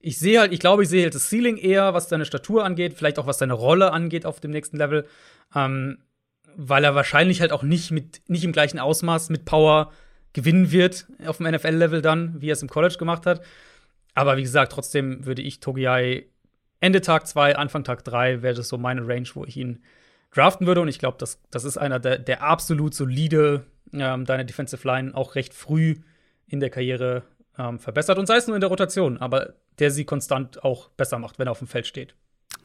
[SPEAKER 2] ich sehe halt, ich glaube, ich sehe halt das Ceiling eher, was seine Statur angeht, vielleicht auch was seine Rolle angeht auf dem nächsten Level. Ähm, weil er wahrscheinlich halt auch nicht mit, nicht im gleichen Ausmaß mit Power gewinnen wird auf dem NFL-Level dann, wie er es im College gemacht hat. Aber wie gesagt, trotzdem würde ich Togiai Ende Tag 2, Anfang Tag 3 wäre das so meine Range, wo ich ihn draften würde. Und ich glaube, das, das ist einer, der, der absolut solide ähm, deine Defensive Line auch recht früh in der Karriere ähm, verbessert. Und sei es nur in der Rotation, aber der sie konstant auch besser macht, wenn er auf dem Feld steht.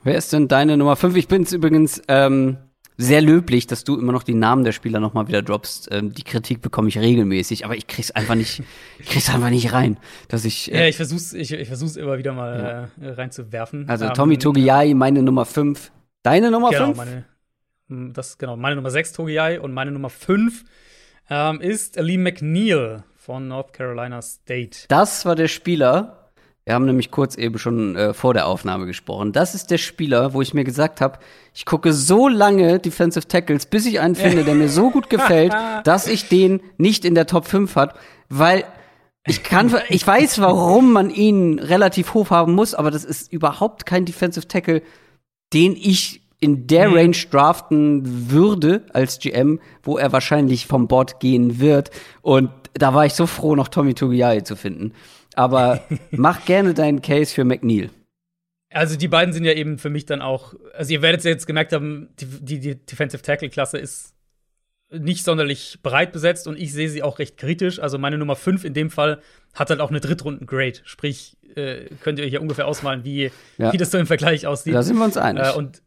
[SPEAKER 1] Wer ist denn deine Nummer 5? Ich bin es übrigens ähm, sehr löblich, dass du immer noch die Namen der Spieler noch mal wieder droppst. Ähm, die Kritik bekomme ich regelmäßig, aber ich krieg's einfach nicht, ich krieg's einfach nicht rein, dass ich.
[SPEAKER 2] Äh, ja, ich versuch's, ich, ich versuch's immer wieder mal ja. äh, reinzuwerfen.
[SPEAKER 1] Also Tommy ähm, Togiai, meine Nummer 5. Deine Nummer 5?
[SPEAKER 2] Genau, meine, hm, das genau, meine Nummer 6 Togiai und meine Nummer 5 ähm, ist Lee McNeil von North Carolina State.
[SPEAKER 1] Das war der Spieler. Wir haben nämlich kurz eben schon äh, vor der Aufnahme gesprochen. Das ist der Spieler, wo ich mir gesagt habe, ich gucke so lange Defensive Tackles, bis ich einen finde, der mir so gut gefällt, dass ich den nicht in der Top 5 hat, weil ich kann, ich weiß, warum man ihn relativ hoch haben muss, aber das ist überhaupt kein Defensive Tackle, den ich in der mhm. Range draften würde als GM, wo er wahrscheinlich vom Board gehen wird. Und da war ich so froh, noch Tommy Togiai zu finden. Aber mach gerne deinen Case für McNeil.
[SPEAKER 2] Also die beiden sind ja eben für mich dann auch, also ihr werdet es ja jetzt gemerkt haben, die, die, die Defensive Tackle Klasse ist nicht sonderlich breit besetzt und ich sehe sie auch recht kritisch. Also meine Nummer 5 in dem Fall hat halt auch eine Drittrunden-Grade. Sprich, äh, könnt ihr euch ja ungefähr ausmalen, wie, ja. wie das so im Vergleich aussieht.
[SPEAKER 1] Da sind wir uns einig.
[SPEAKER 2] Äh, und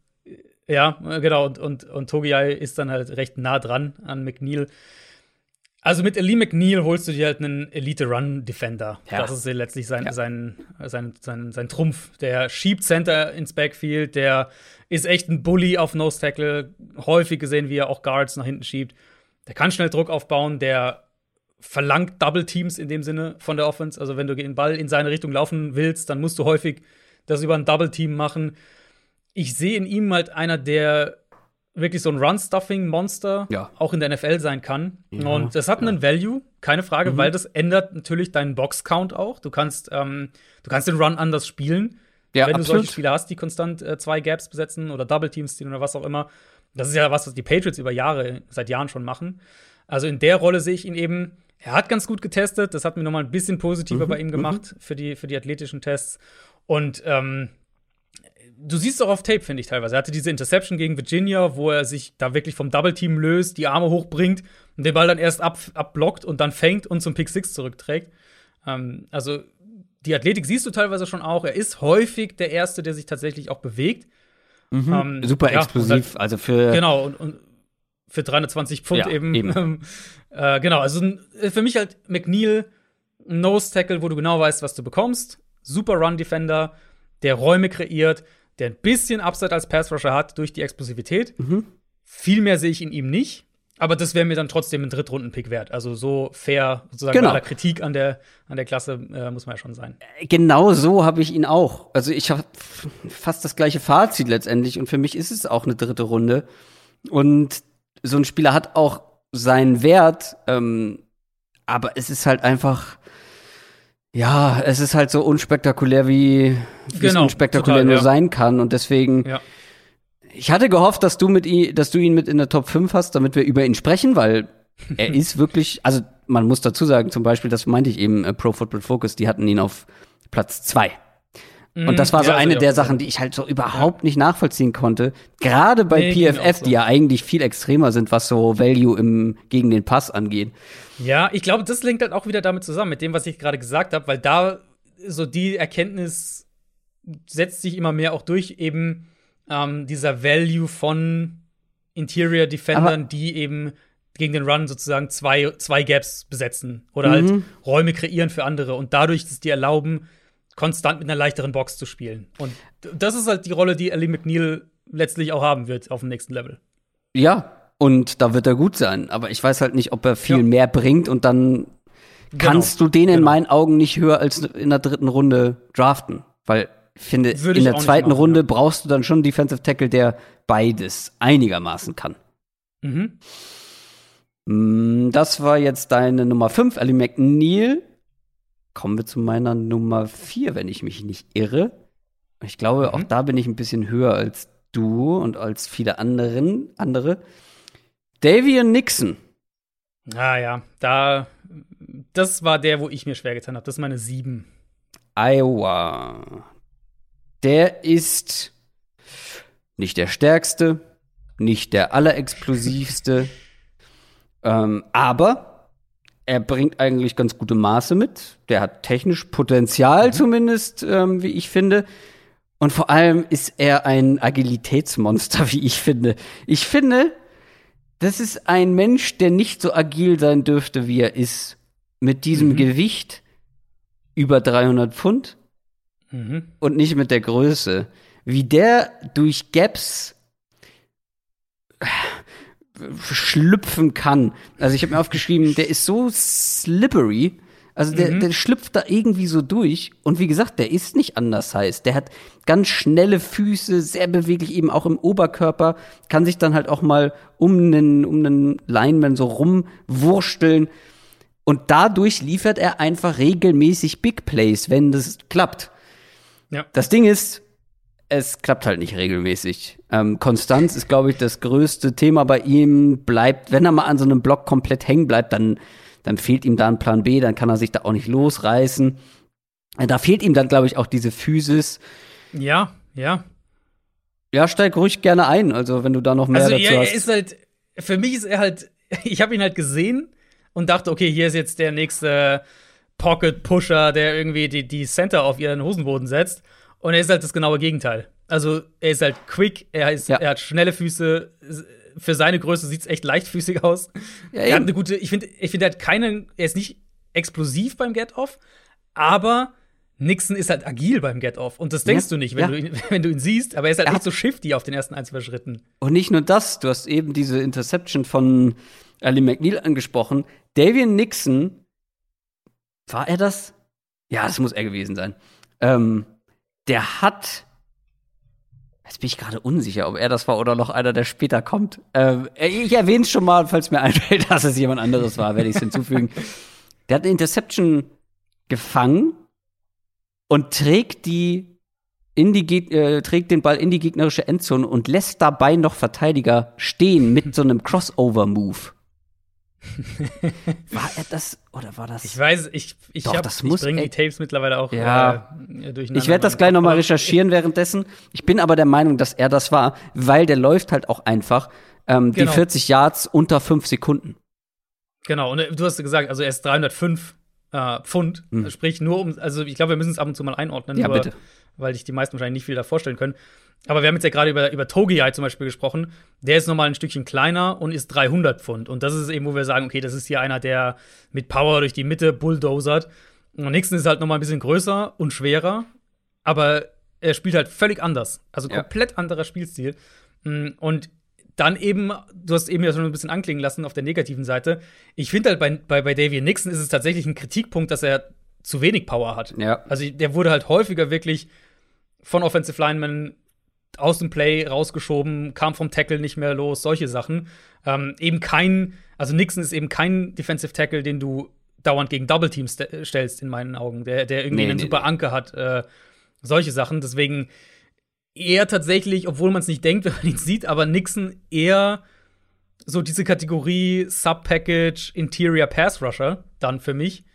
[SPEAKER 2] ja, genau. Und, und, und Togiai ist dann halt recht nah dran an McNeil. Also mit Lee McNeil holst du dir halt einen Elite-Run-Defender. Ja. Das ist letztlich sein, ja. sein, sein, sein, sein Trumpf. Der schiebt Center ins Backfield, der ist echt ein Bully auf Nose-Tackle. Häufig gesehen, wie er auch Guards nach hinten schiebt. Der kann schnell Druck aufbauen, der verlangt Double Teams in dem Sinne von der Offense. Also wenn du den Ball in seine Richtung laufen willst, dann musst du häufig das über ein Double Team machen ich sehe in ihm halt einer, der wirklich so ein Run-Stuffing-Monster
[SPEAKER 1] Ja.
[SPEAKER 2] auch in der NFL sein kann.
[SPEAKER 1] Ja,
[SPEAKER 2] und das hat einen Value, keine Frage,
[SPEAKER 1] Mhm.
[SPEAKER 2] weil das ändert natürlich deinen Box-Count auch. Du kannst, ähm, du kannst den Run anders spielen.
[SPEAKER 1] Ja,
[SPEAKER 2] wenn du
[SPEAKER 1] absolut.
[SPEAKER 2] solche Spieler hast, die konstant äh, zwei Gaps besetzen oder Double Teams ziehen oder was auch immer. Das ist ja was, was die Patriots über Jahre, seit Jahren schon machen. Also in der Rolle sehe ich ihn eben. Er hat ganz gut getestet. Das hat mir nochmal ein bisschen positiver
[SPEAKER 1] Mhm,
[SPEAKER 2] bei ihm gemacht für die, für die athletischen Tests. Und ähm, du siehst auch auf Tape, finde ich teilweise. Er hatte diese Interception gegen Virginia, wo er sich da wirklich vom Double Team löst, die Arme hochbringt und den Ball dann erst ab, abblockt und dann fängt und zum Pick Six zurückträgt. Ähm, also die Athletik siehst du teilweise schon auch. Er ist häufig der Erste, der sich tatsächlich auch bewegt. Ähm,
[SPEAKER 1] Super
[SPEAKER 2] ja,
[SPEAKER 1] explosiv. also für
[SPEAKER 2] Genau, und, und für 320 Pfund
[SPEAKER 1] Ja,
[SPEAKER 2] eben.
[SPEAKER 1] eben.
[SPEAKER 2] Äh, genau, also für mich halt McNeil, Nose Tackle, wo du genau weißt, was du bekommst. Super Run Defender, der Räume kreiert, der ein bisschen Upside als Pass Rusher hat durch die Explosivität.
[SPEAKER 1] Mhm.
[SPEAKER 2] Viel mehr sehe ich in ihm nicht. Aber das wäre mir dann trotzdem ein Drittrunden-Pick wert. Also so fair, sozusagen
[SPEAKER 1] Genau.
[SPEAKER 2] bei aller Kritik an der, an der Klasse äh, muss man ja schon sein.
[SPEAKER 1] genau so habe ich ihn auch. Also ich habe fast das gleiche Fazit letztendlich und für mich ist es auch eine dritte Runde. Und so ein Spieler hat auch seinen Wert, ähm, aber es ist halt einfach, ja, es ist halt so unspektakulär, wie wie es
[SPEAKER 2] Genau,
[SPEAKER 1] unspektakulär
[SPEAKER 2] total,
[SPEAKER 1] nur
[SPEAKER 2] ja.
[SPEAKER 1] sein kann. Und deswegen,
[SPEAKER 2] Ja.
[SPEAKER 1] ich hatte gehofft, dass du mit ihm, dass du ihn mit in der Top 5 hast, damit wir über ihn sprechen, weil er ist wirklich, also man muss dazu sagen, zum Beispiel, das meinte ich eben, äh, Pro Football Focus, die hatten ihn auf Platz zwei. Und das war so.
[SPEAKER 2] Ja,
[SPEAKER 1] eine
[SPEAKER 2] also
[SPEAKER 1] der Sachen, die ich halt so überhaupt nicht nachvollziehen konnte. Gerade bei
[SPEAKER 2] Nee,
[SPEAKER 1] PFF,
[SPEAKER 2] so.
[SPEAKER 1] die ja eigentlich viel extremer sind, was so Value im, gegen den Pass angeht.
[SPEAKER 2] Ja, ich glaube, das lenkt halt auch wieder damit zusammen, mit dem, was ich gerade gesagt habe, weil da so die Erkenntnis setzt sich immer mehr auch durch, eben ähm, dieser Value von Interior Defendern,
[SPEAKER 1] Aber-
[SPEAKER 2] die eben gegen den Run sozusagen zwei, zwei Gaps besetzen oder
[SPEAKER 1] Mhm.
[SPEAKER 2] halt Räume kreieren für andere und dadurch es dir erlauben, konstant mit einer leichteren Box zu spielen. Und das ist halt die Rolle, die Ellie McNeil letztlich auch haben wird auf dem nächsten Level.
[SPEAKER 1] Ja, und da wird er gut sein. Aber ich weiß halt nicht, ob er viel
[SPEAKER 2] Ja.
[SPEAKER 1] mehr bringt und dann kannst du den in
[SPEAKER 2] genau.
[SPEAKER 1] meinen Augen nicht höher als in der dritten Runde draften. Weil ich finde,
[SPEAKER 2] Würde
[SPEAKER 1] in der zweiten
[SPEAKER 2] machen,
[SPEAKER 1] Runde
[SPEAKER 2] ja.
[SPEAKER 1] brauchst du dann schon einen Defensive Tackle, der beides einigermaßen kann.
[SPEAKER 2] Mhm.
[SPEAKER 1] Mm, Das war jetzt deine Nummer 5, Ellie McNeil. Kommen wir zu meiner Nummer 4, wenn ich mich nicht irre. Ich glaube,
[SPEAKER 2] Mhm.
[SPEAKER 1] auch da bin ich ein bisschen höher als du und als viele anderen, andere. Davian Nixon.
[SPEAKER 2] Ah ja, da, das war der, wo ich mir schwer getan habe. Das ist meine sieben.
[SPEAKER 1] Iowa. Der ist nicht der stärkste, nicht der allerexplosivste, ähm, aber er bringt eigentlich ganz gute Maße mit. Der hat technisch Potenzial zumindest, ähm, wie ich finde. Und vor allem ist er ein Agilitätsmonster, wie ich finde. Ich finde, das ist ein Mensch, der nicht so agil sein dürfte, wie er ist. Mit diesem
[SPEAKER 2] Mhm.
[SPEAKER 1] Gewicht über 300 Pfund
[SPEAKER 2] Mhm.
[SPEAKER 1] und nicht mit der Größe. Wie der durch Gaps schlüpfen kann. Also ich habe mir aufgeschrieben, der ist so slippery. Also der,
[SPEAKER 2] Mhm.
[SPEAKER 1] der schlüpft da irgendwie so durch. Und wie gesagt, der ist nicht anders heißt. Der hat ganz schnelle Füße, sehr beweglich eben auch im Oberkörper, kann sich dann halt auch mal um einen, um einen Lineman so rumwursteln. Und dadurch liefert er einfach regelmäßig Big Plays, wenn das klappt.
[SPEAKER 2] Ja.
[SPEAKER 1] Das Ding ist, es klappt halt nicht regelmäßig. Ähm, Konstanz ist, glaube ich, das größte Thema bei ihm. Bleibt, wenn er mal an so einem Block komplett hängen bleibt, dann, dann fehlt ihm da ein Plan B, dann kann er sich da auch nicht losreißen. Äh, Da fehlt ihm dann, glaube ich, auch diese Physis.
[SPEAKER 2] Ja, ja.
[SPEAKER 1] Ja, steig ruhig gerne ein, also wenn du da noch mehr
[SPEAKER 2] Also
[SPEAKER 1] dazu
[SPEAKER 2] ja, er
[SPEAKER 1] hast.
[SPEAKER 2] ist halt, für mich ist er halt, ich habe ihn halt gesehen und dachte, okay, hier ist jetzt der nächste Pocket-Pusher, der irgendwie die, die Center auf ihren Hosenboden setzt. Und er ist halt das genaue Gegenteil. Also er ist halt quick, er, ist,
[SPEAKER 1] Ja.
[SPEAKER 2] er hat schnelle Füße. Für seine Größe sieht es echt leichtfüßig aus.
[SPEAKER 1] Ja,
[SPEAKER 2] er hat eine gute, ich finde, ich finde, er hat keinen, er ist nicht explosiv beim Get-Off, aber Nixon ist halt agil beim Get-Off. Und das denkst
[SPEAKER 1] Ja,
[SPEAKER 2] du nicht, wenn,
[SPEAKER 1] ja.
[SPEAKER 2] du ihn, wenn du ihn siehst, aber er ist halt
[SPEAKER 1] Er
[SPEAKER 2] nicht so shifty auf den ersten ein, zwei Schritten.
[SPEAKER 1] Und nicht nur das, du hast eben diese Interception von Ali McNeil angesprochen. Davian Nixon, war er das? Ja, das muss er gewesen sein. Ähm, der hat Jetzt bin ich gerade unsicher, ob er das war oder noch einer, der später kommt. Ähm, ich erwähne es schon mal, falls mir einfällt, dass es jemand anderes war, werde ich es hinzufügen. Der hat eine Interception gefangen und trägt die in die äh, trägt den Ball in die gegnerische Endzone und lässt dabei noch Verteidiger stehen mit so einem Crossover-Move. war er das oder war das?
[SPEAKER 2] Ich weiß, ich ich,
[SPEAKER 1] Doch,
[SPEAKER 2] hab,
[SPEAKER 1] das
[SPEAKER 2] ich
[SPEAKER 1] muss
[SPEAKER 2] bringe die Tapes mittlerweile auch
[SPEAKER 1] Ja.
[SPEAKER 2] äh, durcheinander.
[SPEAKER 1] Ich werde das gleich noch mal recherchieren währenddessen. Ich bin aber der Meinung, dass er das war, weil der läuft halt auch einfach ähm,
[SPEAKER 2] Genau.
[SPEAKER 1] die 40 Yards unter 5 Sekunden.
[SPEAKER 2] Genau, und äh, du hast gesagt, also er ist 305 äh, Pfund, sprich nur um, also ich glaube, wir müssen es ab und zu mal einordnen,
[SPEAKER 1] Hm. Ja, bitte.
[SPEAKER 2] weil sich die meisten wahrscheinlich nicht viel da vorstellen können. Aber wir haben jetzt ja gerade über, über Togiai zum Beispiel gesprochen. Der ist nochmal ein Stückchen kleiner und ist 300 Pfund. Und das ist eben, wo wir sagen, okay, das ist hier einer, der mit Power durch die Mitte bulldozert. Und Nixon ist halt nochmal ein bisschen größer und schwerer, aber er spielt halt völlig anders. Also
[SPEAKER 1] Ja.
[SPEAKER 2] komplett anderer Spielstil. Mm, Und dann eben, du hast eben ja schon ein bisschen anklingen lassen auf der negativen Seite. Ich finde halt bei, bei, bei Davian Nixon ist es tatsächlich ein Kritikpunkt, dass er zu wenig Power hat.
[SPEAKER 1] Ja.
[SPEAKER 2] Also der wurde halt häufiger wirklich von Offensive Linemen aus dem Play rausgeschoben, kam vom Tackle nicht mehr los, solche Sachen. Ähm, eben kein, also Nixon ist eben kein Defensive Tackle, den du dauernd gegen Double Teams st stellst, in meinen Augen, der, der irgendwie
[SPEAKER 1] Nee,
[SPEAKER 2] einen
[SPEAKER 1] nee,
[SPEAKER 2] super. Anker hat, äh, solche Sachen. Deswegen eher tatsächlich, obwohl man es nicht denkt, wenn man ihn sieht, aber Nixon eher so diese Kategorie Sub-Package Interior Pass Rusher dann für mich.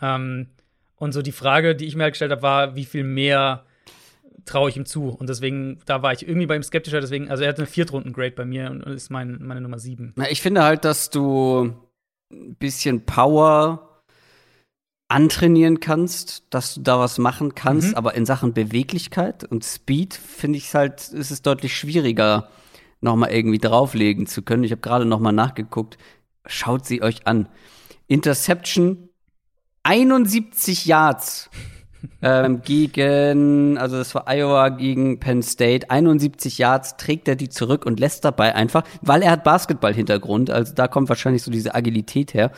[SPEAKER 2] Ähm, und so die Frage, die ich mir halt gestellt habe, war, wie viel mehr traue ich ihm zu? Und deswegen, da war ich irgendwie bei ihm skeptischer. Deswegen, also er hat eine Viertrunden-Grade bei mir und ist mein, meine Nummer sieben.
[SPEAKER 1] Na, ich finde halt, dass du ein bisschen Power antrainieren kannst, dass du da was machen kannst,
[SPEAKER 2] Mhm.
[SPEAKER 1] aber in Sachen Beweglichkeit und Speed finde ich halt, ist es deutlich schwieriger, nochmal irgendwie drauflegen zu können. Ich habe gerade nochmal nachgeguckt. Schaut sie euch an. Interception 71 Yards ähm, gegen, also das war Iowa gegen Penn State, 71 Yards trägt er die zurück und lässt dabei einfach, weil er hat Basketball-Hintergrund, also da kommt wahrscheinlich so diese Agilität her.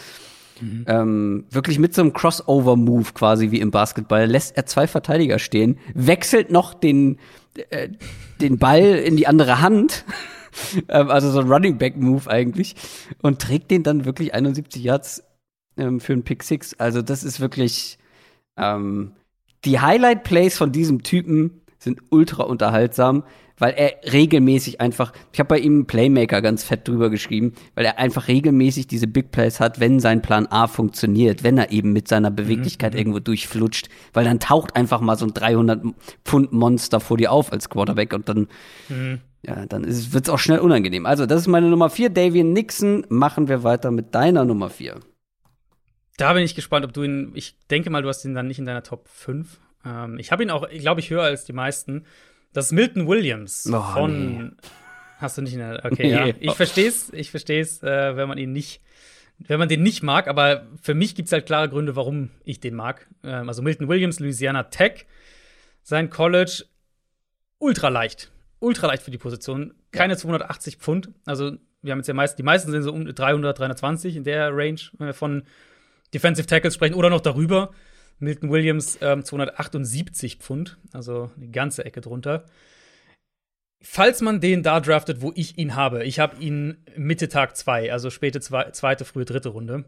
[SPEAKER 1] Ähm, wirklich mit so einem Crossover-Move quasi wie im Basketball lässt er zwei Verteidiger stehen, wechselt noch den, äh, den Ball in die andere Hand, ähm, also so ein Running Back Move eigentlich, und trägt den dann wirklich 71 Yards ähm, für einen Pick Six. Also das ist wirklich ähm, die Highlight Plays von diesem Typen sind ultra unterhaltsam, weil er regelmäßig einfach, ich habe bei ihm einen Playmaker ganz fett drüber geschrieben, weil er einfach regelmäßig diese Big Plays hat, wenn sein Plan A funktioniert, wenn er eben mit seiner Beweglichkeit irgendwo durchflutscht, weil dann taucht einfach mal so ein 300 Pfund Monster vor dir auf als Quarterback und dann ja, dann wird es auch schnell unangenehm. Also, das ist meine Nummer vier, Davian Nixon. Machen wir weiter mit deiner Nummer vier.
[SPEAKER 2] Da bin ich gespannt, ob du ihn, ich denke mal, du hast ihn dann nicht in deiner Top 5. Ähm, ich habe ihn auch, glaube ich, höher als die meisten. Das ist Milton Williams
[SPEAKER 1] Oh,
[SPEAKER 2] von. Hast du nicht in der. Okay,
[SPEAKER 1] Nee.
[SPEAKER 2] ja. Ich versteh's, ich versteh's, äh, wenn man ihn nicht, wenn man den nicht mag, aber für mich gibt's halt klare Gründe, warum ich den mag. Ähm, also Milton Williams, Louisiana Tech, sein College, ultra leicht. Ultra leicht für die Position. Keine 280 Pfund. Also, wir haben jetzt ja meist, die meisten sind so um 300, 320 in der Range, wenn wir von Defensive Tackles sprechen oder noch darüber. Milton Williams ähm, 278 Pfund, also die ganze Ecke drunter. Falls man den da draftet, wo ich ihn habe, ich habe ihn Mitte Tag 2, also späte zwei, zweite, frühe dritte Runde.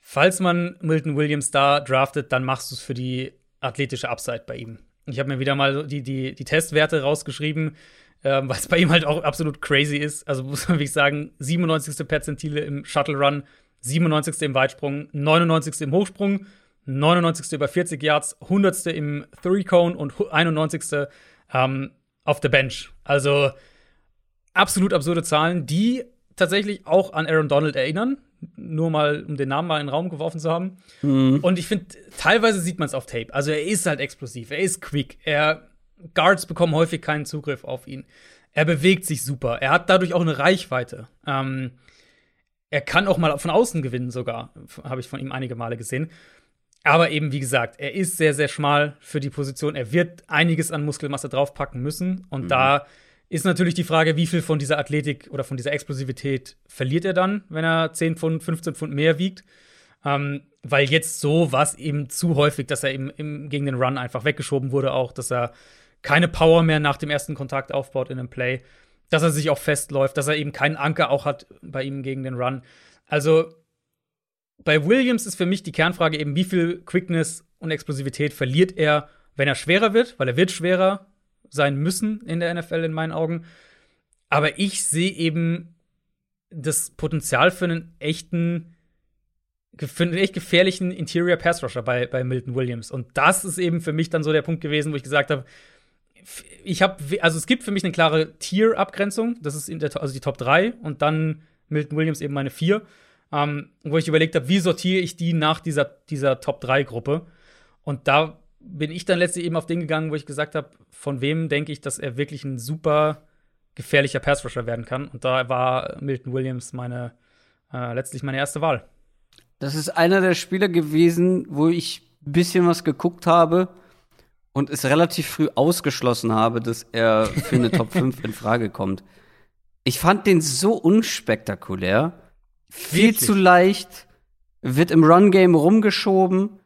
[SPEAKER 2] Falls man Milton Williams da draftet, dann machst du es für die athletische Upside bei ihm. Ich habe mir wieder mal die, die, die Testwerte rausgeschrieben, ähm, was bei ihm halt auch absolut crazy ist. Also muss man wirklich sagen, 97. Perzentile im Shuttle Run, 97. im Weitsprung, 99. im Hochsprung, 99. über 40 Yards, 100. im Three Cone und 91. Ähm, auf der Bench. Also absolut absurde Zahlen, die tatsächlich auch an Aaron Donald erinnern. Nur mal, um den Namen mal in den Raum geworfen zu haben. Und ich finde, teilweise sieht man es auf Tape. Also er ist halt explosiv, er ist quick. Er Guards bekommen häufig keinen Zugriff auf ihn. Er bewegt sich super. Er hat dadurch auch eine Reichweite. Ähm, er kann auch mal von außen gewinnen, sogar. Habe ich von ihm einige Male gesehen. Aber eben, wie gesagt, er ist sehr, sehr schmal für die Position. Er wird einiges an Muskelmasse draufpacken müssen. Und da ist natürlich die Frage, wie viel von dieser Athletik oder von dieser Explosivität verliert er dann, wenn er 10 Pfund, 15 Pfund mehr wiegt. Ähm, weil jetzt so war es eben zu häufig, dass er eben im, gegen den Run einfach weggeschoben wurde, auch, dass er keine Power mehr nach dem ersten Kontakt aufbaut in einem Play, dass er sich auch festläuft, dass er eben keinen Anker auch hat bei ihm gegen den Run. Also bei Williams ist für mich die Kernfrage eben, wie viel Quickness und Explosivität verliert er, wenn er schwerer wird, weil er wird schwerer sein müssen in der NFL in meinen Augen. Aber ich sehe eben das Potenzial für einen echten, für einen echt gefährlichen Interior Pass Rusher bei, bei Milton Williams. Und das ist eben für mich dann so der Punkt gewesen, wo ich gesagt habe, ich habe, also es gibt für mich eine klare Tier-Abgrenzung. Das ist der, also die Top 3 und dann Milton Williams eben meine 4. Ähm, wo ich überlegt habe, wie sortiere ich die nach dieser, dieser Top 3-Gruppe. Und da bin ich dann letztlich eben auf den gegangen, wo ich gesagt habe, von wem denke ich, dass er wirklich ein super gefährlicher Pass-Rusher werden kann. Und da war Milton Williams meine, äh, letztlich meine erste Wahl.
[SPEAKER 1] Das ist einer der Spieler gewesen, wo ich ein bisschen was geguckt habe und es relativ früh ausgeschlossen habe, dass er für eine Top 5 in Frage kommt. Ich fand den so unspektakulär, viel Wirklich? zu leicht, wird im Run-Game rumgeschoben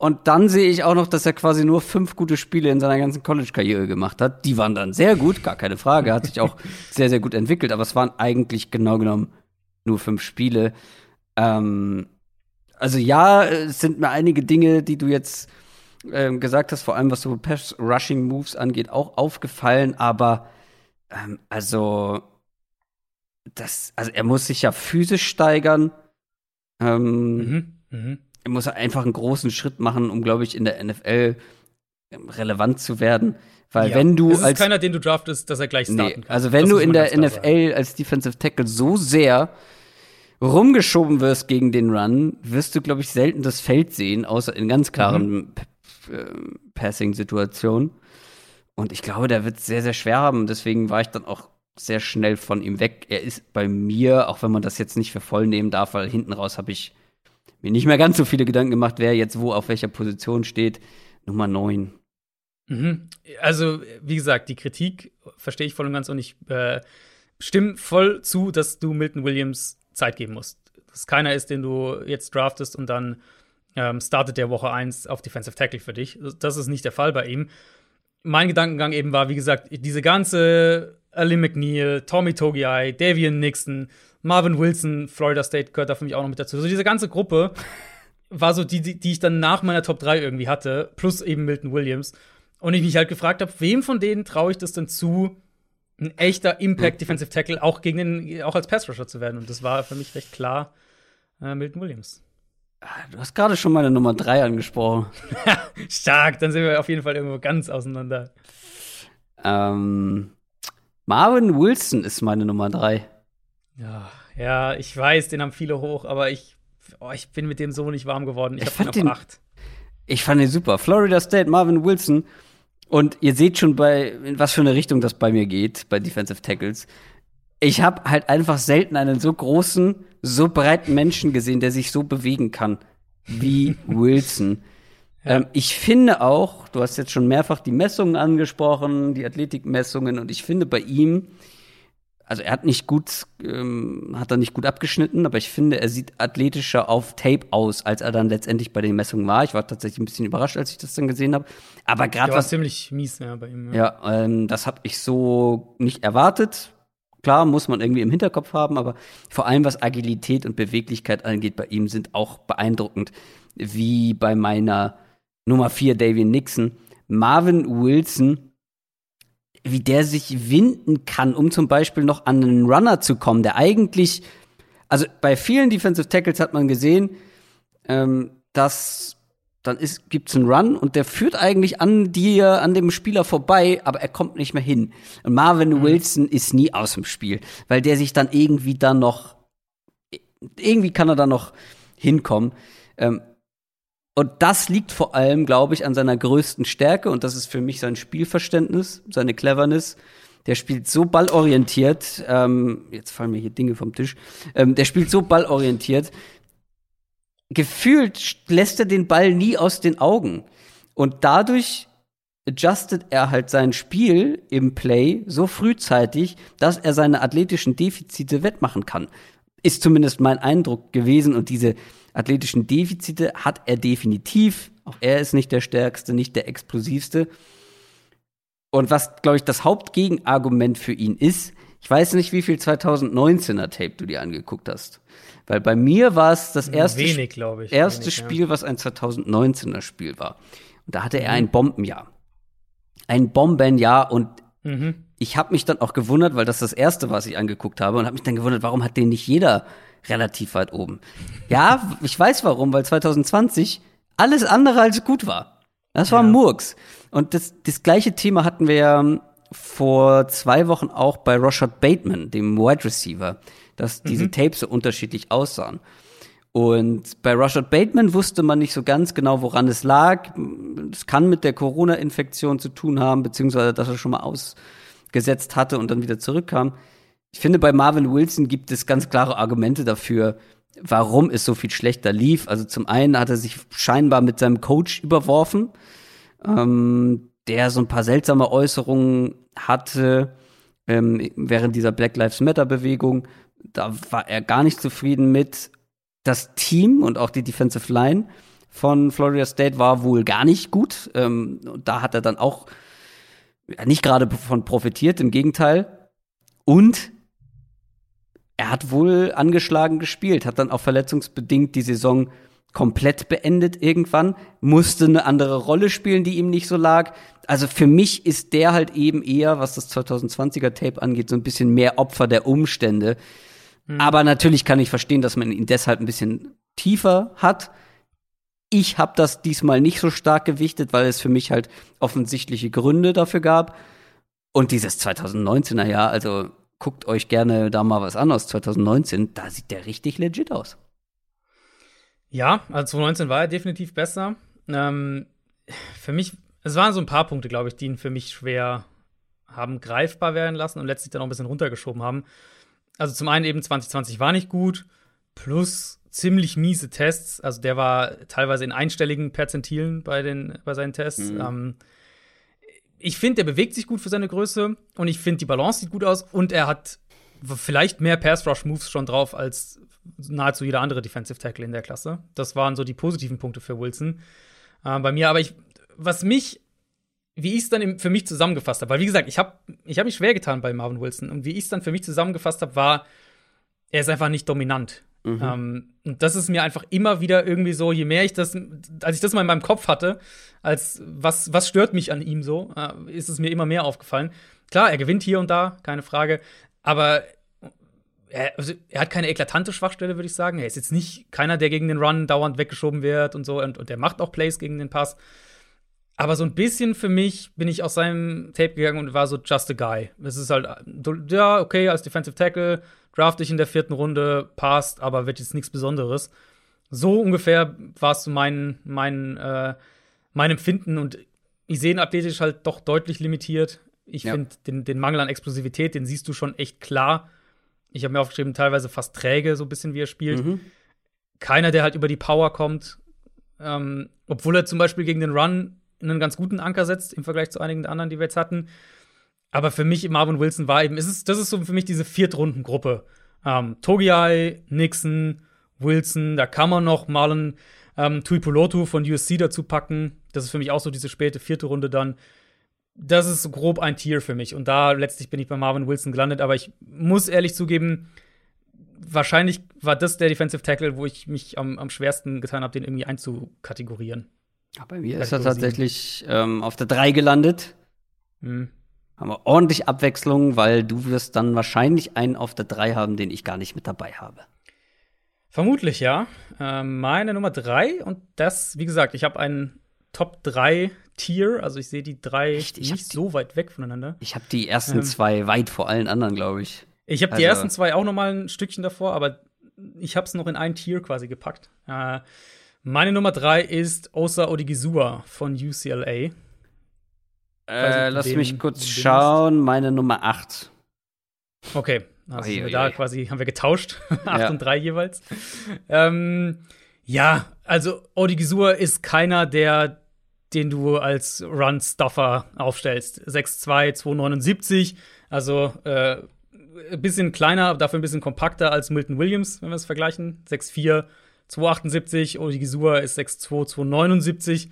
[SPEAKER 1] und dann sehe ich auch noch, dass er quasi nur fünf gute Spiele in seiner ganzen College-Karriere gemacht hat. Die waren dann sehr gut, gar keine Frage. Hat sich auch sehr, sehr gut entwickelt. Aber es waren eigentlich genau genommen nur fünf Spiele. Ähm, also ja, es sind mir einige Dinge, die du jetzt ähm, gesagt hast, vor allem was so Pass-Rushing-Moves angeht, auch aufgefallen. Aber ähm, also das, also er muss sich ja physisch steigern. Ähm, mhm, mh er muss einfach einen großen Schritt machen, um, glaube ich, in der NFL ähm, relevant zu werden. Weil ja, wenn du
[SPEAKER 2] es ist
[SPEAKER 1] als
[SPEAKER 2] keiner, den du draftest, dass er gleich starten nee, kann.
[SPEAKER 1] Also wenn das du in der NFL sagen. als Defensive Tackle so sehr rumgeschoben wirst gegen den Run, wirst du, glaube ich, selten das Feld sehen, außer in ganz klaren mhm. Äh, Passing-Situationen. Und ich glaube, der wird es sehr, sehr schwer haben. Deswegen war ich dann auch sehr schnell von ihm weg. Er ist bei mir, auch wenn man das jetzt nicht für voll nehmen darf, weil hinten raus habe ich mir nicht mehr ganz so viele Gedanken gemacht, wer jetzt wo auf welcher Position steht. Nummer 9.
[SPEAKER 2] Mhm. Also, wie gesagt, die Kritik verstehe ich voll und ganz und ich äh, stimme voll zu, dass du Milton Williams Zeit geben musst. Dass keiner ist, den du jetzt draftest und dann ähm, startet der Woche 1 auf Defensive Tackle für dich. Das ist nicht der Fall bei ihm. Mein Gedankengang eben war, wie gesagt, diese ganze Ali McNeil, Tommy Togiai, Davian Nixon, Marvin Wilson, Florida State gehört da für mich auch noch mit dazu. Also diese ganze Gruppe war so die, die, die ich dann nach meiner Top 3 irgendwie hatte, plus eben Milton Williams. Und ich mich halt gefragt habe, wem von denen traue ich das denn zu, ein echter Impact Defensive Tackle auch gegen den, auch als Pass Rusher zu werden? Und das war für mich recht klar äh, Milton Williams.
[SPEAKER 1] Ah, du hast gerade schon meine Nummer 3 angesprochen.
[SPEAKER 2] Stark, dann sind wir auf jeden Fall irgendwo ganz auseinander.
[SPEAKER 1] Ähm, Marvin Wilson ist meine Nummer 3.
[SPEAKER 2] Ja, ja, ich weiß, den haben viele hoch, aber ich, oh, ich bin mit dem so nicht warm geworden. Ich, ich ihn auf 8.
[SPEAKER 1] Ich fand ihn super. Florida State, Marvin Wilson. Und ihr seht schon, bei in was für eine Richtung das bei mir geht, bei Defensive Tackles. Ich habe halt einfach selten einen so großen, so breiten Menschen gesehen, der sich so bewegen kann wie Wilson. Ähm, ich finde auch, du hast jetzt schon mehrfach die Messungen angesprochen, die Athletikmessungen, und ich finde bei ihm, also er hat nicht gut, ähm, hat er nicht gut abgeschnitten, aber ich finde, er sieht athletischer auf Tape aus, als er dann letztendlich bei den Messungen war. Ich war tatsächlich ein bisschen überrascht, als ich das dann gesehen habe. Aber gerade was
[SPEAKER 2] ziemlich mies ja, bei ihm.
[SPEAKER 1] Ja, ja ähm, das habe ich so nicht erwartet. Klar, muss man irgendwie im Hinterkopf haben, aber vor allem was Agilität und Beweglichkeit angeht, bei ihm sind auch beeindruckend, wie bei meiner Nummer 4 Davian Nixon. Marvin Wilson wie der sich winden kann, um zum Beispiel noch an einen Runner zu kommen, der eigentlich, also bei vielen Defensive Tackles hat man gesehen, ähm, dass dann ist, gibt's einen Run und der führt eigentlich an dir, an dem Spieler vorbei, aber er kommt nicht mehr hin. Und Marvin mhm. Wilson ist nie aus dem Spiel, weil der sich dann irgendwie dann noch, irgendwie kann er da noch hinkommen. Ähm, und das liegt vor allem, glaube ich, an seiner größten Stärke und das ist für mich sein Spielverständnis, seine Cleverness. Der spielt so ballorientiert, ähm, jetzt fallen mir hier Dinge vom Tisch, ähm, der spielt so ballorientiert, gefühlt lässt er den Ball nie aus den Augen. Und dadurch adjustet er halt sein Spiel im Play so frühzeitig, dass er seine athletischen Defizite wettmachen kann. Ist zumindest mein Eindruck gewesen und diese athletischen Defizite hat er definitiv. Auch er ist nicht der stärkste, nicht der explosivste. Und was, glaube ich, das Hauptgegenargument für ihn ist, ich weiß nicht, wie viel 2019er Tape du dir angeguckt hast. Weil bei mir war es das erste,
[SPEAKER 2] Wenig, ich.
[SPEAKER 1] erste
[SPEAKER 2] Wenig,
[SPEAKER 1] Spiel, was ein 2019er Spiel war. Und da hatte er ein Bombenjahr. Ein Bombenjahr und
[SPEAKER 2] Ja. Mhm.
[SPEAKER 1] Ich habe mich dann auch gewundert, weil das das erste, was ich angeguckt habe, und habe mich dann gewundert, warum hat den nicht jeder relativ weit oben? Ja, ich weiß warum, weil 2020 alles andere als gut war. Das war
[SPEAKER 2] Ja.
[SPEAKER 1] Murks. Und das, das gleiche Thema hatten wir ja vor zwei Wochen auch bei Rashad Bateman, dem Wide Receiver, dass diese Tapes so unterschiedlich aussahen. Und bei Rashad Bateman wusste man nicht so ganz genau, woran es lag. Es kann mit der Corona-Infektion zu tun haben, beziehungsweise dass er schon mal ausgesetzt hatte und dann wieder zurückkam. Ich finde, bei Marvin Wilson gibt es ganz klare Argumente dafür, warum es so viel schlechter lief. Also zum einen hat er sich scheinbar mit seinem Coach überworfen, ähm, der so ein paar seltsame Äußerungen hatte ähm, während dieser Black Lives Matter-Bewegung. Da war er gar nicht zufrieden mit. Das Team und auch die Defensive Line von Florida State war wohl gar nicht gut. Ähm, da hat er dann auch nicht gerade von profitiert, im Gegenteil. Und er hat wohl angeschlagen gespielt, hat dann auch verletzungsbedingt die Saison komplett beendet irgendwann, musste eine andere Rolle spielen, die ihm nicht so lag. Also für mich ist der halt eben eher, was das 2020er Tape angeht, so ein bisschen mehr Opfer der Umstände. Aber natürlich kann ich verstehen, dass man ihn deshalb ein bisschen tiefer hat. Ich habe das diesmal nicht so stark gewichtet, weil es für mich halt offensichtliche Gründe dafür gab. Und dieses 2019er Jahr, also guckt euch gerne da mal was an aus 2019, da sieht der richtig legit aus.
[SPEAKER 2] Ja, also 2019 war er definitiv besser. Ähm, für mich, es waren so ein paar Punkte, glaube ich, die ihn für mich schwer haben greifbar werden lassen und letztlich dann auch ein bisschen runtergeschoben haben. Also zum einen eben 2020 war nicht gut, plus ziemlich miese Tests. Also der war teilweise in einstelligen Perzentilen bei, den, bei seinen Tests.
[SPEAKER 1] Mhm.
[SPEAKER 2] Ähm, ich finde, der bewegt sich gut für seine Größe und ich finde, die Balance sieht gut aus und er hat vielleicht mehr Pass-Rush-Moves schon drauf als nahezu jeder andere Defensive Tackle in der Klasse. Das waren so die positiven Punkte für Wilson. Äh, bei mir, aber ich, was mich, wie ich es dann im, für mich zusammengefasst habe, weil wie gesagt, ich habe ich hab mich schwer getan bei Marvin Wilson und wie ich es dann für mich zusammengefasst habe, war, er ist einfach nicht dominant. Ähm, und das ist mir einfach immer wieder irgendwie so, je mehr ich das, als ich das mal in meinem Kopf hatte, als was, was stört mich an ihm so, äh, ist es mir immer mehr aufgefallen. Klar, er gewinnt hier und da, keine Frage, aber er, also, er hat keine eklatante Schwachstelle, würde ich sagen. Er ist jetzt nicht keiner, der gegen den Run dauernd weggeschoben wird und so, und, und der macht auch Plays gegen den Pass. Aber so ein bisschen für mich bin ich aus seinem Tape gegangen und war so just a guy. Es ist halt, ja, okay, als Defensive Tackle, draft dich in der vierten Runde, passt, aber wird jetzt nichts Besonderes. So ungefähr war es so mein, mein, äh, mein Empfinden und ich sehe ihn athletisch halt doch deutlich limitiert. Ich
[SPEAKER 1] Ja.
[SPEAKER 2] finde den, den Mangel an Explosivität, den siehst du schon echt klar. Ich habe mir aufgeschrieben, teilweise fast träge, so ein bisschen wie er spielt.
[SPEAKER 1] Mhm.
[SPEAKER 2] Keiner, der halt über die Power kommt. Ähm, obwohl er zum Beispiel gegen den Run einen ganz guten Anker setzt im Vergleich zu einigen der anderen, die wir jetzt hatten. Aber für mich, Marvin Wilson war eben, es ist, das ist so für mich diese Viertrundengruppe. Ähm, Togiai, Nixon, Wilson, da kann man noch Marlon ähm, Tuipulotu von USC dazu packen. Das ist für mich auch so diese späte vierte Runde dann. Das ist so grob ein Tier für mich. Und da letztlich bin ich bei Marvin Wilson gelandet. Aber ich muss ehrlich zugeben, wahrscheinlich war das der Defensive Tackle, wo ich mich am, am schwersten getan habe, den irgendwie einzukategorieren.
[SPEAKER 1] Ja, bei mir ist er tatsächlich ähm, auf der 3 gelandet.
[SPEAKER 2] Hm.
[SPEAKER 1] Haben wir ordentlich Abwechslung, weil du wirst dann wahrscheinlich einen auf der 3 haben, den ich gar nicht mit dabei habe.
[SPEAKER 2] Vermutlich ja. Ähm, meine Nummer drei und das, wie gesagt, ich habe einen Top 3 Tier, also ich sehe die drei
[SPEAKER 1] Echt?
[SPEAKER 2] Nicht
[SPEAKER 1] die-
[SPEAKER 2] so weit weg voneinander.
[SPEAKER 1] Ich habe die ersten
[SPEAKER 2] Ähm.
[SPEAKER 1] zwei weit vor allen anderen, glaube ich.
[SPEAKER 2] Ich habe die
[SPEAKER 1] Also-
[SPEAKER 2] ersten zwei auch noch mal ein Stückchen davor, aber ich habe es noch in ein Tier quasi gepackt. Äh, meine Nummer drei ist Osa Odigizua von UCLA.
[SPEAKER 1] Äh, lass
[SPEAKER 2] den-
[SPEAKER 1] mich kurz schauen. Meine Nummer 8.
[SPEAKER 2] Okay, also wir
[SPEAKER 1] ui,
[SPEAKER 2] da quasi haben wir getauscht, acht
[SPEAKER 1] Ja.
[SPEAKER 2] und drei jeweils. Ähm, ja, also Odigizua ist keiner, der den du als Run-Stuffer aufstellst. 6'2, 279, also äh, ein bisschen kleiner, dafür ein bisschen kompakter als Milton Williams, wenn wir es vergleichen. 6'4, 278, Odigizua ist 6'2, 279.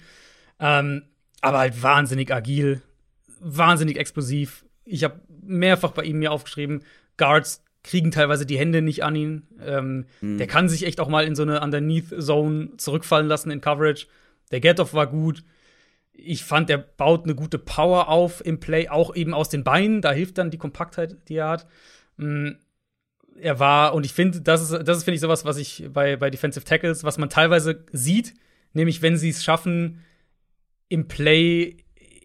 [SPEAKER 2] Ähm, aber halt wahnsinnig agil, wahnsinnig explosiv. Ich habe mehrfach bei ihm mir aufgeschrieben, Guards kriegen teilweise die Hände nicht an ihn. Ähm, mhm. Der kann sich echt auch mal in so eine Underneath-Zone zurückfallen lassen in Coverage. Der Get-Off war gut. Ich fand, der baut eine gute Power auf im Play, auch eben aus den Beinen. Da hilft dann die Kompaktheit, die er hat. Mhm. Er war, und ich finde, das ist, das ist, finde ich, sowas, was ich bei, bei Defensive Tackles, was man teilweise sieht, nämlich wenn sie es schaffen, im Play,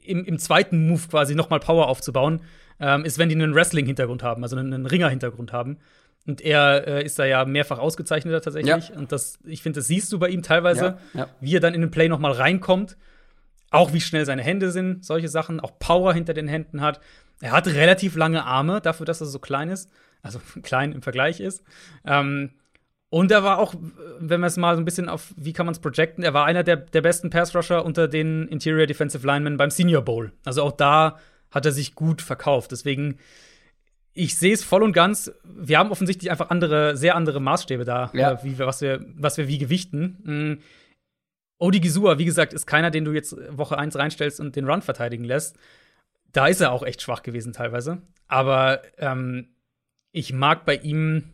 [SPEAKER 2] im, im zweiten Move quasi nochmal Power aufzubauen, ähm, ist, wenn die einen Wrestling-Hintergrund haben, also einen, einen Ringer-Hintergrund haben. Und er äh, ist da ja mehrfach ausgezeichneter tatsächlich. Ja. Und das, ich finde, das siehst du bei ihm teilweise, ja, ja. wie er dann in den Play nochmal reinkommt. Auch wie schnell seine Hände sind, solche Sachen, auch Power hinter den Händen hat. Er hat relativ lange Arme, dafür, dass er so klein ist. Also klein im Vergleich ist. Ähm, und er war auch, wenn wir es mal so ein bisschen auf, wie kann man es projecten, er war einer der, der besten Pass-Rusher unter den Interior Defensive Linemen beim Senior Bowl. Also auch da hat er sich gut verkauft. Deswegen, ich sehe es voll und ganz. Wir haben offensichtlich einfach andere, sehr andere Maßstäbe da, ja. äh, wie, was, wir, was wir wie gewichten. Mhm. Odi Gizua, wie gesagt, ist keiner, den du jetzt Woche 1 reinstellst und den Run verteidigen lässt. Da ist er auch echt schwach gewesen teilweise. Aber ähm, ich mag bei ihm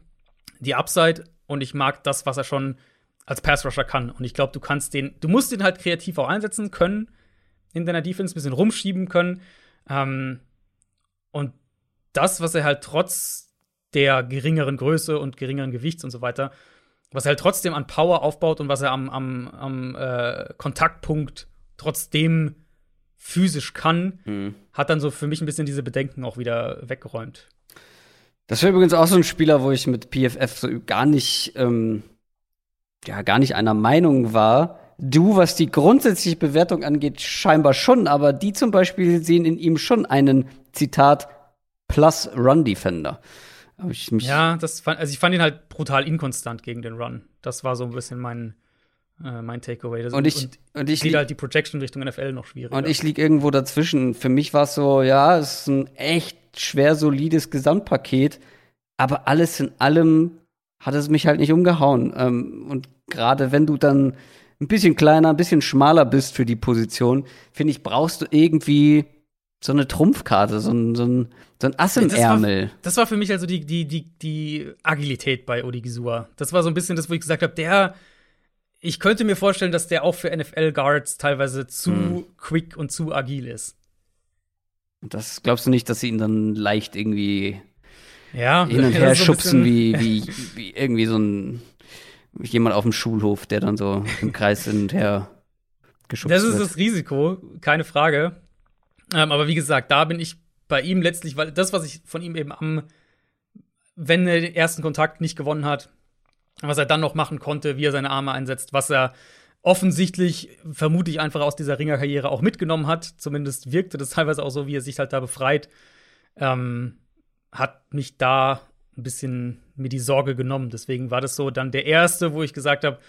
[SPEAKER 2] die Upside und ich mag das, was er schon als Pass-Rusher kann. Und ich glaube, du kannst den, du musst den halt kreativ auch einsetzen können in deiner Defense, ein bisschen rumschieben können. Ähm, und das, was er halt trotz der geringeren Größe und geringeren Gewichts und so weiter, was er halt trotzdem an Power aufbaut und was er am, am, am äh, Kontaktpunkt trotzdem physisch kann, hm. hat dann so für mich ein bisschen diese Bedenken auch wieder weggeräumt.
[SPEAKER 1] Das wäre übrigens auch so ein Spieler, wo ich mit PFF so gar nicht, ähm, ja, gar nicht einer Meinung war. Du, was die grundsätzliche Bewertung angeht, scheinbar schon, aber die zum Beispiel sehen in ihm schon einen, Zitat, Plus Run Defender.
[SPEAKER 2] ja, das fand, also ich fand ihn halt brutal inkonstant gegen den Run. Das war so ein bisschen mein, äh, mein Takeaway. Das
[SPEAKER 1] und ich, und, und ich
[SPEAKER 2] halt die Projection Richtung NFL noch schwierig.
[SPEAKER 1] Und ich lieg irgendwo dazwischen. Für mich war es so, ja, es ist ein echt schwer solides Gesamtpaket, aber alles in allem hat es mich halt nicht umgehauen. Ähm, und gerade wenn du dann ein bisschen kleiner, ein bisschen schmaler bist für die Position, finde ich, brauchst du irgendwie so eine Trumpfkarte, so ein, so ein, so ein Ass im das Ärmel.
[SPEAKER 2] War, das war für mich also die, die, die, die Agilität bei Odigisua. Das war so ein bisschen das, wo ich gesagt habe, der, ich könnte mir vorstellen, dass der auch für NFL-Guards teilweise zu hm. quick und zu agil ist.
[SPEAKER 1] Das glaubst du nicht, dass sie ihn dann leicht irgendwie
[SPEAKER 2] ja,
[SPEAKER 1] hin und her so schubsen, wie, wie, wie irgendwie so ein jemand auf dem Schulhof, der dann so im Kreis hin und her geschubst
[SPEAKER 2] wird. Das ist
[SPEAKER 1] wird.
[SPEAKER 2] das Risiko, keine Frage. Ähm, aber wie gesagt, da bin ich bei ihm letztlich, weil das, was ich von ihm eben am, wenn er den ersten Kontakt nicht gewonnen hat, was er dann noch machen konnte, wie er seine Arme einsetzt, was er offensichtlich vermutlich einfach aus dieser Ringerkarriere auch mitgenommen hat. Zumindest wirkte das teilweise auch so, wie er sich halt da befreit. Ähm, hat mich da ein bisschen mir die Sorge genommen. Deswegen war das so dann der erste, wo ich gesagt habe,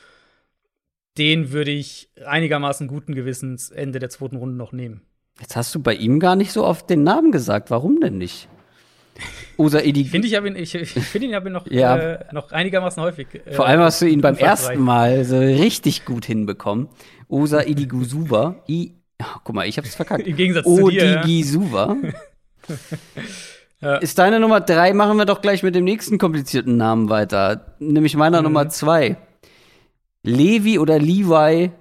[SPEAKER 2] den würde ich einigermaßen guten Gewissens Ende der zweiten Runde noch nehmen.
[SPEAKER 1] Jetzt hast du bei ihm gar nicht so oft den Namen gesagt. Warum denn nicht?
[SPEAKER 2] Usa Edi. Ich finde, ich, ihn, ich, ich find ihn aber noch, ja. äh, noch einigermaßen häufig.
[SPEAKER 1] Äh, Vor allem hast du ihn beim ersten Mal so richtig gut hinbekommen. Usa Idigusuba. I, oh, guck mal, ich hab's verkackt.
[SPEAKER 2] Im Gegensatz zu dir.
[SPEAKER 1] Odigisuba. ja. Ist deine Nummer drei, machen wir doch gleich mit dem nächsten komplizierten Namen weiter. Nämlich meiner mhm. Nummer zwei. Levi oder Levi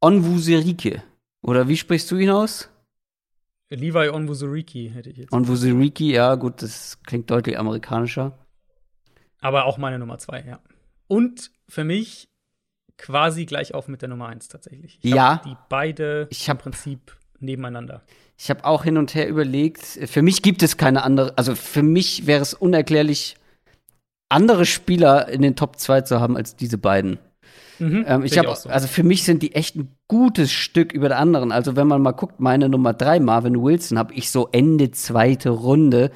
[SPEAKER 1] Onwuserike. Oder wie sprichst du ihn aus?
[SPEAKER 2] Levi Onwuzuriki hätte ich jetzt.
[SPEAKER 1] Onwuzuriki, ja, gut, das klingt deutlich amerikanischer.
[SPEAKER 2] Aber auch meine Nummer zwei, ja. Und für mich quasi gleich auf mit der Nummer eins tatsächlich.
[SPEAKER 1] Ich ja.
[SPEAKER 2] Die beide ich hab, im Prinzip nebeneinander.
[SPEAKER 1] Ich habe auch hin und her überlegt. Für mich gibt es keine andere, also für mich wäre es unerklärlich, andere Spieler in den Top 2 zu haben als diese beiden. Mhm, ähm, ich habe, so. also für mich sind die echt ein gutes Stück über der anderen. Also wenn man mal guckt, meine Nummer drei, Marvin Wilson, habe ich so Ende zweite Runde.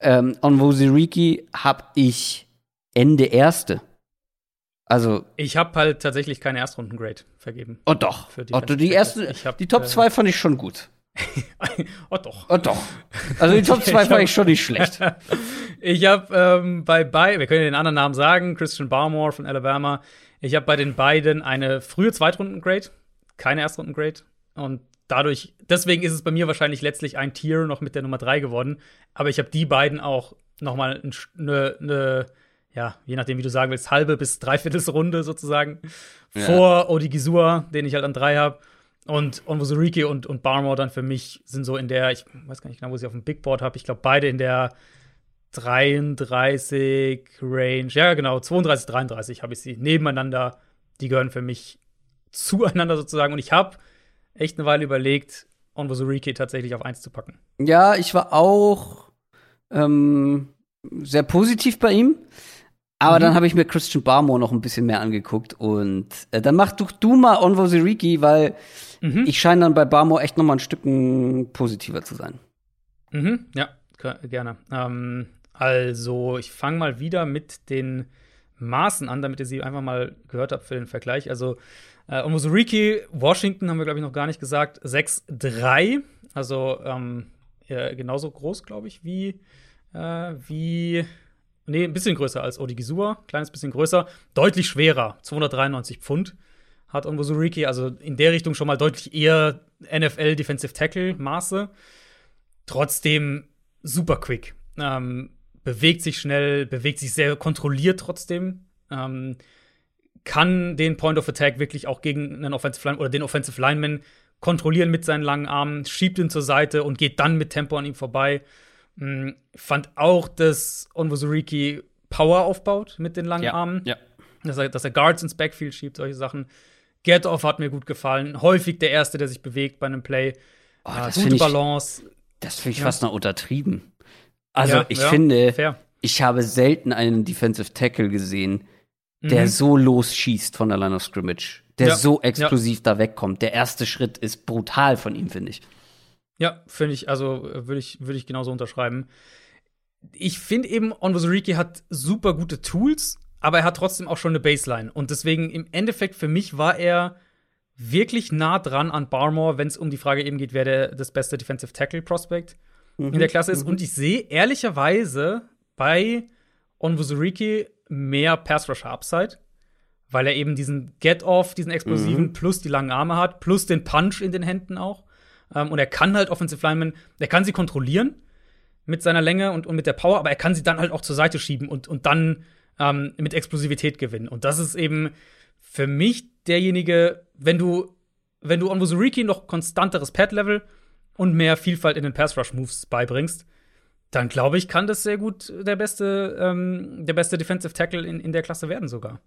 [SPEAKER 1] Ähm, Onwuzuriki habe ich Ende erste. Also
[SPEAKER 2] ich habe halt tatsächlich keine Erstrunden-Grade vergeben.
[SPEAKER 1] Oh doch. Die, oh, die erste, hab, die Top 2 äh, fand ich schon gut.
[SPEAKER 2] oh doch.
[SPEAKER 1] Oh doch. Also die Top 2 fand ich schon nicht schlecht.
[SPEAKER 2] ich habe ähm, bei bei, wir können den anderen Namen sagen, Christian Barmore von Alabama, ich habe bei den beiden eine frühe Zweitrunden-Grade, keine Erstrunden-Grade. Und dadurch, deswegen ist es bei mir wahrscheinlich letztlich ein Tier noch mit der Nummer 3 geworden. Aber ich habe die beiden auch noch mal eine, eine, ja, je nachdem, wie du sagen willst, halbe bis Dreiviertelsrunde sozusagen ja. vor Odigizua, den ich halt an drei habe. Und Onwuzurike und, und Barmore dann für mich sind so in der, ich weiß gar nicht genau, wo sie auf dem Big Board habe, ich glaube beide in der 33 Range, ja genau, 32, 33 habe ich sie nebeneinander. Die gehören für mich zueinander sozusagen. Und ich habe echt eine Weile überlegt, Onwuzurike tatsächlich auf 1 zu packen.
[SPEAKER 1] Ja, ich war auch ähm, sehr positiv bei ihm. Aber mhm. dann habe ich mir Christian Barmore noch ein bisschen mehr angeguckt und äh, dann mach du, du mal Onvo Siriki, weil mhm. ich scheine dann bei Barmore echt noch mal ein Stückchen positiver zu sein.
[SPEAKER 2] Mhm, ja, gerne. Ähm, also, ich fange mal wieder mit den Maßen an, damit ihr sie einfach mal gehört habt für den Vergleich. Also, äh, Omozuriki, Washington haben wir, glaube ich, noch gar nicht gesagt. 6-3, also ähm, ja, genauso groß, glaube ich, wie, äh, wie Nee, ein bisschen größer als Odigizua, kleines bisschen größer, deutlich schwerer, 293 Pfund hat Onwuzuriki, also in der Richtung schon mal deutlich eher NFL Defensive Tackle Maße. Trotzdem super quick. Ähm, bewegt sich schnell, bewegt sich sehr kontrolliert trotzdem. Ähm, kann den Point of Attack wirklich auch gegen einen Offensive Line oder den Offensive Lineman kontrollieren mit seinen langen Armen, schiebt ihn zur Seite und geht dann mit Tempo an ihm vorbei. Hm, fand auch, dass Onwuzuriki Power aufbaut mit den langen
[SPEAKER 1] ja,
[SPEAKER 2] Armen.
[SPEAKER 1] Ja.
[SPEAKER 2] Dass er, dass er Guards ins Backfield schiebt, solche Sachen. Get Off hat mir gut gefallen. Häufig der Erste, der sich bewegt bei einem Play.
[SPEAKER 1] Oh, äh, gute ich, Balance. Das finde ich ja. fast noch untertrieben. Also, ja, ich finde, fair. ich habe selten einen Defensive Tackle gesehen, der mhm. so losschießt von der Line of Scrimmage. Der so explosiv da wegkommt. Der erste Schritt ist brutal von ihm, finde ich.
[SPEAKER 2] Ja, finde ich, also äh, würde ich, würd ich genauso unterschreiben. Ich finde eben, Onwuzuriki hat super gute Tools, aber er hat trotzdem auch schon eine Baseline. Und deswegen im Endeffekt für mich war er wirklich nah dran an Barmore, wenn es um die Frage eben geht, wer der, das beste Defensive Tackle Prospect mhm, in der Klasse ist. Mhm. Und ich sehe ehrlicherweise bei Onwuzuriki mehr Pass Rush Upside, weil er eben diesen Get-Off, diesen explosiven, mhm. plus die langen Arme hat, plus den Punch in den Händen auch. Ähm, und er kann halt Offensive Linemen, er kann sie kontrollieren mit seiner Länge und, und mit der Power, aber er kann sie dann halt auch zur Seite schieben und, und dann ähm, mit Explosivität gewinnen. Und das ist eben für mich derjenige, wenn du, wenn du Onwuzuriki noch konstanteres Pad-Level und mehr Vielfalt in den Pass-Rush-Moves beibringst, dann glaube ich, kann das sehr gut der beste, ähm, der beste Defensive Tackle in, in der Klasse werden sogar.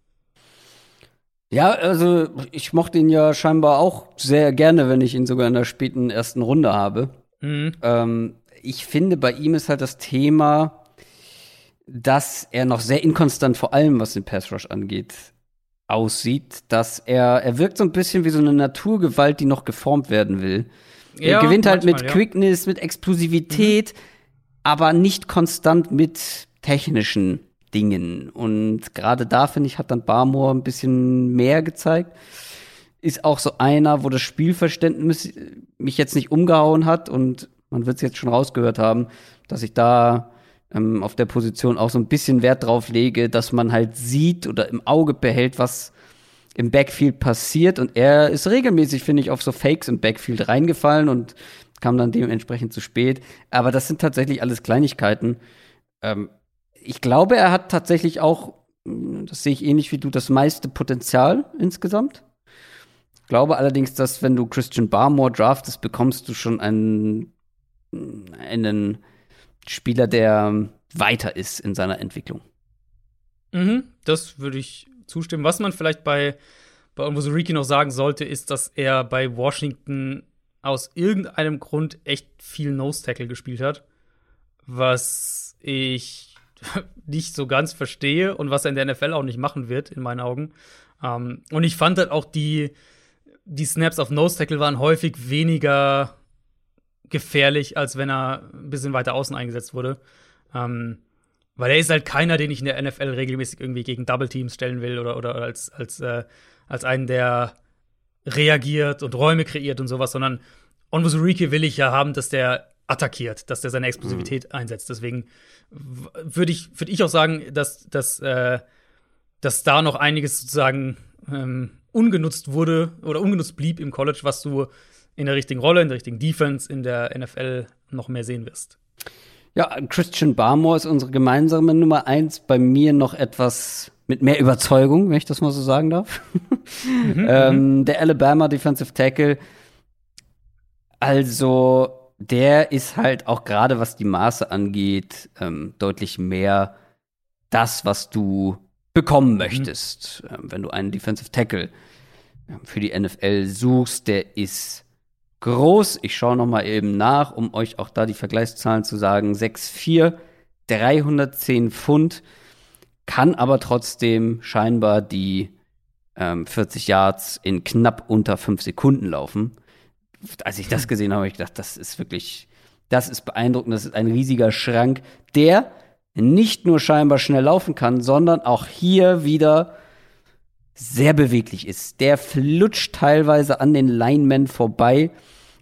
[SPEAKER 1] Ja, also ich mochte ihn ja scheinbar auch sehr gerne, wenn ich ihn sogar in der späten ersten Runde habe. Mhm. Ähm, ich finde, bei ihm ist halt das Thema, dass er noch sehr inkonstant, vor allem was den Pass Rush angeht, aussieht. Dass er, er wirkt so ein bisschen wie so eine Naturgewalt, die noch geformt werden will. Ja, er gewinnt halt manchmal, mit Quickness, mit Explosivität, mhm. aber nicht konstant mit technischen Dingen. Und gerade da, finde ich, hat dann Barmore ein bisschen mehr gezeigt. Ist auch so einer, wo das Spielverständnis mich jetzt nicht umgehauen hat und man wird es jetzt schon rausgehört haben, dass ich da ähm, auf der Position auch so ein bisschen Wert drauf lege, dass man halt sieht oder im Auge behält, was im Backfield passiert. Und er ist regelmäßig, finde ich, auf so Fakes im Backfield reingefallen und kam dann dementsprechend zu spät. Aber das sind tatsächlich alles Kleinigkeiten. Ähm, ich glaube, er hat tatsächlich auch, das sehe ich ähnlich wie du, das meiste Potenzial insgesamt. Ich glaube allerdings, dass wenn du Christian Barmore draftest, bekommst du schon einen, einen Spieler, der weiter ist in seiner Entwicklung.
[SPEAKER 2] Mhm, das würde ich zustimmen. Was man vielleicht bei, bei Onwuzuriki noch sagen sollte, ist, dass er bei Washington aus irgendeinem Grund echt viel Nose-Tackle gespielt hat. Was ich nicht so ganz verstehe und was er in der NFL auch nicht machen wird, in meinen Augen. Ähm, und ich fand halt auch die, die Snaps auf Nose Tackle waren häufig weniger gefährlich, als wenn er ein bisschen weiter außen eingesetzt wurde. Ähm, weil er ist halt keiner, den ich in der NFL regelmäßig irgendwie gegen Double Teams stellen will oder, oder als, als, äh, als einen, der reagiert und Räume kreiert und sowas, sondern Onwuzurike will ich ja haben, dass der attackiert, dass der seine Explosivität mhm. einsetzt. Deswegen würde ich, würd ich auch sagen, dass, dass, äh, dass da noch einiges sozusagen ähm, ungenutzt wurde oder ungenutzt blieb im College, was du in der richtigen Rolle, in der richtigen Defense in der NFL noch mehr sehen wirst.
[SPEAKER 1] Ja, Christian Barmore ist unsere gemeinsame Nummer eins. Bei mir noch etwas mit mehr Überzeugung, wenn ich das mal so sagen darf. Mhm, ähm, mhm. der Alabama Defensive Tackle. Also, der ist halt auch gerade was die Maße angeht, ähm, deutlich mehr das, was du bekommen mhm. möchtest, mhm. wenn du einen Defensive Tackle ähm, für die NFL suchst. Der ist groß. Ich schaue noch mal eben nach, um euch auch da die Vergleichszahlen zu sagen. 6'4, 310 Pfund, kann aber trotzdem scheinbar die ähm, 40 Yards in knapp unter 5 Sekunden laufen. Als ich das gesehen habe, habe ich gedacht, das ist wirklich, das ist beeindruckend. Das ist ein riesiger Schrank, der nicht nur scheinbar schnell laufen kann, sondern auch hier wieder sehr beweglich ist. Der flutscht teilweise an den Linemen vorbei.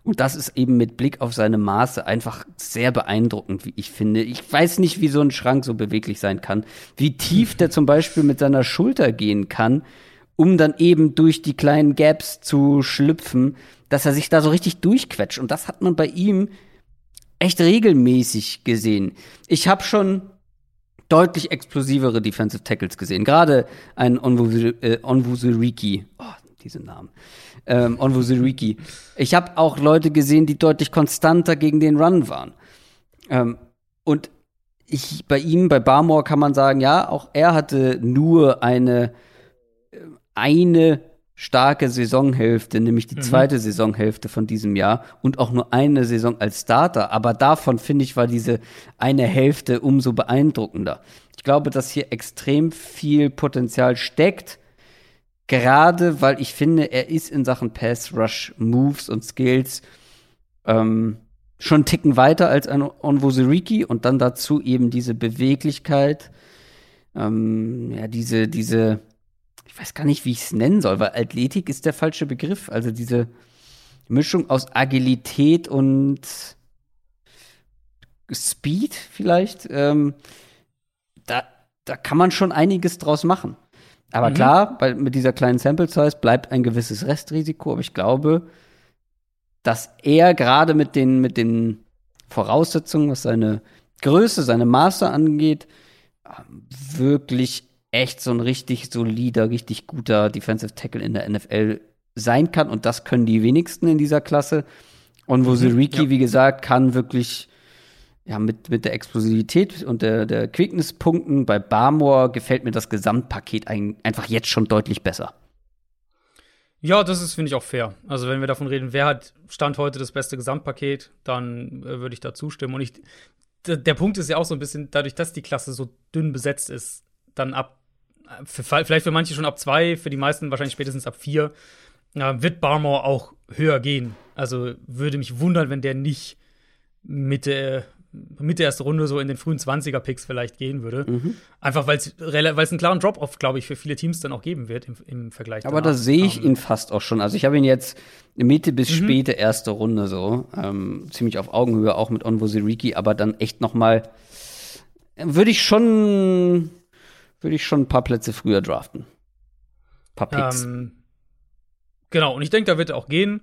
[SPEAKER 1] Und das ist eben mit Blick auf seine Maße einfach sehr beeindruckend, wie ich finde. Ich weiß nicht, wie so ein Schrank so beweglich sein kann. Wie tief der zum Beispiel mit seiner Schulter gehen kann, um dann eben durch die kleinen Gaps zu schlüpfen, dass er sich da so richtig durchquetscht. Und das hat man bei ihm echt regelmäßig gesehen. Ich habe schon deutlich explosivere Defensive Tackles gesehen. Gerade ein Onwuzuriki. Oh, diese Namen. Ähm, Onwuzuriki. Ich habe auch Leute gesehen, die deutlich konstanter gegen den Run waren. Ähm, und ich, bei ihm, bei Barmore kann man sagen, ja, auch er hatte nur eine, äh, eine starke Saisonhälfte, nämlich die mhm. zweite Saisonhälfte von diesem Jahr und auch nur eine Saison als Starter. Aber davon finde ich war diese eine Hälfte umso beeindruckender. Ich glaube, dass hier extrem viel Potenzial steckt. Gerade weil ich finde, er ist in Sachen Pass Rush Moves und Skills ähm, schon einen Ticken weiter als ein Onwuzuriki und dann dazu eben diese Beweglichkeit, ähm, ja, diese, diese ich weiß gar nicht, wie ich es nennen soll, weil Athletik ist der falsche Begriff. Also diese Mischung aus Agilität und Speed vielleicht. Ähm, da, da kann man schon einiges draus machen. Aber mhm. klar, bei, mit dieser kleinen Sample Size bleibt ein gewisses Restrisiko. Aber ich glaube, dass er gerade mit den, mit den Voraussetzungen, was seine Größe, seine Maße angeht, wirklich echt so ein richtig solider, richtig guter Defensive Tackle in der NFL sein kann. Und das können die wenigsten in dieser Klasse. Und wo mhm, Ricky, ja. wie gesagt, kann wirklich ja, mit, mit der Explosivität und der, der Quickness-Punkten bei Barmore gefällt mir das Gesamtpaket ein, einfach jetzt schon deutlich besser.
[SPEAKER 2] Ja, das ist, finde ich, auch fair. Also, wenn wir davon reden, wer hat Stand heute das beste Gesamtpaket, dann äh, würde ich da zustimmen. Und ich, der Punkt ist ja auch so ein bisschen, dadurch, dass die Klasse so dünn besetzt ist, dann ab für, vielleicht für manche schon ab zwei, für die meisten wahrscheinlich spätestens ab vier, äh, wird Barmore auch höher gehen. Also würde mich wundern, wenn der nicht Mitte, Mitte erste Runde so in den frühen 20er-Picks vielleicht gehen würde. Mhm. Einfach weil es einen klaren Drop-Off, glaube ich, für viele Teams dann auch geben wird im, im Vergleich.
[SPEAKER 1] Aber da sehe ich um, ihn fast auch schon. Also ich habe ihn jetzt Mitte bis mhm. späte erste Runde so, ähm, ziemlich auf Augenhöhe, auch mit Onvo Siriki, aber dann echt noch mal würde ich schon würde ich schon ein paar Plätze früher draften. Ein paar Picks. Ähm,
[SPEAKER 2] genau, und ich denke, da wird er auch gehen.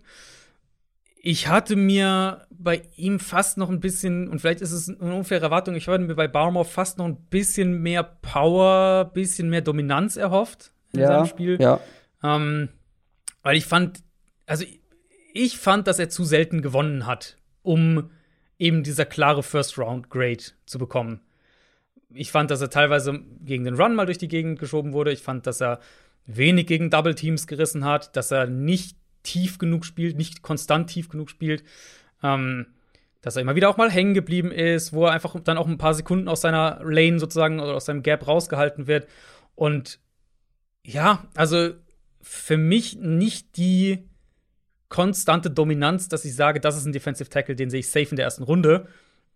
[SPEAKER 2] Ich hatte mir bei ihm fast noch ein bisschen, und vielleicht ist es eine unfaire Erwartung, ich hatte mir bei Barmore fast noch ein bisschen mehr Power, bisschen mehr Dominanz erhofft in ja, seinem Spiel.
[SPEAKER 1] Ja.
[SPEAKER 2] Ähm, weil ich fand, also ich fand, dass er zu selten gewonnen hat, um eben dieser klare First-Round-Grade zu bekommen ich fand, dass er teilweise gegen den Run mal durch die Gegend geschoben wurde. Ich fand, dass er wenig gegen Double Teams gerissen hat, dass er nicht tief genug spielt, nicht konstant tief genug spielt. Ähm, dass er immer wieder auch mal hängen geblieben ist, wo er einfach dann auch ein paar Sekunden aus seiner Lane sozusagen oder aus seinem Gap rausgehalten wird. Und ja, also für mich nicht die konstante Dominanz, dass ich sage, das ist ein Defensive Tackle, den sehe ich safe in der ersten Runde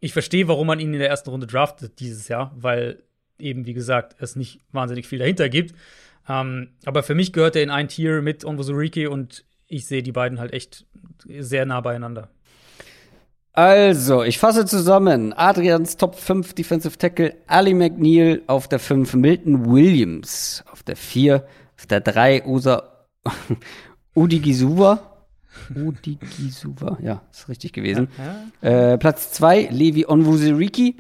[SPEAKER 2] ich verstehe, warum man ihn in der ersten Runde draftet dieses Jahr, weil eben, wie gesagt, es nicht wahnsinnig viel dahinter gibt. Ähm, aber für mich gehört er in ein Tier mit Onwuzurike und ich sehe die beiden halt echt sehr nah beieinander.
[SPEAKER 1] Also, ich fasse zusammen. Adrians Top 5 Defensive Tackle, Ali McNeil auf der 5, Milton Williams auf der 4, auf der 3, Usa Udigisuwa. Odigisuva, ja, ist richtig gewesen. Ja. Äh, Platz 2, Levi Onwuzuriki.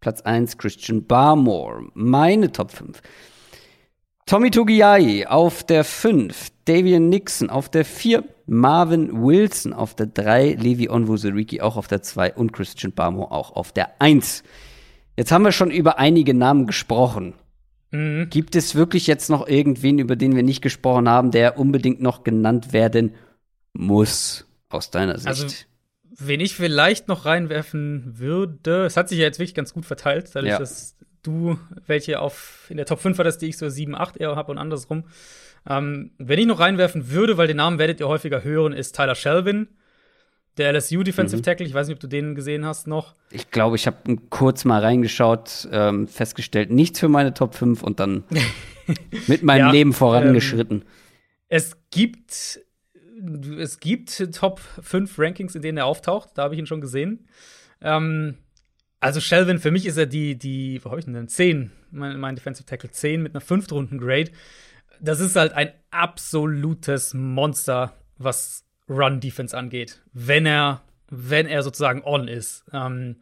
[SPEAKER 1] Platz 1, Christian Barmore. Meine Top 5. Tommy Togiai auf der 5, Davian Nixon auf der 4, Marvin Wilson auf der 3, Levi Onwuzuriki auch auf der 2 und Christian Barmore auch auf der 1. Jetzt haben wir schon über einige Namen gesprochen. Mhm. Gibt es wirklich jetzt noch irgendwen, über den wir nicht gesprochen haben, der unbedingt noch genannt werden muss, aus deiner Sicht? Also,
[SPEAKER 2] wen ich vielleicht noch reinwerfen würde, es hat sich ja jetzt wirklich ganz gut verteilt, dadurch, ja. dass du welche auf in der Top 5 hattest, die ich so 7, 8 eher habe und andersrum. Ähm, wenn ich noch reinwerfen würde, weil den Namen werdet ihr häufiger hören, ist Tyler Shelvin. Der LSU Defensive mhm. Tackle, ich weiß nicht, ob du den gesehen hast noch.
[SPEAKER 1] Ich glaube, ich habe kurz mal reingeschaut, ähm, festgestellt, nichts für meine Top 5 und dann mit meinem ja, Leben vorangeschritten. Ähm,
[SPEAKER 2] es gibt es gibt Top 5 Rankings, in denen er auftaucht. Da habe ich ihn schon gesehen. Ähm, also Shelvin, für mich ist er die, die, wo habe ich denn 10? Mein, mein Defensive Tackle 10 mit einer 5. Runden Grade. Das ist halt ein absolutes Monster, was Run Defense angeht. Wenn er, wenn er sozusagen on ist. Ähm,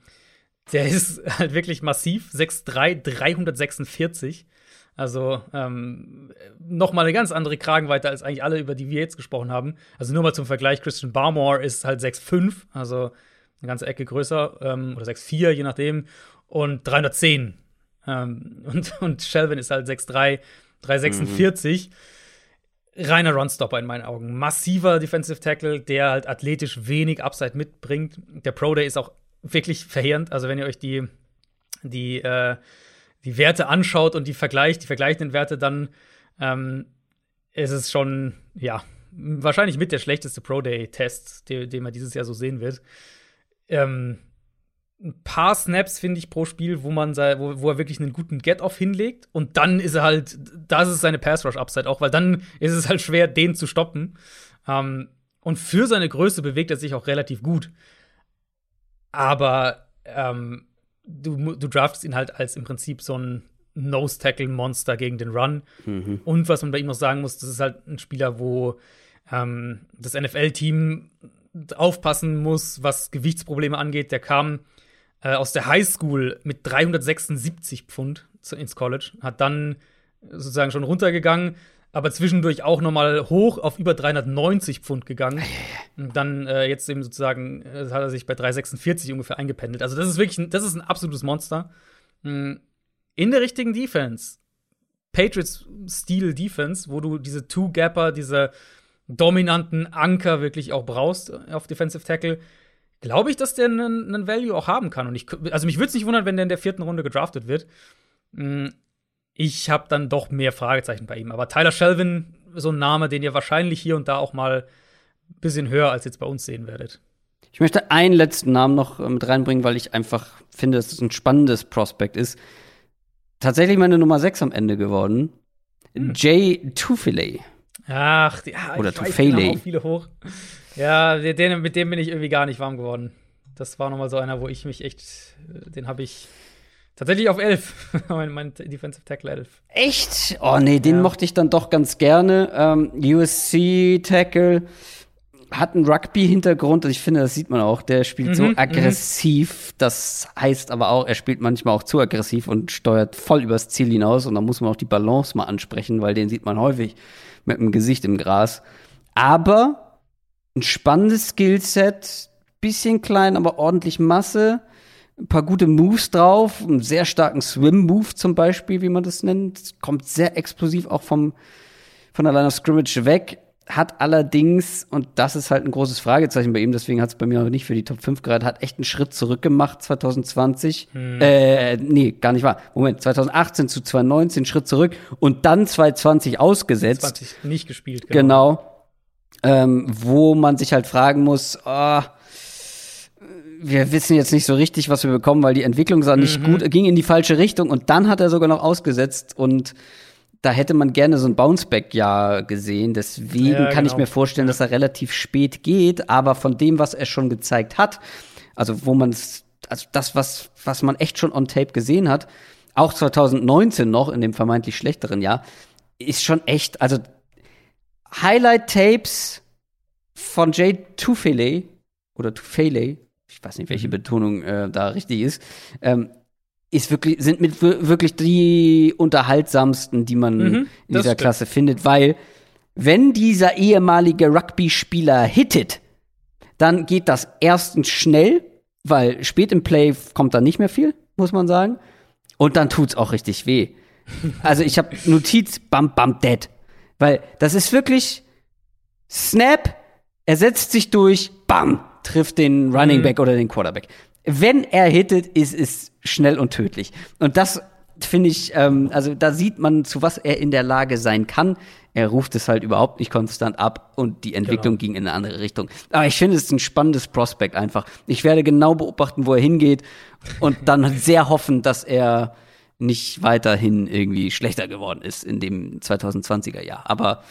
[SPEAKER 2] der ist halt wirklich massiv. 6'3, 346. Also ähm, noch mal eine ganz andere Kragenweite als eigentlich alle, über die wir jetzt gesprochen haben. Also nur mal zum Vergleich, Christian Barmore ist halt 6'5, also eine ganze Ecke größer, ähm, oder 6'4, je nachdem, und 310. Ähm, und, und Shelvin ist halt 6'3, 346. Mhm. Reiner Runstopper in meinen Augen. Massiver Defensive Tackle, der halt athletisch wenig Upside mitbringt. Der Pro Day ist auch wirklich verheerend. Also, wenn ihr euch die, die äh, die Werte anschaut und die vergleicht, die vergleichenden Werte, dann ähm, ist es schon, ja, wahrscheinlich mit der schlechteste Pro Day-Test, den, den, man dieses Jahr so sehen wird. Ähm, ein paar Snaps, finde ich, pro Spiel, wo man wo, wo er wirklich einen guten Get-Off hinlegt. Und dann ist er halt, das ist seine Pass-Rush-Upside auch, weil dann ist es halt schwer, den zu stoppen. Ähm, und für seine Größe bewegt er sich auch relativ gut. Aber ähm, du, du draftest ihn halt als im Prinzip so ein Nose-Tackle-Monster gegen den Run. Mhm. Und was man bei ihm noch sagen muss, das ist halt ein Spieler, wo ähm, das NFL-Team aufpassen muss, was Gewichtsprobleme angeht. Der kam äh, aus der Highschool mit 376 Pfund ins College, hat dann sozusagen schon runtergegangen, aber zwischendurch auch noch mal hoch auf über 390 Pfund gegangen. Und dann äh, jetzt eben sozusagen äh, hat er sich bei 346 ungefähr eingependelt. Also das ist wirklich, ein, das ist ein absolutes Monster. Hm, in der richtigen Defense, Patriots-Stil-Defense, wo du diese Two-Gapper, diese dominanten Anker wirklich auch brauchst auf Defensive Tackle, glaube ich, dass der einen, einen Value auch haben kann. Und ich, also mich würde es nicht wundern, wenn der in der vierten Runde gedraftet wird. Hm, ich habe dann doch mehr Fragezeichen bei ihm. Aber Tyler Shelvin, so ein Name, den ihr wahrscheinlich hier und da auch mal ein bisschen höher als jetzt bei uns sehen werdet.
[SPEAKER 1] Ich möchte einen letzten Namen noch äh, mit reinbringen, weil ich einfach finde, dass es ein spannendes Prospekt ist. Tatsächlich meine Nummer 6 am Ende geworden. Hm. Jay Tufele.
[SPEAKER 2] Ach, ja,
[SPEAKER 1] Oder Tufele.
[SPEAKER 2] viele hoch. Ja, den, mit dem bin ich irgendwie gar nicht warm geworden. Das war noch mal so einer, wo ich mich echt, äh, den habe ich Tatsächlich auf 11. mein, mein Defensive Tackle 11.
[SPEAKER 1] Echt? Oh nee, den ja. mochte ich dann doch ganz gerne. Ähm, USC Tackle hat einen Rugby-Hintergrund. Ich finde, das sieht man auch. Der spielt mhm, so mhm. aggressiv. Das heißt aber auch, er spielt manchmal auch zu aggressiv und steuert voll übers Ziel hinaus. Und da muss man auch die Balance mal ansprechen, weil den sieht man häufig mit dem Gesicht im Gras. Aber ein spannendes Skillset. Bisschen klein, aber ordentlich Masse ein paar gute Moves drauf, einen sehr starken Swim-Move zum Beispiel, wie man das nennt. Kommt sehr explosiv auch vom, von der Line of Scrimmage weg. Hat allerdings, und das ist halt ein großes Fragezeichen bei ihm, deswegen hat es bei mir auch nicht für die Top 5 gerade, hat echt einen Schritt zurück gemacht 2020. Hm. Äh, nee, gar nicht wahr. Moment, 2018 zu 2019 Schritt zurück und dann 2020 ausgesetzt. 20
[SPEAKER 2] nicht gespielt,
[SPEAKER 1] genau. Genau. Ähm, wo man sich halt fragen muss, oh, wir wissen jetzt nicht so richtig, was wir bekommen, weil die Entwicklung sah nicht mhm. gut, ging in die falsche Richtung und dann hat er sogar noch ausgesetzt und da hätte man gerne so ein Bounceback-Jahr gesehen. Deswegen ja, kann genau. ich mir vorstellen, dass er relativ spät geht, aber von dem, was er schon gezeigt hat, also wo man es, also das, was, was man echt schon on Tape gesehen hat, auch 2019 noch in dem vermeintlich schlechteren Jahr, ist schon echt, also Highlight-Tapes von Jay Tufele oder Tufele, ich weiß nicht, welche. Betonung äh, da richtig ist, ähm, ist wirklich, sind mit wirklich die unterhaltsamsten, die man mhm, in dieser stimmt. Klasse findet, weil wenn dieser ehemalige Rugby-Spieler hittet, dann geht das erstens schnell, weil spät im Play kommt da nicht mehr viel, muss man sagen. Und dann tut's auch richtig weh. Also ich habe Notiz, bam, bam, dead. Weil das ist wirklich Snap, er setzt sich durch, bam, trifft den Running mhm. Back mhm. oder den Quarterback. Wenn er hittet, ist es schnell und tödlich. Und das finde ich, ähm, also da sieht man, zu was er in der Lage sein kann. Er ruft es halt überhaupt nicht konstant ab und die Entwicklung genau. ging in eine andere Richtung. Aber ich finde es ist ein spannendes Prospekt einfach. Ich werde genau beobachten, wo er hingeht und dann sehr hoffen, dass er nicht weiterhin irgendwie schlechter geworden ist in dem 2020er Jahr. Aber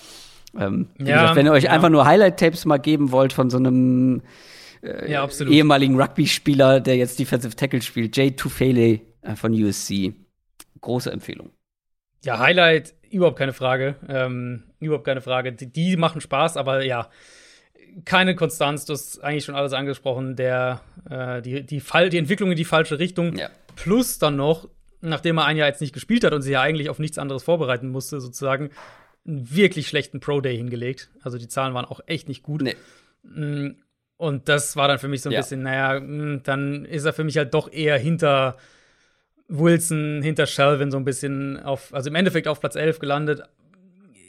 [SPEAKER 1] ähm, ja, gesagt, wenn ihr euch ja. einfach nur Highlight-Tapes mal geben wollt von so einem äh, ja, ehemaligen Rugby-Spieler, der jetzt Defensive Tackle spielt, Jay Tufele äh, von USC, große Empfehlung.
[SPEAKER 2] Ja, Highlight, überhaupt keine Frage. Ähm, überhaupt keine Frage. Die, die, machen Spaß, aber ja, keine Konstanz. Du hast eigentlich schon alles angesprochen. Der, äh, die, die, Fall, die Entwicklung in die falsche Richtung. Ja. Plus dann noch, nachdem er ein Jahr jetzt nicht gespielt hat und sich ja eigentlich auf nichts anderes vorbereiten musste, sozusagen, einen wirklich schlechten Pro-Day hingelegt. Also die Zahlen waren auch echt nicht gut. Nee. Mm, und das war dann für mich so ein ja. bisschen, naja, mm, dann ist er für mich halt doch eher hinter Wilson, hinter Shelvin so ein bisschen auf, also im Endeffekt auf Platz 11 gelandet.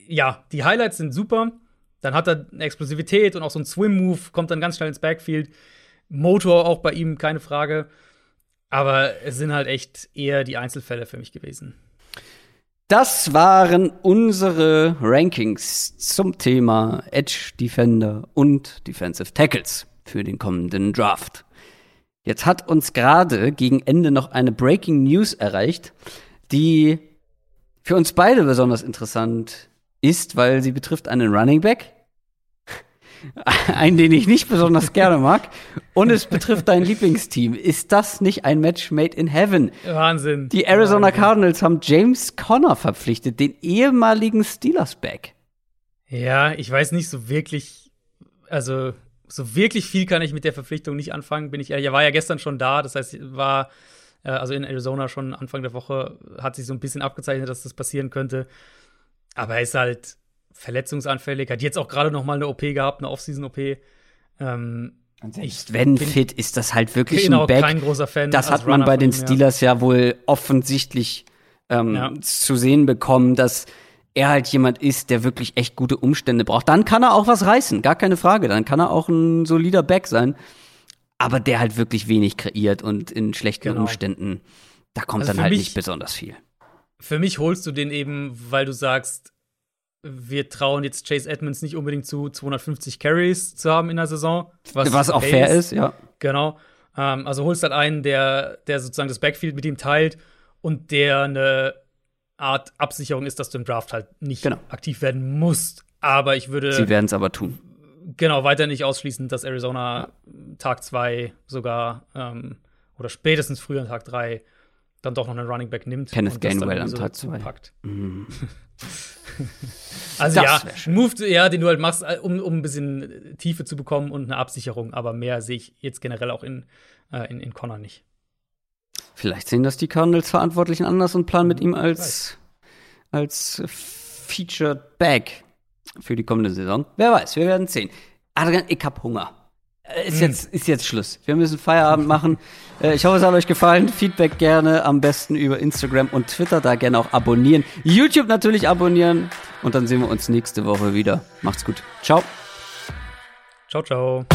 [SPEAKER 2] Ja, die Highlights sind super. Dann hat er eine Explosivität und auch so ein Swim-Move, kommt dann ganz schnell ins Backfield. Motor auch bei ihm, keine Frage. Aber es sind halt echt eher die Einzelfälle für mich gewesen.
[SPEAKER 1] Das waren unsere Rankings zum Thema Edge Defender und Defensive Tackles für den kommenden Draft. Jetzt hat uns gerade gegen Ende noch eine Breaking News erreicht, die für uns beide besonders interessant ist, weil sie betrifft einen Running Back, einen, den ich nicht besonders gerne mag. Und es betrifft dein Lieblingsteam. Ist das nicht ein Match made in heaven?
[SPEAKER 2] Wahnsinn.
[SPEAKER 1] Die Arizona Wahnsinn. Cardinals haben James Conner verpflichtet, den ehemaligen Steelers-Back.
[SPEAKER 2] Ja, ich weiß nicht so wirklich, also so wirklich viel kann ich mit der Verpflichtung nicht anfangen, bin ich ehrlich. Er war ja gestern schon da, das heißt, war äh, also in Arizona schon Anfang der Woche, hat sich so ein bisschen abgezeichnet, dass das passieren könnte. Aber er ist halt verletzungsanfällig, hat jetzt auch gerade noch mal eine OP gehabt, eine Offseason-OP. Ähm,
[SPEAKER 1] ich wenn fit, ist das halt wirklich
[SPEAKER 2] genau,
[SPEAKER 1] ein Back.
[SPEAKER 2] kein großer Fan.
[SPEAKER 1] Das hat man bei den Steelers ja. ja wohl offensichtlich ähm, ja. zu sehen bekommen, dass er halt jemand ist, der wirklich echt gute Umstände braucht. Dann kann er auch was reißen, gar keine Frage. Dann kann er auch ein solider Back sein. Aber der halt wirklich wenig kreiert und in schlechten genau. Umständen, da kommt also dann halt mich, nicht besonders viel.
[SPEAKER 2] Für mich holst du den eben, weil du sagst, wir trauen jetzt Chase Edmonds nicht unbedingt zu, 250 Carries zu haben in der Saison.
[SPEAKER 1] Was, was auch fair ist. ist, ja.
[SPEAKER 2] Genau. Ähm, also holst halt einen, der, der sozusagen das Backfield mit ihm teilt und der eine Art Absicherung ist, dass du im Draft halt nicht genau. aktiv werden musst. Aber ich würde.
[SPEAKER 1] Sie werden es aber tun.
[SPEAKER 2] Genau, weiter nicht ausschließen, dass Arizona ja. Tag 2 sogar ähm, oder spätestens früher Tag 3 dann doch noch einen Running Back nimmt.
[SPEAKER 1] Kenneth Gainwell am Tag 2.
[SPEAKER 2] Mhm. also das ja, Move, ja, den du halt machst, äh, um, um ein bisschen Tiefe zu bekommen und eine Absicherung, aber mehr sehe ich jetzt generell auch in, äh, in, in Connor nicht.
[SPEAKER 1] Vielleicht sehen das die Cardinals Verantwortlichen anders und planen mit ihm als, als Featured Back für die kommende Saison. Wer weiß, wir werden sehen. Adrian, ich hab Hunger. Äh, ist, jetzt, ist jetzt Schluss. Wir müssen Feierabend machen. Äh, ich hoffe, es hat euch gefallen. Feedback gerne am besten über Instagram und Twitter. Da gerne auch abonnieren. YouTube natürlich abonnieren. Und dann sehen wir uns nächste Woche wieder. Macht's gut. Ciao.
[SPEAKER 2] Ciao, ciao.